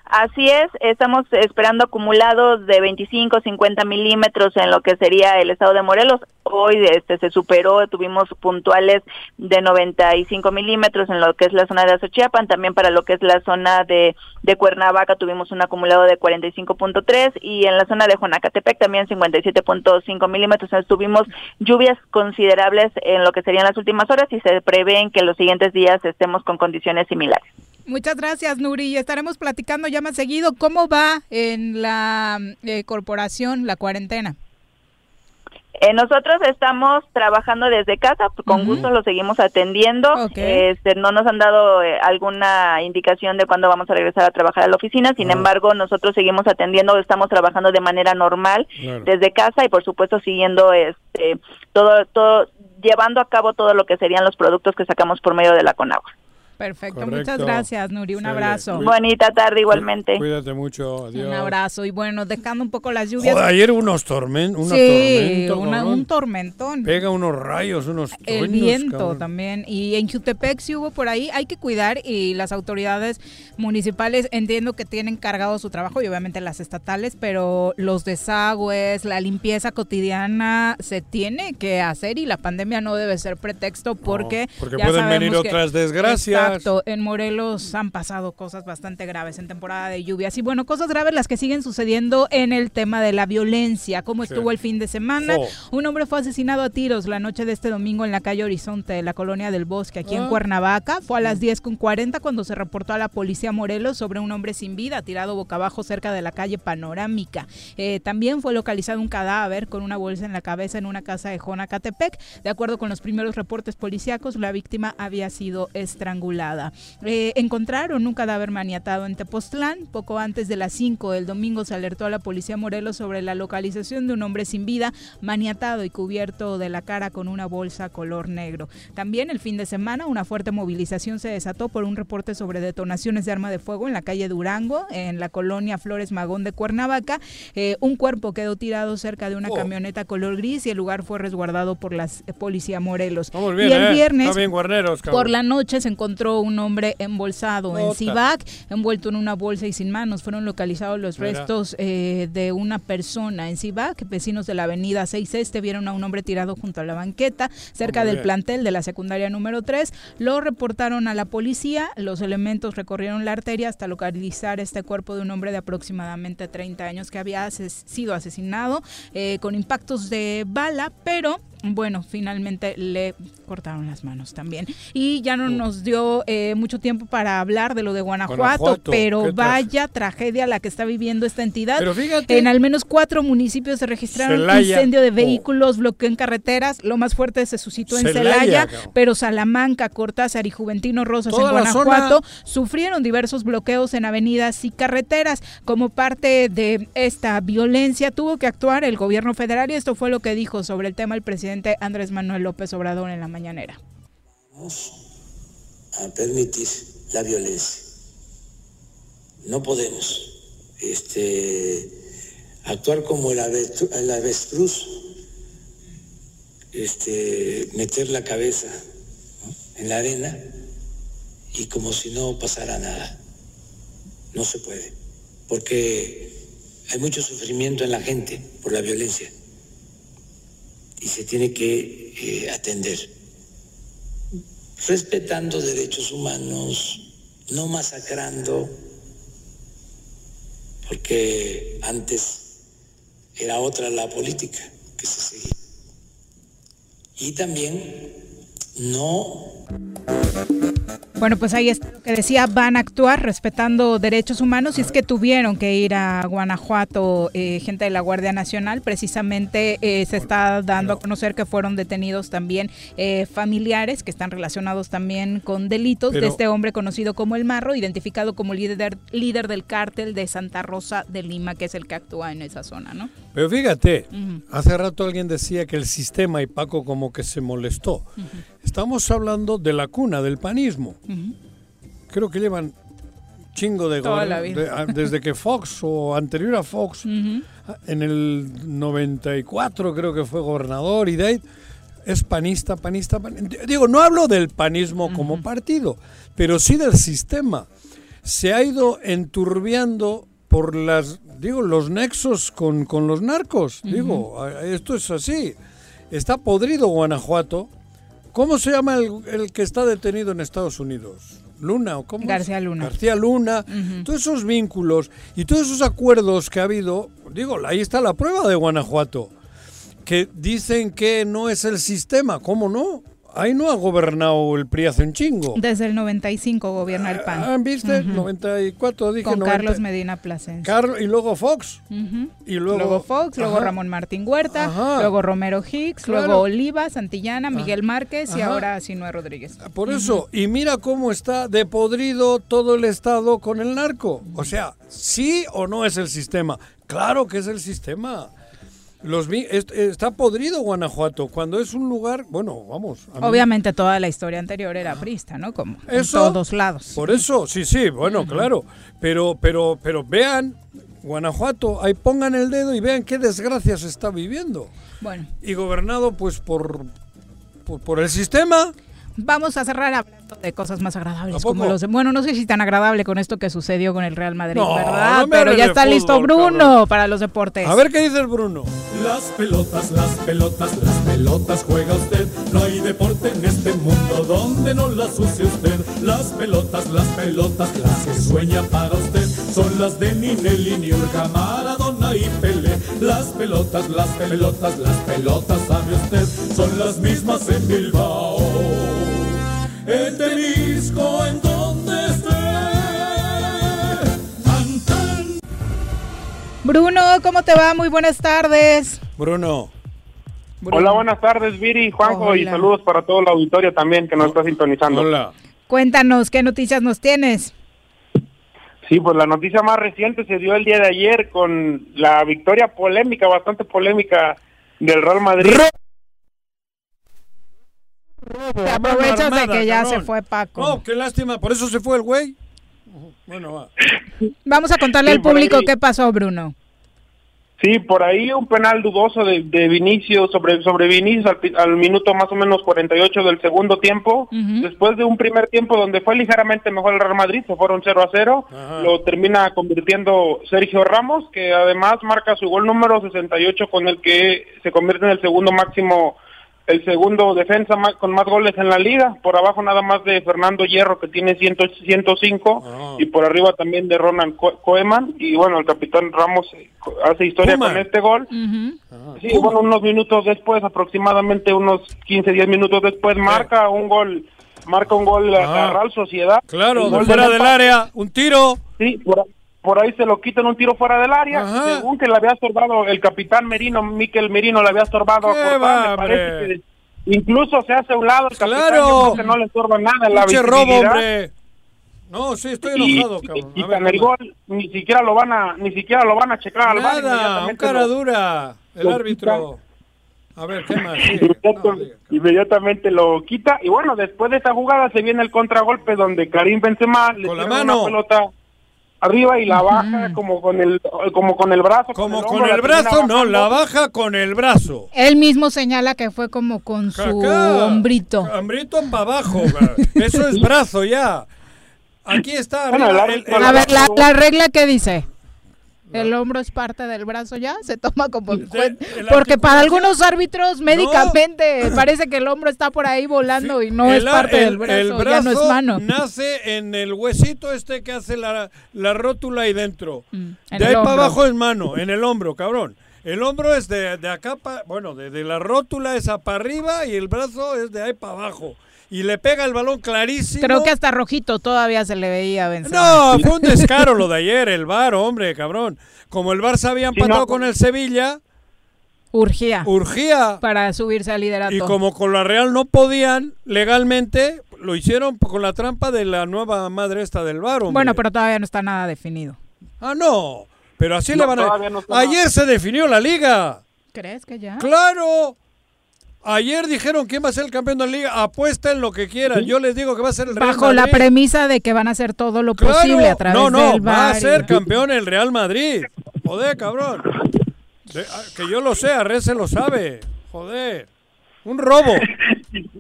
Así es, estamos esperando acumulados de 25, 50 milímetros en lo que sería el estado de Morelos. Hoy este se superó, tuvimos puntuales de 95 milímetros en lo que es la zona de Azochiapan, también para lo que es la zona de, de Cuernavaca tuvimos un acumulado de 45.3 y en la zona de Juanacatepec también 57.5 milímetros. Entonces tuvimos lluvias considerables en lo que serían las últimas horas y se prevén que los siguientes días estemos con condiciones similares. Muchas gracias, Nuri. Estaremos platicando ya más seguido cómo va en la eh, corporación la cuarentena. Eh, nosotros estamos trabajando desde casa, con gusto lo seguimos atendiendo. Este, no nos han dado eh, alguna indicación de cuándo vamos a regresar a trabajar a la oficina, sin embargo, nosotros seguimos atendiendo, estamos trabajando de manera normal Claro. desde casa y por supuesto siguiendo este todo todo llevando a cabo todo lo que serían los productos que sacamos por medio de la Conagua. Perfecto, Correcto. muchas gracias, Nuri. Un abrazo. Cuí- Bonita tarde igualmente. Cuídate mucho. Adiós. Un abrazo. Y bueno, dejando un poco las lluvias. Joder, ayer unos tormen unos sí, tormentos, una- un tormentón. Pega unos rayos, unos El truenos, viento cabrón. también. Y en Jutepec sí hubo por ahí. Hay que cuidar y las autoridades municipales entiendo que tienen cargado su trabajo y obviamente las estatales, pero los desagües, la limpieza cotidiana se tiene que hacer y la pandemia no debe ser pretexto porque, porque ya pueden sabemos venir que- otras desgracias. Exacto. En Morelos han pasado cosas bastante graves en temporada de lluvias. Y bueno, cosas graves las que siguen sucediendo en el tema de la violencia. ¿Cómo Sí. estuvo el fin de semana? Jo. Un hombre fue asesinado a tiros la noche de este domingo en la calle Horizonte de la colonia del Bosque, aquí en Ah. Cuernavaca. Fue a las 10.40 cuando se reportó a la policía Morelos sobre un hombre sin vida tirado boca abajo cerca de la calle Panorámica. Eh, también fue localizado un cadáver con una bolsa en la cabeza en una casa de Jonacatepec. De acuerdo con los primeros reportes policíacos, la víctima había sido estrangulada. Eh, encontraron un cadáver maniatado en Tepoztlán. Poco antes de las 5 del domingo se alertó a la policía Morelos sobre la localización de un hombre sin vida, maniatado y cubierto de la cara con una bolsa color negro. También el fin de semana una fuerte movilización se desató por un reporte sobre detonaciones de arma de fuego en la calle Durango, en la colonia Flores Magón de Cuernavaca. Eh, un cuerpo quedó tirado cerca de una camioneta color gris y el lugar fue resguardado por la eh, policía Morelos. Bien, y el ¿eh? viernes bien, por la noche se encontró un hombre embolsado en Nota. Cibac, envuelto en una bolsa y sin manos. Fueron localizados los Mira. restos eh, de una persona en Cibac. Vecinos de la avenida 6 Este vieron a un hombre tirado junto a la banqueta, cerca Muy del bien. plantel de la secundaria número 3. Lo reportaron a la policía. Los elementos recorrieron la arteria hasta localizar este cuerpo de un hombre de aproximadamente 30 años que había ases- sido asesinado eh, con impactos de bala, pero bueno, finalmente le cortaron las manos también. Y ya no nos dio eh, mucho tiempo para hablar de lo de Guanajuato, Guanajuato, pero vaya tragedia la que está viviendo esta entidad. Pero fíjate- en al menos cuatro municipios se registraron Celaya. incendio de Oh. vehículos, bloqueo en carreteras. Lo más fuerte se suscitó en Celaya, pero Salamanca, Cortázar y Juventino Rosas en Guanajuato zona. sufrieron diversos bloqueos en avenidas y carreteras. Como parte de esta violencia tuvo que actuar el gobierno federal y esto fue lo que dijo sobre el tema el presidente Andrés Manuel López Obrador en la mañanera. a permitir la violencia. No podemos este, actuar como el, avestruz, este, meter la cabeza en la arena y como si no pasara nada. No se puede, porque hay mucho sufrimiento en la gente por la violencia y se tiene que eh, atender respetando derechos humanos, no masacrando, porque antes era otra la política que se seguía. Y también no Bueno, pues ahí está lo que decía, van a actuar respetando derechos humanos y es que tuvieron que ir a Guanajuato eh, gente de la Guardia Nacional, precisamente eh, se está dando a conocer que fueron detenidos también eh, familiares que están relacionados también con delitos de este hombre conocido como El Marro, identificado como líder, líder del cártel de Santa Rosa de Lima, que es el que actúa en esa zona, ¿no? Pero fíjate, hace rato alguien decía que el sistema y Paco como que se molestó. Estamos hablando de la cuna del panismo. Creo que llevan chingo de Toda gober- la vida. de- a- desde que Fox o anterior a Fox, Ujú. en el 94 creo que fue gobernador y de ahí es panista, panista, panista. Digo, no hablo del panismo como partido, pero sí del sistema. Se ha ido enturbiando por las, digo, los nexos con, con los narcos. Digo, esto es así. Está podrido Guanajuato. ¿Cómo se llama el, el que está detenido en Estados Unidos? Luna o cómo? García Luna. García Luna, todos esos vínculos y todos esos acuerdos que ha habido, digo, ahí está la prueba de Guanajuato, que dicen que no es el sistema, ¿cómo no? Ahí no ha gobernado el PRI hace un chingo. Desde el 95 gobierna el PAN. Ah, ¿Viste? Ujú. 94, dije Con 90. Carlos Medina Plasencia. Carlos- y luego Fox. Ujú. Y luego, Luego Fox, luego Ajá. Ramón Martín Huerta, Ajá. luego Romero Hicks, Claro. luego Oliva, Santillana, Miguel Márquez y Ajá. ahora Sinue Rodríguez. Por eso, y mira cómo está de podrido todo el Estado con el narco. O sea, ¿sí o no es el sistema? Claro que es el sistema. Los está podrido Guanajuato cuando es un lugar, bueno, vamos. a Obviamente toda la historia anterior era prista, ¿no? Como en Eso, todos lados. Por eso, sí, sí, bueno, claro. Pero, pero, pero vean, Guanajuato, ahí pongan el dedo y vean qué desgracia se está viviendo. Bueno, Y gobernado, pues, por, por, por el sistema. Vamos a cerrar hablando de cosas más ¿A agradables. Como los, bueno, no sé si tan agradable con esto que sucedió con el Real Madrid, No, ¿verdad? no Pero ya de está listo Bruno cabrón. para los deportes. A ver qué dice el Bruno. Las pelotas, las pelotas, las pelotas juega usted. No hay deporte en este mundo donde no las use usted. Las pelotas, las pelotas, las que sueña para usted. Son las de Ninelli, Niurka, Maradona y Pelé. Las pelotas, las pelotas, las pelotas, sabe usted. Son las mismas en Bilbao. En Temisco, en donde esté. Tan, tan. Bruno, ¿cómo te va? Muy buenas tardes. Bruno. Hola, buenas tardes, Viri, Juanjo, y saludos para todo el auditorio también que nos está sintonizando. Hola. Cuéntanos, ¿qué noticias nos tienes? Sí, pues la noticia más reciente se dio el día de ayer con la victoria polémica, bastante polémica del Real Madrid. Te aprovechas de que ya cabrón. se fue Paco. No, qué lástima, por eso se fue el güey. Bueno, va. Vamos a contarle Sí, al público qué pasó, Bruno. Sí, por ahí un penal dudoso de, de Vinicius sobre, sobre Vinicius al, pi- al minuto más o menos 48 del segundo tiempo. Después de un primer tiempo donde fue ligeramente mejor el Real Madrid, se fueron 0 a 0. Ajá. Lo termina convirtiendo Sergio Ramos, que además marca su gol número 68 con el que se convierte en el segundo máximo, el segundo defensa ma- con más goles en la liga. Por abajo nada más de Fernando Hierro, que tiene 100 105. Y por arriba también de Ronald Co- Koeman. Y bueno, el capitán Ramos eh, hace historia con este gol. Sí, bueno, unos minutos después, aproximadamente unos 15, 10 minutos después, marca un gol, marca un gol a Ah. la Real Sociedad. Claro, de gol fuera del área, un tiro. Sí, por, por ahí se lo quitan un tiro fuera del área, según que le había estorbado el capitán Merino, Miquel Merino le había estorbado a ¡Qué Courtois, va, me parece que incluso se hace a un lado el capitán, Claro. que no le estorba nada en la robo, hombre. No, sí, estoy enojado, y- cabrón. y ver, el gol ni siquiera lo van a ni siquiera lo van a checar al bar Nada, un cara lo- dura. El árbitro. A ver, ¿qué más? Sí. Inmediatamente lo quita y bueno después de esa jugada se viene el contragolpe donde Karim Benzema le Con la mano. una pelota arriba y la baja como con el como con el brazo Como con el brazo, no, la baja con el brazo. Él mismo señala que fue como con su hombrito. Hombrito para abajo. Eso es brazo ya. Aquí está. Bueno, arriba, el el- árbitro el- A ver, la, la regla que dice. El hombro es parte del brazo ya, se toma como el Porque para algunos árbitros médicamente parece que el hombro está por ahí volando y no es el- parte el- del brazo, el ya no es mano. nace en el huesito este que hace la, la rótula ahí dentro. Mm, de ahí para abajo es mano, en el hombro, cabrón. El hombro es de, de acá, pa- bueno, de, de la rótula esa para arriba y el brazo es de ahí para abajo. Y le pega el balón clarísimo. Creo que hasta rojito todavía se le veía vencer. No, fue un descaro lo de ayer, el VAR, hombre, cabrón. Como el Barça había empatado no. con el Sevilla, Urgía. urgía. Para subirse al liderato. Y como con la Real no podían legalmente, lo hicieron con la trampa de la nueva madre esta del VAR, hombre. Bueno, pero todavía no está nada definido. Ah, no. Pero así No, le van a... no Ayer se definió la liga. ¿Crees que ya? ¡Claro! Ayer dijeron quién va a ser el campeón de la liga. Apuesten lo que quieran. Yo les digo que va a ser el Real Bajo la Madrid. premisa de que van a hacer todo lo Claro. posible a través no, no, del va a y- ser campeón el Real Madrid. Joder, cabrón. De- ah, que yo lo sé, Arres se lo sabe. Joder. Un robo.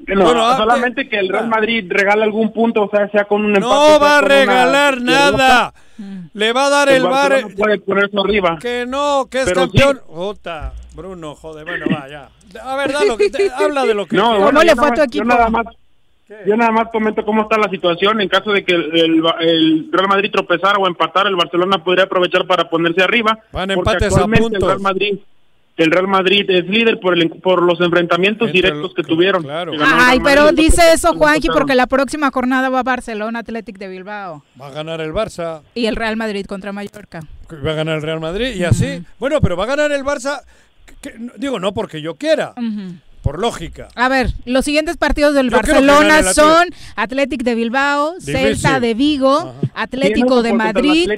No, Bueno, ah, solamente que el Real Madrid regala algún punto, o sea, sea con un empate. No va a una regalar derrota. nada. Le va a dar el bar. Barcelona puede ponerse arriba. Que no, que es Pero campeón. Jota, Bruno, joder, bueno, va, ya. A ver, da lo que te- habla de lo que No, bueno, yo nada más- Yo nada, más, yo nada más comento cómo está la situación. En caso de que el, el- el Real Madrid tropezara o empatara, el Barcelona podría aprovechar para ponerse arriba. Van empates a actualmente puntos. El Real Madrid, el Real Madrid es líder por, el, por los enfrentamientos directos que tuvieron. Que el Ay, pero dice eso Juanqui porque la próxima jornada va Barcelona Athletic de Bilbao Va a ganar el Barça. y el Real Madrid contra Mallorca. Va a ganar el Real Madrid y así. Bueno, pero va a ganar el Barça. Que- digo, no porque yo quiera, por lógica. A ver, los siguientes partidos del Yo Barcelona son Athletic de Bilbao, Difícil. Celta de Vigo, Atlético de Madrid,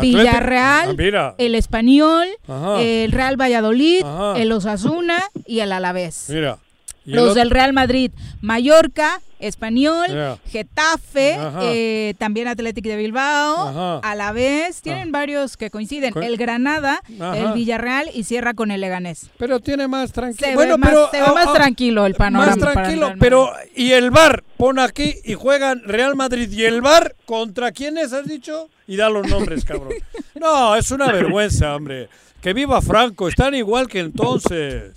Villarreal, Ah, el Español, Ajá. el Real Valladolid, Ajá. el Osasuna y el Alavés. Mira. Los del Real Madrid, Mallorca, Español. Getafe, eh, también Atlético de Bilbao, Ajá. Alavés, tienen varios que coinciden. Co- El Granada, Ajá. el Villarreal y cierra con el Leganés. Pero tiene más tranquilo. Se Bueno, ve más, pero, se ve más ah, tranquilo el panorama. Más para el tranquilo, pero y el Bar pon aquí y juegan Real Madrid y el Bar contra quiénes has dicho y da los nombres, cabrón. No, es una vergüenza, hombre. Que viva Franco, están igual que entonces.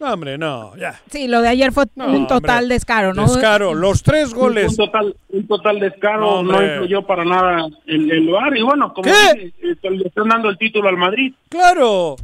No, hombre, no, ya. Sí, lo de ayer fue No, un total hombre. descaro, ¿no? Descaro, los tres goles. Un total, un total descaro, No, no, influyó para nada el, el lugar. Y bueno, como eh, le están dando el título al Madrid. Claro,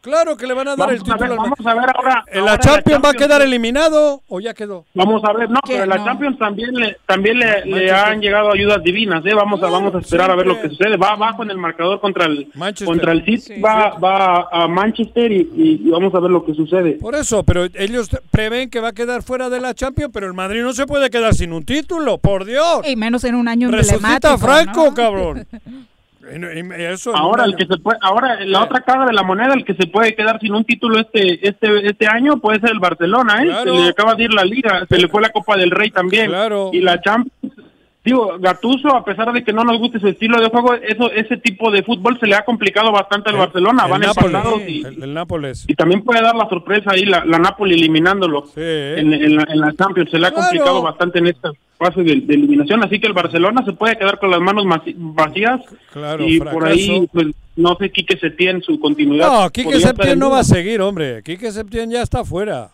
claro que le van a dar Vamos el a ver, título. al Ma- vamos a ver ahora. ¿En ahora la Champions va a quedar eliminado o ya quedó? Vamos a ver, no, pero en la No. Champions también le, también le, han llegado ayudas divinas, ¿eh? Vamos a, vamos a esperar a ver lo que sucede. Va abajo en el marcador contra el, Manchester. contra el City, Sí, va, va a Manchester y, y- y vamos a ver lo que sucede. Por eso, pero ellos prevén que va a quedar fuera de la Champions, pero el Madrid no se puede quedar sin un título, por Dios. Y menos en un año Resucita emblemático. Franco, ¿no? cabrón. Eso Ahora el que se puede, ahora la otra cara de la moneda, el que se puede quedar sin un título este este este año puede ser el Barcelona, ¿eh? Claro. Se le acaba de ir la Liga, se le fue la Copa del Rey también. Y la Champions. Digo, Gatuso, a pesar de que no nos guste su estilo de juego, eso ese tipo de fútbol se le ha complicado bastante al Barcelona, El van Nápoles, empatados y, el, el Nápoles. y también puede dar la sorpresa ahí la, la Napoli eliminándolo en, en la, en la Champions. Se le ha Claro. complicado bastante en esta fase de, de eliminación, así que el Barcelona se puede quedar con las manos vacías Claro, y fracaso. por ahí pues no sé Quique Setién su continuidad. No, Quique Septién no va a seguir, hombre. Quique Septién ya está fuera.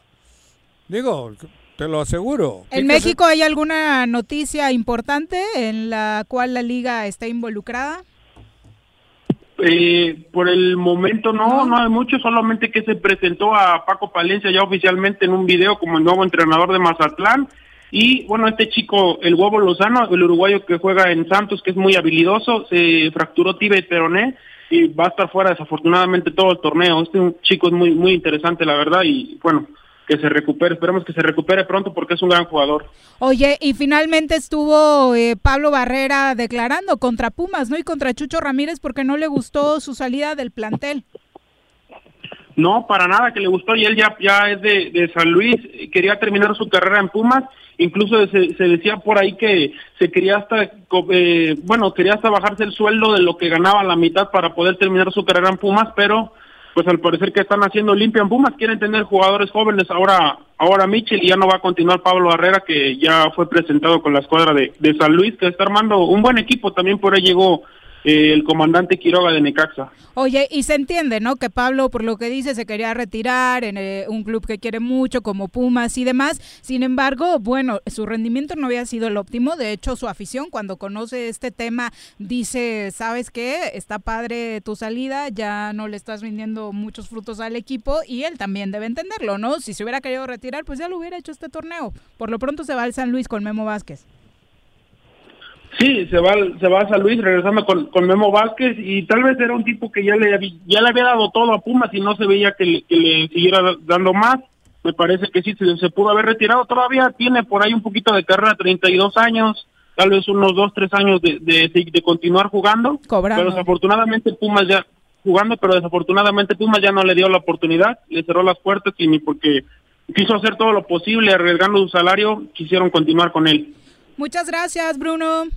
Digo, te lo aseguro. ¿En México hay alguna noticia importante en la cual la liga está involucrada? Eh, por el momento no, no hay mucho, solamente que se presentó a Paco Palencia ya oficialmente en un video como el nuevo entrenador de Mazatlán. Y bueno, este chico, el huevo Lozano, el uruguayo que juega en Santos, que es muy habilidoso, se fracturó tibia y peroné y va a estar fuera desafortunadamente todo el torneo. Este chico es muy, muy interesante, la verdad, y bueno, que se recupere, esperemos que se recupere pronto porque es un gran jugador. Oye, y finalmente estuvo eh, Pablo Barrera declarando contra Pumas, ¿no? Y contra Chucho Ramírez porque no le gustó su salida del plantel. No, para nada que le gustó y él ya, ya es de, de San Luis, quería terminar su carrera en Pumas, incluso se, se decía por ahí que se quería hasta, eh, bueno, quería hasta bajarse el sueldo de lo que ganaba la mitad para poder terminar su carrera en Pumas, pero pues al parecer que están haciendo limpia en Pumas, quieren tener jugadores jóvenes. Ahora, ahora Mitchell y ya no va a continuar Pablo Barrera que ya fue presentado con la escuadra de, de San Luis, que está armando un buen equipo, también por ahí llegó el comandante Quiroga de Necaxa. Oye, y se entiende, ¿no? Que Pablo, por lo que dice, se quería retirar en eh, un club que quiere mucho, como Pumas y demás. Sin embargo, bueno, su rendimiento no había sido el óptimo. De hecho, su afición, cuando conoce este tema, dice, ¿sabes qué? Está padre tu salida, ya no le estás rindiendo muchos frutos al equipo y él también debe entenderlo, ¿no? Si se hubiera querido retirar, pues ya lo hubiera hecho este torneo. Por lo pronto se va al San Luis con Memo Vázquez. Sí, se va, se va a San Luis regresando con, con Memo Vázquez y tal vez era un tipo que ya le, ya le había dado todo a Pumas y no se veía que le, que le siguiera da- dando más. Me parece que sí, se, se pudo haber retirado. Todavía tiene por ahí un poquito de carrera, 32 años, tal vez unos 2, 3 años de, de, de- de continuar jugando. Cobrando. Pero desafortunadamente Pumas ya jugando, pero desafortunadamente Pumas ya no le dio la oportunidad, le cerró las puertas y ni porque quiso hacer todo lo posible arriesgando su salario, quisieron continuar con él. Muchas gracias, Bruno.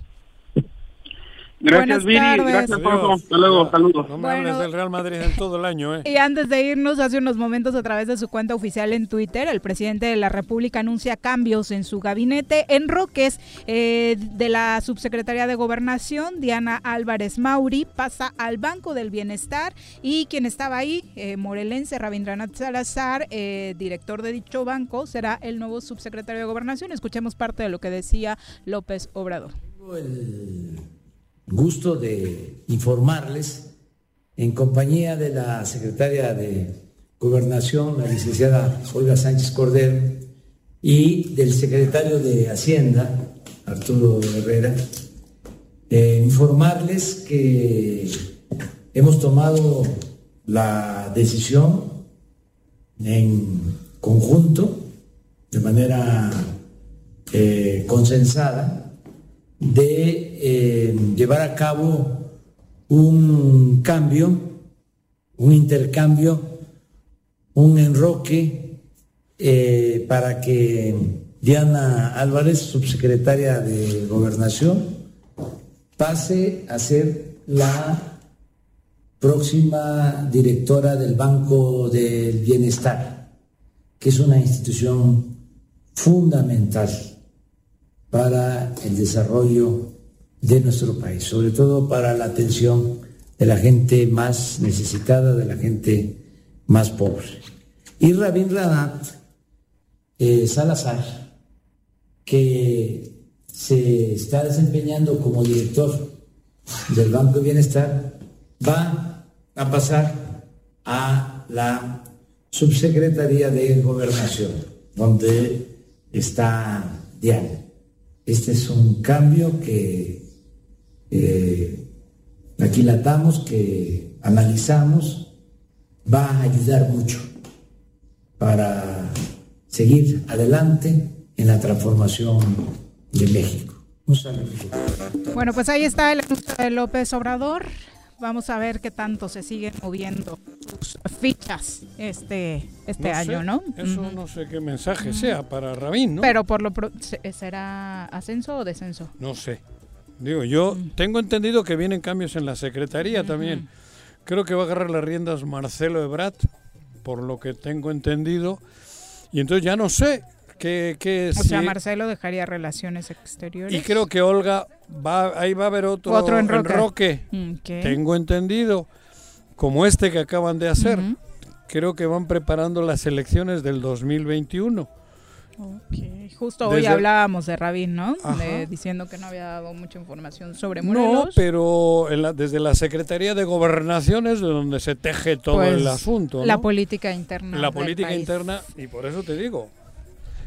Gracias, Buenas Viri. tardes. Gracias, Toso. Hasta luego. Saludos. No me hables del Real Madrid en todo el año, ¿eh? Y antes de irnos, hace unos momentos a través de su cuenta oficial en Twitter, el presidente de la República anuncia cambios en su gabinete. En Roques, eh, de la subsecretaría de Gobernación, Diana Álvarez Mauri, pasa al Banco del Bienestar y quien estaba ahí, eh, morelense Rabindranath Salazar, eh, director de dicho banco, será el nuevo subsecretario de Gobernación. Escuchemos parte de lo que decía López Obrador. Gusto de informarles en compañía de la secretaria de Gobernación, la licenciada Olga Sánchez Cordero, y del secretario de Hacienda, Arturo Herrera, eh, informarles que hemos tomado la decisión en conjunto, de manera eh, consensada, de eh, llevar a cabo un cambio, un intercambio, un enroque eh, para que Diana Álvarez, subsecretaria de Gobernación, pase a ser la próxima directora del Banco del Bienestar, que es una institución fundamental para el desarrollo de nuestro país, sobre todo para la atención de la gente más necesitada, de la gente más pobre. Y Rabin Ranat eh, Salazar, que se está desempeñando como director del Banco de Bienestar, va a pasar a la Subsecretaría de Gobernación, donde está Diana. Este es un cambio que eh, aquilatamos, que analizamos, va a ayudar mucho para seguir adelante en la transformación de México. Un saludo. Bueno, pues ahí está el anuncio de López Obrador. Vamos a ver qué tanto se siguen moviendo sus fichas este, este No año, sé, ¿no? Eso no sé qué mensaje sea para Rabín, ¿no? Pero por lo pro- se- ¿será ascenso o descenso? No sé. Digo, yo tengo entendido que vienen cambios en la Secretaría también. Creo que va a agarrar las riendas Marcelo Ebrat, por lo que tengo entendido. Y entonces ya no sé qué, qué O sea, Marcelo dejaría relaciones exteriores. Y creo que Olga va, ahí va a haber otro, Otro enroque. Tengo entendido, como este que acaban de hacer. Creo que van preparando las elecciones del 2021. Justo hoy Desde- hablábamos de Rabín, ¿no? De- diciendo que no había dado mucha información sobre No, Morelos. pero en la- desde la Secretaría de Gobernación es de donde se teje todo Pues, el asunto. La ¿no? política interna. La política país. interna, y por eso te digo,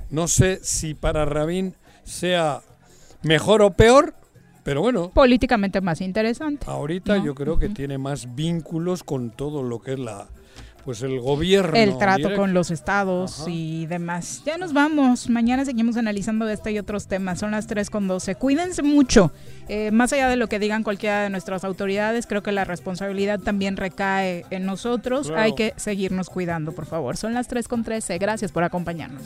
no sé si para Rabín sea mejor o peor, pero bueno, Políticamente más interesante. ahorita ¿no? yo creo que tiene más vínculos con todo lo que es la pues el gobierno. El trato directo. con los estados y demás. Ya nos vamos. Mañana seguimos analizando este y otros temas. Son las 3 con 12. Cuídense mucho. Eh, más allá de lo que digan cualquiera de nuestras autoridades, creo que la responsabilidad también recae en nosotros. Claro. Hay que seguirnos cuidando, por favor. Son las 3 con 13. Gracias por acompañarnos.